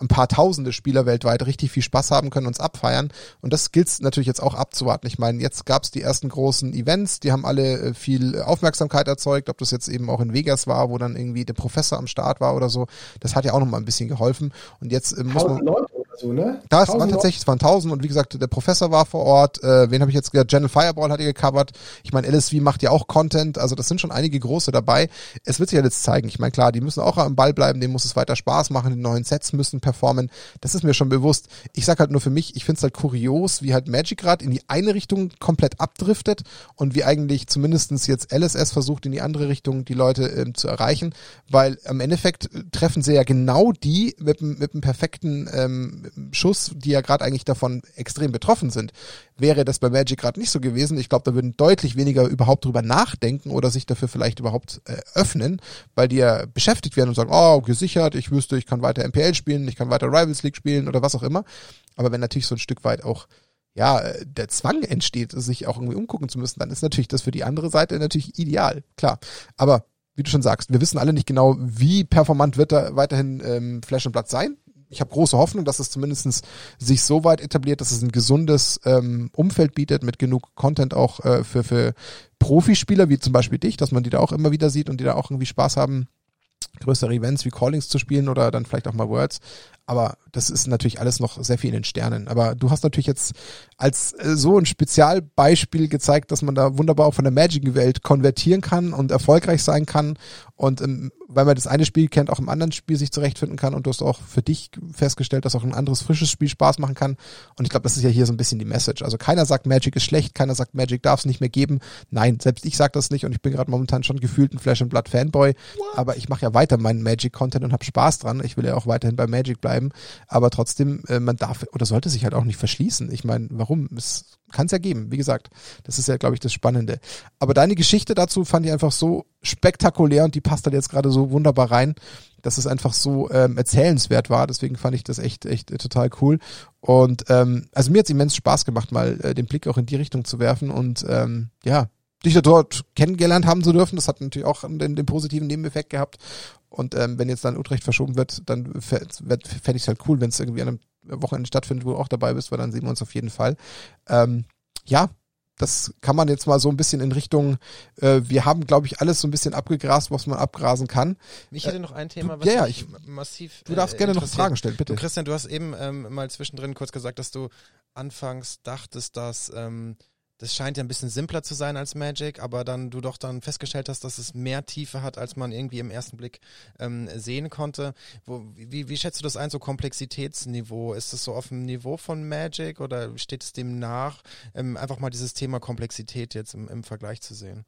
ein paar tausende Spieler weltweit richtig viel Spaß haben können, uns abfeiern. Und das gilt natürlich jetzt auch abzuwarten. Ich meine, jetzt gab es die ersten großen Events, die haben alle äh, viel Aufmerksamkeit erzeugt, ob das jetzt eben auch in Vegas war, wo dann irgendwie der Professor am Start war oder so. Das hat ja auch noch mal ein bisschen geholfen. Und jetzt äh, muss man. Leute so, ne? Das waren tatsächlich, es waren 1000 und wie gesagt, der Professor war vor Ort. Äh, wen habe ich jetzt gesagt? General Fireball hat ihr gecovert. Ich meine, LSV macht ja auch Content. Also das sind schon einige große dabei. Es wird sich ja jetzt zeigen. Ich meine, klar, die müssen auch am Ball bleiben. Denen muss es weiter Spaß machen. Die neuen Sets müssen performen. Das ist mir schon bewusst. Ich sag halt nur für mich, ich finde es halt kurios, wie halt Magic gerade in die eine Richtung komplett abdriftet und wie eigentlich zumindestens jetzt LSS versucht, in die andere Richtung die Leute ähm, zu erreichen. Weil im Endeffekt treffen sie ja genau die mit, mit dem perfekten ähm, Schuss, die ja gerade eigentlich davon extrem betroffen sind. Wäre das bei Magic gerade nicht so gewesen, ich glaube, da würden deutlich weniger überhaupt drüber nachdenken oder sich dafür vielleicht überhaupt äh, öffnen, weil die ja beschäftigt werden und sagen, oh, gesichert, ich wüsste, ich kann weiter MPL spielen, ich kann weiter Rivals League spielen oder was auch immer. Aber wenn natürlich so ein Stück weit auch ja, der Zwang entsteht, sich auch irgendwie umgucken zu müssen, dann ist natürlich das für die andere Seite natürlich ideal, klar. Aber wie du schon sagst, wir wissen alle nicht genau, wie performant wird da weiterhin ähm, Flash und Blatt sein ich habe große Hoffnung, dass es zumindest sich so weit etabliert, dass es ein gesundes ähm, Umfeld bietet mit genug Content auch äh, für, für Profispieler, wie zum Beispiel dich, dass man die da auch immer wieder sieht und die da auch irgendwie Spaß haben, größere Events wie Callings zu spielen oder dann vielleicht auch mal Worlds. Aber das ist natürlich alles noch sehr viel in den Sternen. Aber du hast natürlich jetzt als äh, so ein Spezialbeispiel gezeigt, dass man da wunderbar auch von der Magic-Welt konvertieren kann und erfolgreich sein kann. Und ähm, weil man das eine Spiel kennt, auch im anderen Spiel sich zurechtfinden kann. Und du hast auch für dich festgestellt, dass auch ein anderes frisches Spiel Spaß machen kann. Und ich glaube, das ist ja hier so ein bisschen die Message. Also keiner sagt, Magic ist schlecht, keiner sagt, Magic darf es nicht mehr geben. Nein, selbst ich sage das nicht und ich bin gerade momentan schon gefühlt ein Flash and Blood Fanboy. What? Aber ich mache ja weiter meinen Magic-Content und habe Spaß dran. Ich will ja auch weiterhin bei Magic bleiben bleiben. Aber trotzdem, äh, man darf oder sollte sich halt auch nicht verschließen. Ich meine, warum? Es kann es ja geben, wie gesagt. Das ist ja, glaube ich, das Spannende. Aber deine Geschichte dazu fand ich einfach so spektakulär und die passt halt jetzt gerade so wunderbar rein, dass es einfach so ähm, erzählenswert war. Deswegen fand ich das echt, echt äh, total cool. Und ähm, also mir hat es immens Spaß gemacht, mal äh, den Blick auch in die Richtung zu werfen und ähm, ja, dich da dort kennengelernt haben zu dürfen. Das hat natürlich auch den, den positiven Nebeneffekt gehabt. Und ähm, wenn jetzt dann Utrecht verschoben wird, dann fände ich es halt cool, wenn es irgendwie an einem Wochenende stattfindet, wo du auch dabei bist, weil dann sehen wir uns auf jeden Fall. Ähm, ja, das kann man jetzt mal so ein bisschen in Richtung, äh, wir haben, glaube ich, alles so ein bisschen abgegrast, was man abgrasen kann. Ich hätte noch ein Thema, was ja, ja, ich, massiv. Du darfst äh, gerne noch Fragen stellen, bitte. Du, Christian, du hast eben ähm, mal zwischendrin kurz gesagt, dass du anfangs dachtest, dass ähm, das scheint ja ein bisschen simpler zu sein als Magic, aber dann du doch dann festgestellt hast, dass es mehr Tiefe hat, als man irgendwie im ersten Blick ähm, sehen konnte. Wo, wie, wie schätzt du das ein, so Komplexitätsniveau? Ist das so auf dem Niveau von Magic oder steht es dem nach, ähm, einfach mal dieses Thema Komplexität jetzt im, im Vergleich zu sehen?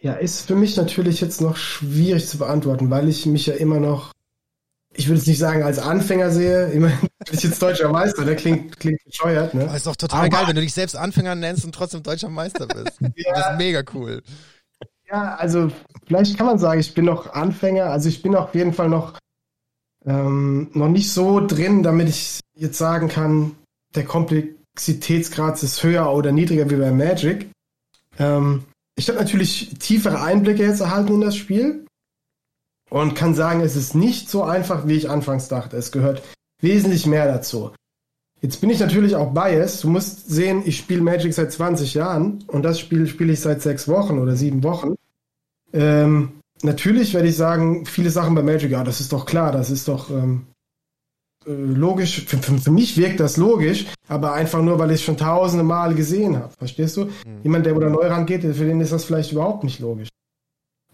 Ja, ist für mich natürlich jetzt noch schwierig zu beantworten, weil ich mich ja immer noch ich würde es nicht sagen als Anfänger sehe, immerhin bin ich jetzt deutscher Meister, der klingt, klingt bescheuert, ne? Aber ist doch total Aber, geil, wenn du dich selbst Anfänger nennst und trotzdem deutscher Meister bist. ja, das ist mega cool. Ja, also vielleicht kann man sagen, ich bin noch Anfänger, also ich bin auf jeden Fall noch, ähm, noch nicht so drin, damit ich jetzt sagen kann, der Komplexitätsgrad ist höher oder niedriger wie bei Magic. Ähm, ich habe natürlich tiefere Einblicke jetzt erhalten in das Spiel und kann sagen, es ist nicht so einfach, wie ich anfangs dachte. Es gehört wesentlich mehr dazu. Jetzt bin ich natürlich auch biased. Du musst sehen, ich spiele Magic seit 20 Jahren und das Spiel spiele ich seit sechs Wochen oder sieben Wochen. Ähm, natürlich werde ich sagen, viele Sachen bei Magic, ja, das ist doch klar, das ist doch ähm, äh, logisch. Für, für, für, mich wirkt das logisch, aber einfach nur, weil ich es schon tausende Male gesehen habe. Verstehst du? Mhm. Jemand, der wo da neu rangeht, für den ist das vielleicht überhaupt nicht logisch.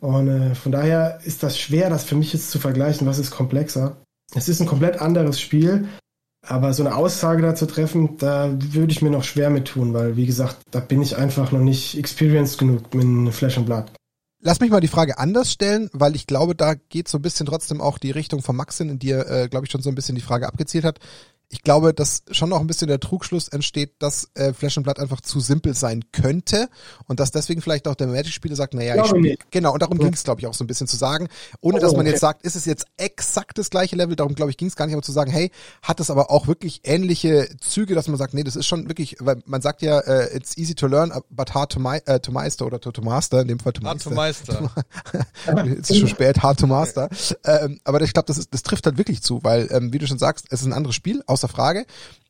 Und äh, von daher ist das schwer, das für mich jetzt zu vergleichen, was ist komplexer. Es ist ein komplett anderes Spiel, aber so eine Aussage dazu treffen, da würde ich mir noch schwer mit tun, weil, wie gesagt, da bin ich einfach noch nicht experienced genug mit Flash and Blood. Lass mich mal die Frage anders stellen, weil ich glaube, da geht so ein bisschen trotzdem auch die Richtung von Maxin, in die er, äh, glaube ich, schon so ein bisschen die Frage abgezielt hat ich glaube, dass schon noch ein bisschen der Trugschluss entsteht, dass äh, Flash and Blood einfach zu simpel sein könnte und dass deswegen vielleicht auch der Magic-Spieler sagt, naja, ich spiele. Genau, und darum ja. ging es, glaube ich, auch so ein bisschen zu sagen, ohne oh, dass man okay. jetzt sagt, ist es jetzt exakt das gleiche Level, darum glaube ich, ging es gar nicht, aber zu sagen, hey, hat es aber auch wirklich ähnliche Züge, dass man sagt, nee, das ist schon wirklich, weil man sagt ja, uh, it's easy to learn, but hard to, my, uh, to master oder to, to master, in dem Fall to hard meister. Hard to meister. es ist schon spät, hard to master. ähm, aber ich glaube, das, ist, das trifft halt wirklich zu, weil, ähm, wie du schon sagst, es ist ein anderes Spiel, außer Frage.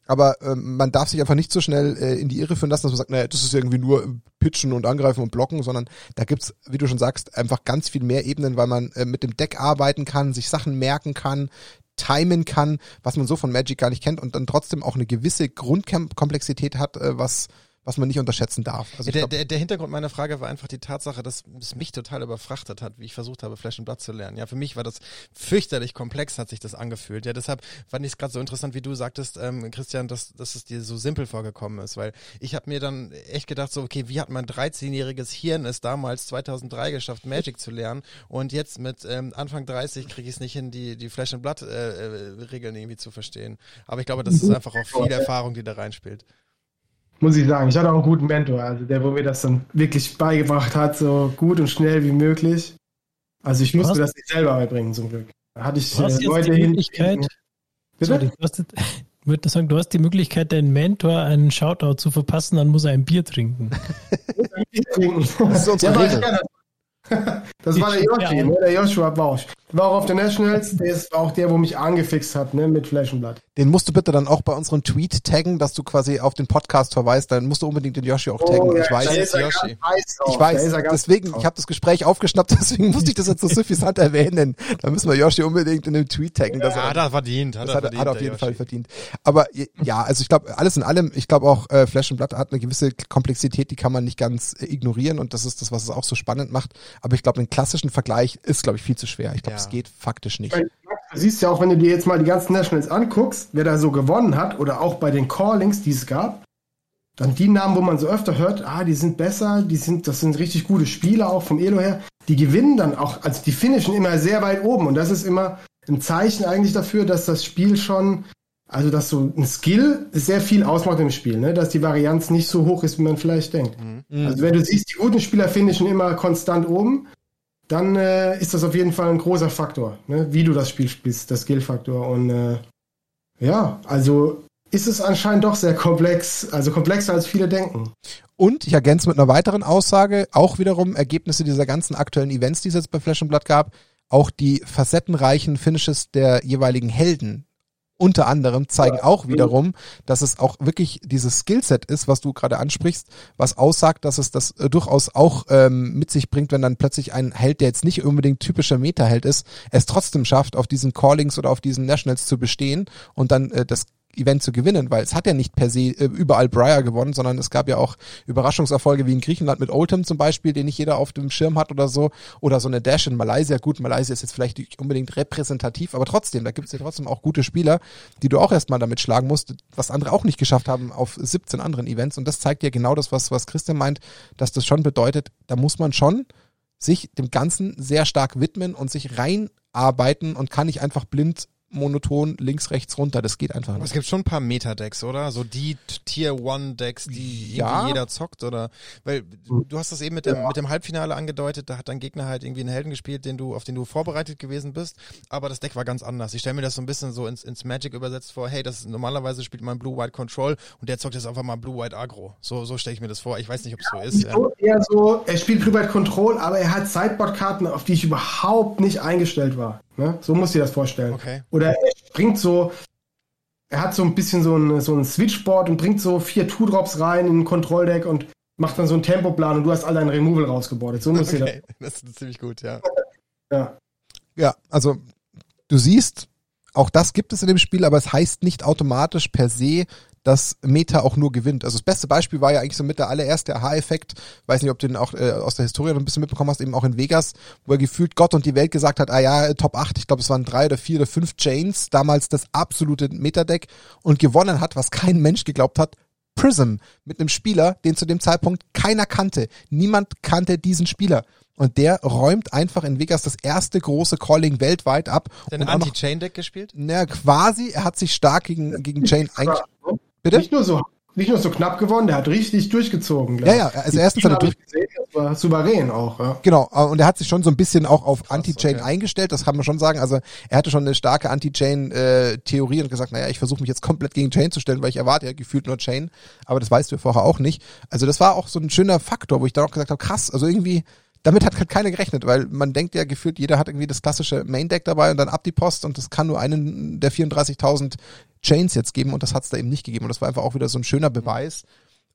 Aber ähm, man darf sich einfach nicht so schnell äh, in die Irre führen lassen, dass man sagt, naja, das ist irgendwie nur pitchen und angreifen und blocken, sondern da gibt's, wie du schon sagst, einfach ganz viel mehr Ebenen, weil man äh, mit dem Deck arbeiten kann, sich Sachen merken kann, timen kann, was man so von Magic gar nicht kennt und dann trotzdem auch eine gewisse Grundkomplexität hat, äh, was was man nicht unterschätzen darf. Also der, glaub, der, der, Hintergrund meiner Frage war einfach die Tatsache, dass es mich total überfrachtet hat, wie ich versucht habe, Flash and Blood zu lernen. Ja, für mich war das fürchterlich komplex, hat sich das angefühlt. Ja, deshalb fand ich es gerade so interessant, wie du sagtest, ähm, Christian, dass, dass es dir so simpel vorgekommen ist, weil ich habe mir dann echt gedacht, so, okay, wie hat mein 13-jähriges Hirn es damals 2003 geschafft, Magic zu lernen und jetzt mit ähm, Anfang 30 kriege ich es nicht hin, die, die Flash and Blood äh, äh, Regeln irgendwie zu verstehen. Aber ich glaube, das ist einfach auch viel Erfahrung, die da reinspielt muss ich sagen. Ich hatte auch einen guten Mentor, also der, wo mir das dann wirklich beigebracht hat, so gut und schnell wie möglich. Also ich musste das nicht selber beibringen, zum Glück. Da hatte ich du hast äh, Leute die Möglichkeit, sorry, du hast, ich würde sagen, du hast die Möglichkeit, deinen Mentor einen Shoutout zu verpassen, dann muss er ein Bier trinken. ein Bier trinken. Das ist unsere ja, Regel. Das war der Joshua, ja. der Joshua Bausch. War auch auf der Nationals. Der ist auch der, wo mich angefixt hat, ne, mit Flash und Blood. Den musst du bitte dann auch bei unserem Tweet taggen, dass du quasi auf den Podcast verweist. Dann musst du unbedingt den Yoshi auch taggen. ich weiß, ist Yoshi. drauf. ich weiß. Deswegen, ich habe das Gespräch aufgeschnappt, deswegen musste ich das jetzt so suffisant erwähnen. Da müssen wir Yoshi unbedingt in dem Tweet taggen. dass er Ja, hat er verdient. Hat Das er hat, verdient, hat er auf jeden Yoshi. Fall verdient. Aber ja, also ich glaube, alles in allem, ich glaube auch, äh, Flash and Blood hat eine gewisse Komplexität, die kann man nicht ganz äh, ignorieren und das ist das, was es auch so spannend macht. Aber ich glaube, einen klassischen Vergleich ist, glaube ich, viel zu schwer. Ich glaube, Ja. es geht faktisch nicht. Weil, Du siehst ja auch, wenn du dir jetzt mal die ganzen Nationals anguckst, wer da so gewonnen hat oder auch bei den Callings, die es gab, dann die Namen, wo man so öfter hört, ah, die sind besser, die sind, das sind richtig gute Spieler, auch vom Elo her, die gewinnen dann auch, also die finishen immer sehr weit oben und das ist immer ein Zeichen eigentlich dafür, dass das Spiel schon, also dass so ein Skill sehr viel ausmacht im Spiel, ne? dass die Varianz nicht so hoch ist, wie man vielleicht denkt. Mhm. Also wenn du siehst, die guten Spieler finishen immer konstant oben, dann äh, ist das auf jeden Fall ein großer Faktor, ne? wie du das Spiel spielst, der Skill-Faktor. Und äh, ja, also ist es anscheinend doch sehr komplex, also komplexer als viele denken. Und ich ergänze mit einer weiteren Aussage, auch wiederum Ergebnisse dieser ganzen aktuellen Events, die es jetzt bei Flash Blood gab, auch die facettenreichen Finishes der jeweiligen Helden unter anderem zeigen auch wiederum, dass es auch wirklich dieses Skillset ist, was du gerade ansprichst, was aussagt, dass es das äh, durchaus auch ähm, mit sich bringt, wenn dann plötzlich ein Held, der jetzt nicht unbedingt typischer Meta-Held ist, es trotzdem schafft, auf diesen Callings oder auf diesen Nationals zu bestehen und dann äh, das Event zu gewinnen, weil es hat ja nicht per se äh, überall Briar gewonnen, sondern es gab ja auch Überraschungserfolge wie in Griechenland mit Oldham zum Beispiel, den nicht jeder auf dem Schirm hat oder so, oder so eine Dash in Malaysia. Gut, Malaysia ist jetzt vielleicht nicht unbedingt repräsentativ, aber trotzdem, da gibt es ja trotzdem auch gute Spieler, die du auch erstmal damit schlagen musst, was andere auch nicht geschafft haben auf 17 anderen Events. Und das zeigt ja genau das, was, was Christian meint, dass das schon bedeutet, da muss man schon sich dem Ganzen sehr stark widmen und sich reinarbeiten und kann nicht einfach blind monoton links, rechts runter. Das geht einfach Aber es nicht. gibt schon ein paar Meta-Decks, oder? So die Tier-One-Decks, die Ja. irgendwie jeder zockt, oder? Weil du hast das eben mit dem, mit dem Halbfinale angedeutet, da hat dein Gegner halt irgendwie einen Helden gespielt, den du, auf den du vorbereitet gewesen bist, aber das Deck war ganz anders. Ich stelle mir das so ein bisschen so ins, ins Magic übersetzt vor, hey, das ist, normalerweise spielt man Blue-White Control und der zockt jetzt einfach mal Blue-White Agro. So, so stelle ich mir das vor. Ich weiß nicht, ob es so ist. Ja. So, eher so, er spielt Private Control, aber er hat Sideboard-Karten, auf die ich überhaupt nicht eingestellt war. Ne? So musst du dir das vorstellen. Okay. Oder er bringt so, er hat so ein bisschen so ein, so ein Switchboard und bringt so vier Two-Drops rein in ein Kontrolldeck und macht dann so einen Tempoplan und du hast all dein Removal rausgebordet. So dir Okay, das ist ziemlich gut, ja. Ja. Ja, also du siehst, auch das gibt es in dem Spiel, aber es heißt nicht automatisch per se, dass Meta auch nur gewinnt. Also das beste Beispiel war ja eigentlich so mit der allererste Aha-Effekt, weiß nicht, ob du den auch äh, aus der Historie noch ein bisschen mitbekommen hast, eben auch in Vegas, wo er gefühlt Gott und die Welt gesagt hat, ah ja, Top 8, ich glaube es waren drei oder vier oder fünf Chains, damals das absolute Meta-Deck und gewonnen hat, was kein Mensch geglaubt hat, Prism mit einem Spieler, den zu dem Zeitpunkt keiner kannte. Niemand kannte diesen Spieler. Und der räumt einfach in Vegas das erste große Calling weltweit ab. Und auch noch, Anti-Chain-Deck gespielt? na, quasi, er hat sich stark gegen, gegen Chain eingestellt. Bitte? Nicht nur so, nicht nur so knapp gewonnen, der hat richtig durchgezogen. Ja, ja, also erstens hat er das war souverän auch. Ja. Genau, äh, und er hat sich schon so ein bisschen auch auf Anti-Chain okay. eingestellt, das kann man schon sagen. Also er hatte schon eine starke Anti-Chain-Theorie und gesagt, naja, ich versuche mich jetzt komplett gegen Chain zu stellen, weil ich erwarte ja gefühlt nur Chain, aber das weißt du ja vorher auch nicht. Also das war auch so ein schöner Faktor, wo ich dann auch gesagt habe, krass, also irgendwie, damit hat halt keiner gerechnet, weil man denkt ja gefühlt, jeder hat irgendwie das klassische Main-Deck dabei und dann ab die Post und das kann nur einen der 34.000 Chains jetzt geben und das hat es da eben nicht gegeben und das war einfach auch wieder so ein schöner Beweis,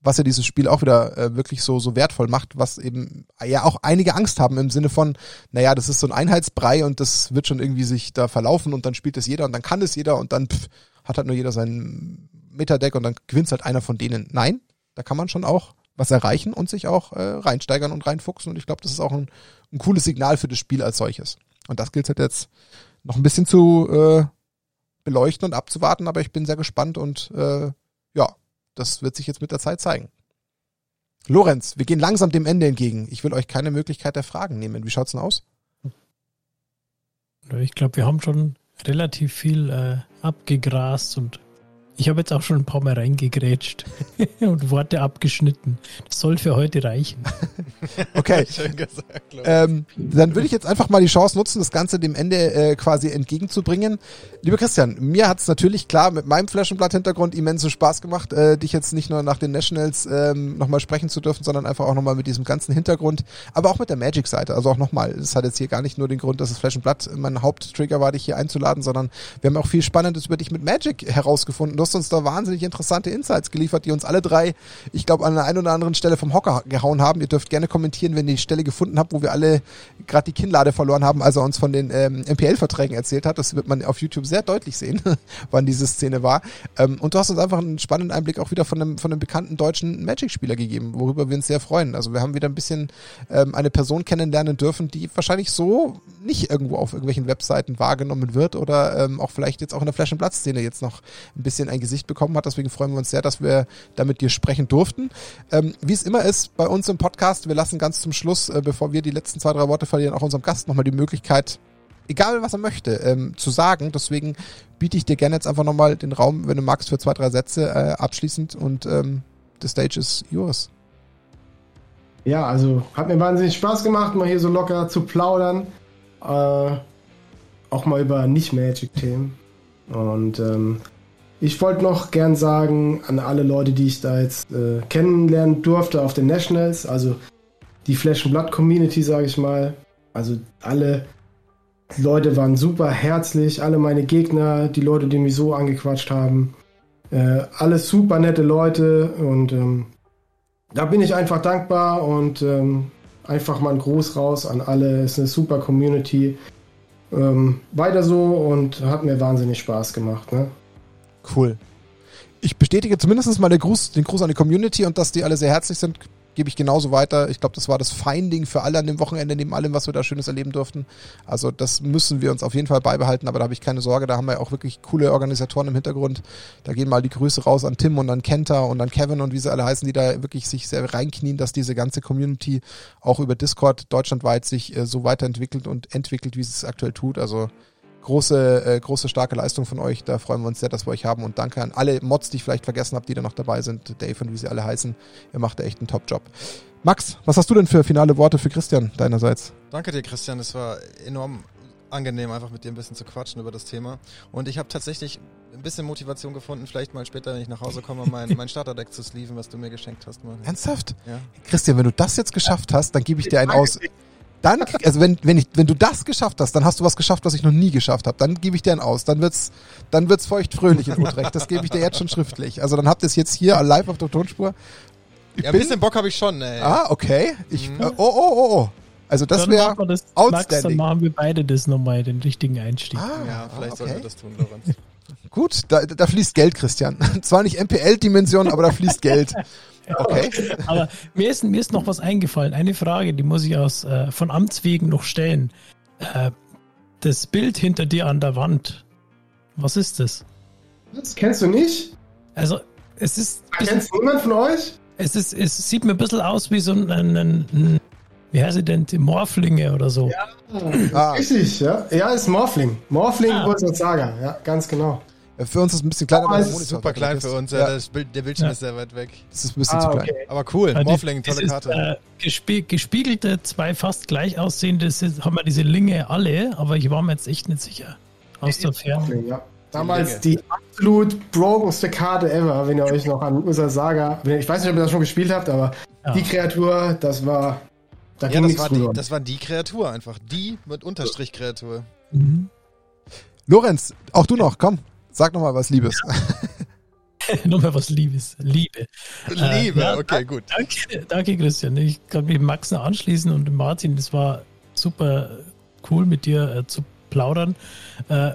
was ja dieses Spiel auch wieder äh, wirklich so so wertvoll macht, was eben ja auch einige Angst haben im Sinne von, naja, das ist so ein Einheitsbrei und das wird schon irgendwie sich da verlaufen und dann spielt es jeder und dann kann es jeder und dann pff, hat halt nur jeder sein Metadeck und dann gewinnt halt einer von denen. Nein, da kann man schon auch was erreichen und sich auch äh, reinsteigern und reinfuchsen und ich glaube, das ist auch ein, ein cooles Signal für das Spiel als solches. Und das gilt halt jetzt noch ein bisschen zu äh, beleuchten und abzuwarten, aber ich bin sehr gespannt und äh, ja, das wird sich jetzt mit der Zeit zeigen. Lorenz, wir gehen langsam dem Ende entgegen. Ich will euch keine Möglichkeit der Fragen nehmen. Wie schaut's denn aus? Ich glaube, wir haben schon relativ viel äh, abgegrast und Ich habe jetzt auch schon ein paar Mal reingegrätscht und Worte abgeschnitten. Das soll für heute reichen. Okay. Schön gesagt. Ähm, dann würde ich jetzt einfach mal die Chance nutzen, das Ganze dem Ende äh, quasi entgegenzubringen. Lieber Christian, mir hat es natürlich klar mit meinem Flaschenblatt-Hintergrund immensen Spaß gemacht, äh, dich jetzt nicht nur nach den Nationals ähm, nochmal sprechen zu dürfen, sondern einfach auch nochmal mit diesem ganzen Hintergrund, aber auch mit der Magic-Seite. Also auch nochmal, es hat jetzt hier gar nicht nur den Grund, dass das Flaschenblatt mein Haupttrigger war, dich hier einzuladen, sondern wir haben auch viel Spannendes über dich mit Magic herausgefunden. Du hast uns da wahnsinnig interessante Insights geliefert, die uns alle drei, ich glaube, an der einen oder anderen Stelle vom Hocker gehauen haben. Ihr dürft gerne kommentieren, wenn ihr die Stelle gefunden habt, wo wir alle gerade die Kinnlade verloren haben, als er uns von den ähm, MPL-Verträgen erzählt hat. Das wird man auf YouTube sehr deutlich sehen, wann diese Szene war. Ähm, und du hast uns einfach einen spannenden Einblick auch wieder von einem, von einem bekannten deutschen Magic-Spieler gegeben, worüber wir uns sehr freuen. Also wir haben wieder ein bisschen ähm, eine Person kennenlernen dürfen, die wahrscheinlich so nicht irgendwo auf irgendwelchen Webseiten wahrgenommen wird oder ähm, auch vielleicht jetzt auch in der Flash- und Platz-Szene jetzt noch ein bisschen ein Gesicht bekommen hat. Deswegen freuen wir uns sehr, dass wir da mit dir sprechen durften. Ähm, wie es immer ist bei uns im Podcast, wir lassen ganz zum Schluss, äh, bevor wir die letzten zwei, drei Worte verlieren, auch unserem Gast nochmal die Möglichkeit, egal was er möchte, ähm, zu sagen. Deswegen biete ich dir gerne jetzt einfach nochmal den Raum, wenn du magst, für zwei, drei Sätze äh, abschließend und ähm, the stage is yours. Ja, also hat mir wahnsinnig Spaß gemacht, mal hier so locker zu plaudern. Äh, auch mal über Nicht-Magic-Themen. Und ähm, ich wollte noch gern sagen an alle Leute, die ich da jetzt äh, kennenlernen durfte auf den Nationals, also die Flash Blood Community, sage ich mal. Also alle Leute waren super herzlich, alle meine Gegner, die Leute, die mich so angequatscht haben. Äh, alles super nette Leute und ähm, da bin ich einfach dankbar und ähm, einfach mal ein Gruß raus an alle. Es ist eine super Community. Ähm, weiter so und hat mir wahnsinnig Spaß gemacht. Ne? Cool. Ich bestätige zumindest mal den Gruß, den Gruß an die Community und dass die alle sehr herzlich sind, gebe ich genauso weiter. Ich glaube, das war das Finding für alle an dem Wochenende, neben allem, was wir da Schönes erleben durften. Also das müssen wir uns auf jeden Fall beibehalten, aber da habe ich keine Sorge. Da haben wir auch wirklich coole Organisatoren im Hintergrund. Da gehen mal die Grüße raus an Tim und an Kenta und an Kevin und wie sie alle heißen, die da wirklich sich sehr reinknien, dass diese ganze Community auch über Discord deutschlandweit sich äh, so weiterentwickelt und entwickelt, wie sie es aktuell tut. Also große, äh, große, starke Leistung von euch. Da freuen wir uns sehr, dass wir euch haben. Und danke an alle Mods, die ich vielleicht vergessen habe, die da noch dabei sind. Dave und wie sie alle heißen. Ihr macht da echt einen Top-Job. Max, was hast du denn für finale Worte für Christian deinerseits? Danke dir, Christian. Es war enorm angenehm, einfach mit dir ein bisschen zu quatschen über das Thema. Und ich habe tatsächlich ein bisschen Motivation gefunden, vielleicht mal später, wenn ich nach Hause komme, mein, mein Starterdeck zu sleeven, was du mir geschenkt hast. Mal. Ernsthaft? Ja. Christian, wenn du das jetzt geschafft hast, dann gebe ich dir einen aus. Dann, also wenn, wenn, ich, wenn du das geschafft hast, dann hast du was geschafft, was ich noch nie geschafft habe. Dann gebe ich dir einen aus. Dann wird's, dann wird's feucht fröhlich in Utrecht. Das gebe ich dir jetzt schon schriftlich. Also dann habt ihr es jetzt hier live auf der Tonspur. Ich Ja, ein bisschen Bock habe ich schon, ey. Ah, okay. Ich, Mhm. äh, oh, oh, oh, oh. Also das wäre das, Max, dann outstanding. machen wir beide das nochmal, den richtigen Einstieg. Ah, Ja, vielleicht ah, sollten okay. wir das tun, Lorenz. Gut, da, da fließt Geld, Christian. Zwar nicht MPL-Dimension, aber da fließt Geld. Okay. Aber mir ist, mir ist noch was eingefallen. Eine Frage, die muss ich aus äh, von Amts wegen noch stellen. Äh, das Bild hinter dir an der Wand. Was ist das? Das kennst du nicht? Also, es ist, Kennst niemand von euch? es ist, es sieht mir ein bisschen aus wie so ein, ein, ein, wie heißt sie denn, die Morphlinge oder so. Ah, Richtig, ja. Ja, ist. Morphling Ah. ah. Saga, ja, ganz genau. Für uns ist es ein bisschen kleiner, weil es der ist Monitor Super da klein ist. für uns, Ja, das Bild, der Bildschirm Ja. ist sehr weit weg. das ist ein bisschen Ah, zu klein. okay. Aber cool, die- Morphling, das tolle ist, Karte. Äh, gespie gespiegelte, zwei fast gleich aussehende, sind, haben wir diese Linge alle, aber ich war mir jetzt echt nicht sicher. Aus der Ferne. Morphling, ja. Damals Linge. die absolut brokenste Karte ever, wenn ihr euch noch an Ursa Saga, ich weiß nicht, ob ihr das schon gespielt habt, aber Ja. die Kreatur, das war, da ja, ging das nichts war, die, das war die Kreatur einfach. Die mit Unterstrich-Kreatur. Mhm. Lorenz, auch du noch, komm. Sag noch mal was Liebes. Nochmal was Liebes. Liebe. Äh, Liebe, ja, okay, gut. Danke, danke, Christian. Ich kann mich Max noch anschließen und Martin. Das war super cool, mit dir äh, zu plaudern. Äh,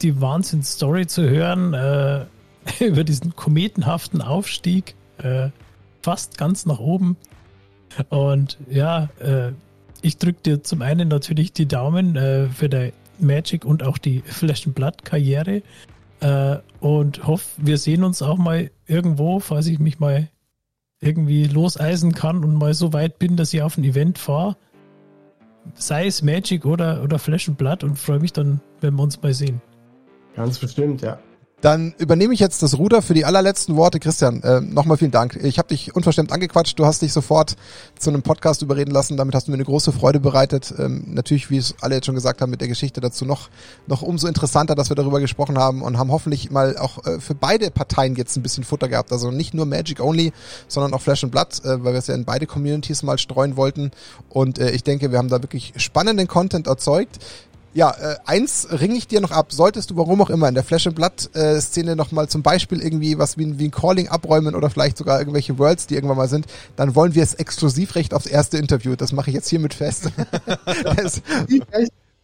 die Wahnsinns-Story zu hören äh, über diesen kometenhaften Aufstieg, äh, fast ganz nach oben. Und ja, äh, ich drücke dir zum einen natürlich die Daumen äh, für der Magic und auch die Flash Blood Karriere äh, und hoffe, wir sehen uns auch mal irgendwo, falls ich mich mal irgendwie loseisen kann und mal so weit bin, dass ich auf ein Event fahre. Sei es Magic oder, oder Flash and Blood und freue mich dann, wenn wir uns mal sehen. Ganz bestimmt, ja. Dann übernehme ich jetzt das Ruder für die allerletzten Worte. Christian, äh, nochmal vielen Dank. Ich habe dich unverschämt angequatscht. Du hast dich sofort zu einem Podcast überreden lassen. Damit hast du mir eine große Freude bereitet. Ähm, natürlich, wie es alle jetzt schon gesagt haben, mit der Geschichte dazu noch, noch umso interessanter, dass wir darüber gesprochen haben und haben hoffentlich mal auch äh, für beide Parteien jetzt ein bisschen Futter gehabt. Also nicht nur Magic Only, sondern auch Flash and Blood, äh, weil wir es ja in beide Communities mal streuen wollten. Und äh, ich denke, wir haben da wirklich spannenden Content erzeugt. Ja, äh, eins ringe ich dir noch ab. Solltest du, warum auch immer, in der Flash and Blood äh, nochmal zum Beispiel irgendwie was wie, ein- wie ein Calling abräumen oder vielleicht sogar irgendwelche Worlds, die irgendwann mal sind, dann wollen wir es Exklusivrecht aufs erste Interview. Das mache ich jetzt hiermit fest. das, das,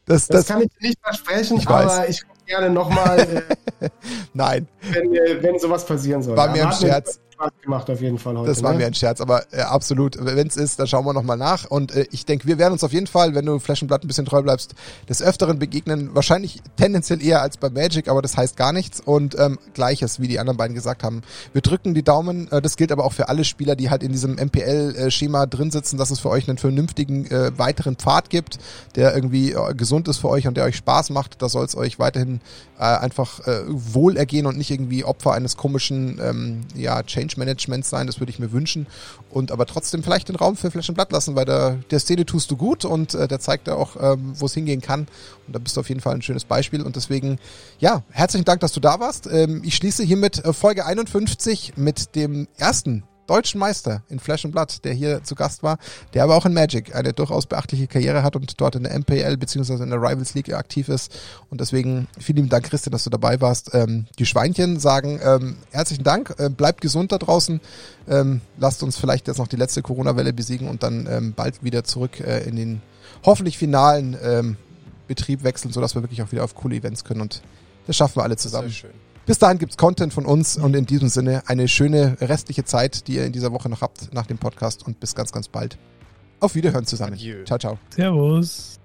Das, das, kann ich nicht versprechen, Ich aber ich komme gerne nochmal, äh, nein, wenn, äh, wenn sowas passieren soll. War mir ein Scherz. Spaß gemacht auf jeden Fall heute. das war ne? mir ein Scherz, aber äh, absolut. Wenn es ist, dann schauen wir nochmal nach. Und äh, ich denke, wir werden uns auf jeden Fall, wenn du Blood ein bisschen treu bleibst, des Öfteren begegnen. Wahrscheinlich tendenziell eher als bei Magic, aber das heißt gar nichts. Und ähm, gleiches, wie die anderen beiden gesagt haben. Wir drücken die Daumen. Äh, das gilt aber auch für alle Spieler, die halt in diesem MPL-Schema drin sitzen, dass es für euch einen vernünftigen äh, weiteren Pfad gibt, der irgendwie äh, gesund ist für euch und der euch Spaß macht. Da soll es euch weiterhin äh, einfach äh, wohlergehen und nicht irgendwie Opfer eines komischen ähm, ja, Change-Managements sein. Das würde ich mir wünschen. Und aber trotzdem vielleicht den Raum für Flash and Blood lassen, weil der, der Szene tust du gut und äh, der zeigt ja auch, ähm, wo es hingehen kann. Und da bist du auf jeden Fall ein schönes Beispiel. Und deswegen, ja, herzlichen Dank, dass du da warst. Ähm, ich schließe hiermit äh, Folge 51 mit dem ersten deutschen Meister in Flash and Blood, der hier zu Gast war, der aber auch in Magic eine durchaus beachtliche Karriere hat und dort in der MPL beziehungsweise in der Rivals League aktiv ist. Und deswegen vielen lieben Dank, Christian, dass du dabei warst. Ähm, die Schweinchen sagen ähm, herzlichen Dank, äh, bleibt gesund da draußen, ähm, lasst uns vielleicht jetzt noch die letzte Corona-Welle besiegen und dann ähm, bald wieder zurück äh, in den hoffentlich finalen ähm, Betrieb wechseln, sodass wir wirklich auch wieder auf coole Events können und das schaffen wir alle zusammen. Sehr schön. Bis dahin gibt's Content von uns und in diesem Sinne eine schöne restliche Zeit, die ihr in dieser Woche noch habt nach dem Podcast und bis ganz, ganz bald. Auf Wiederhören zusammen. Adieu. Ciao, ciao. Servus.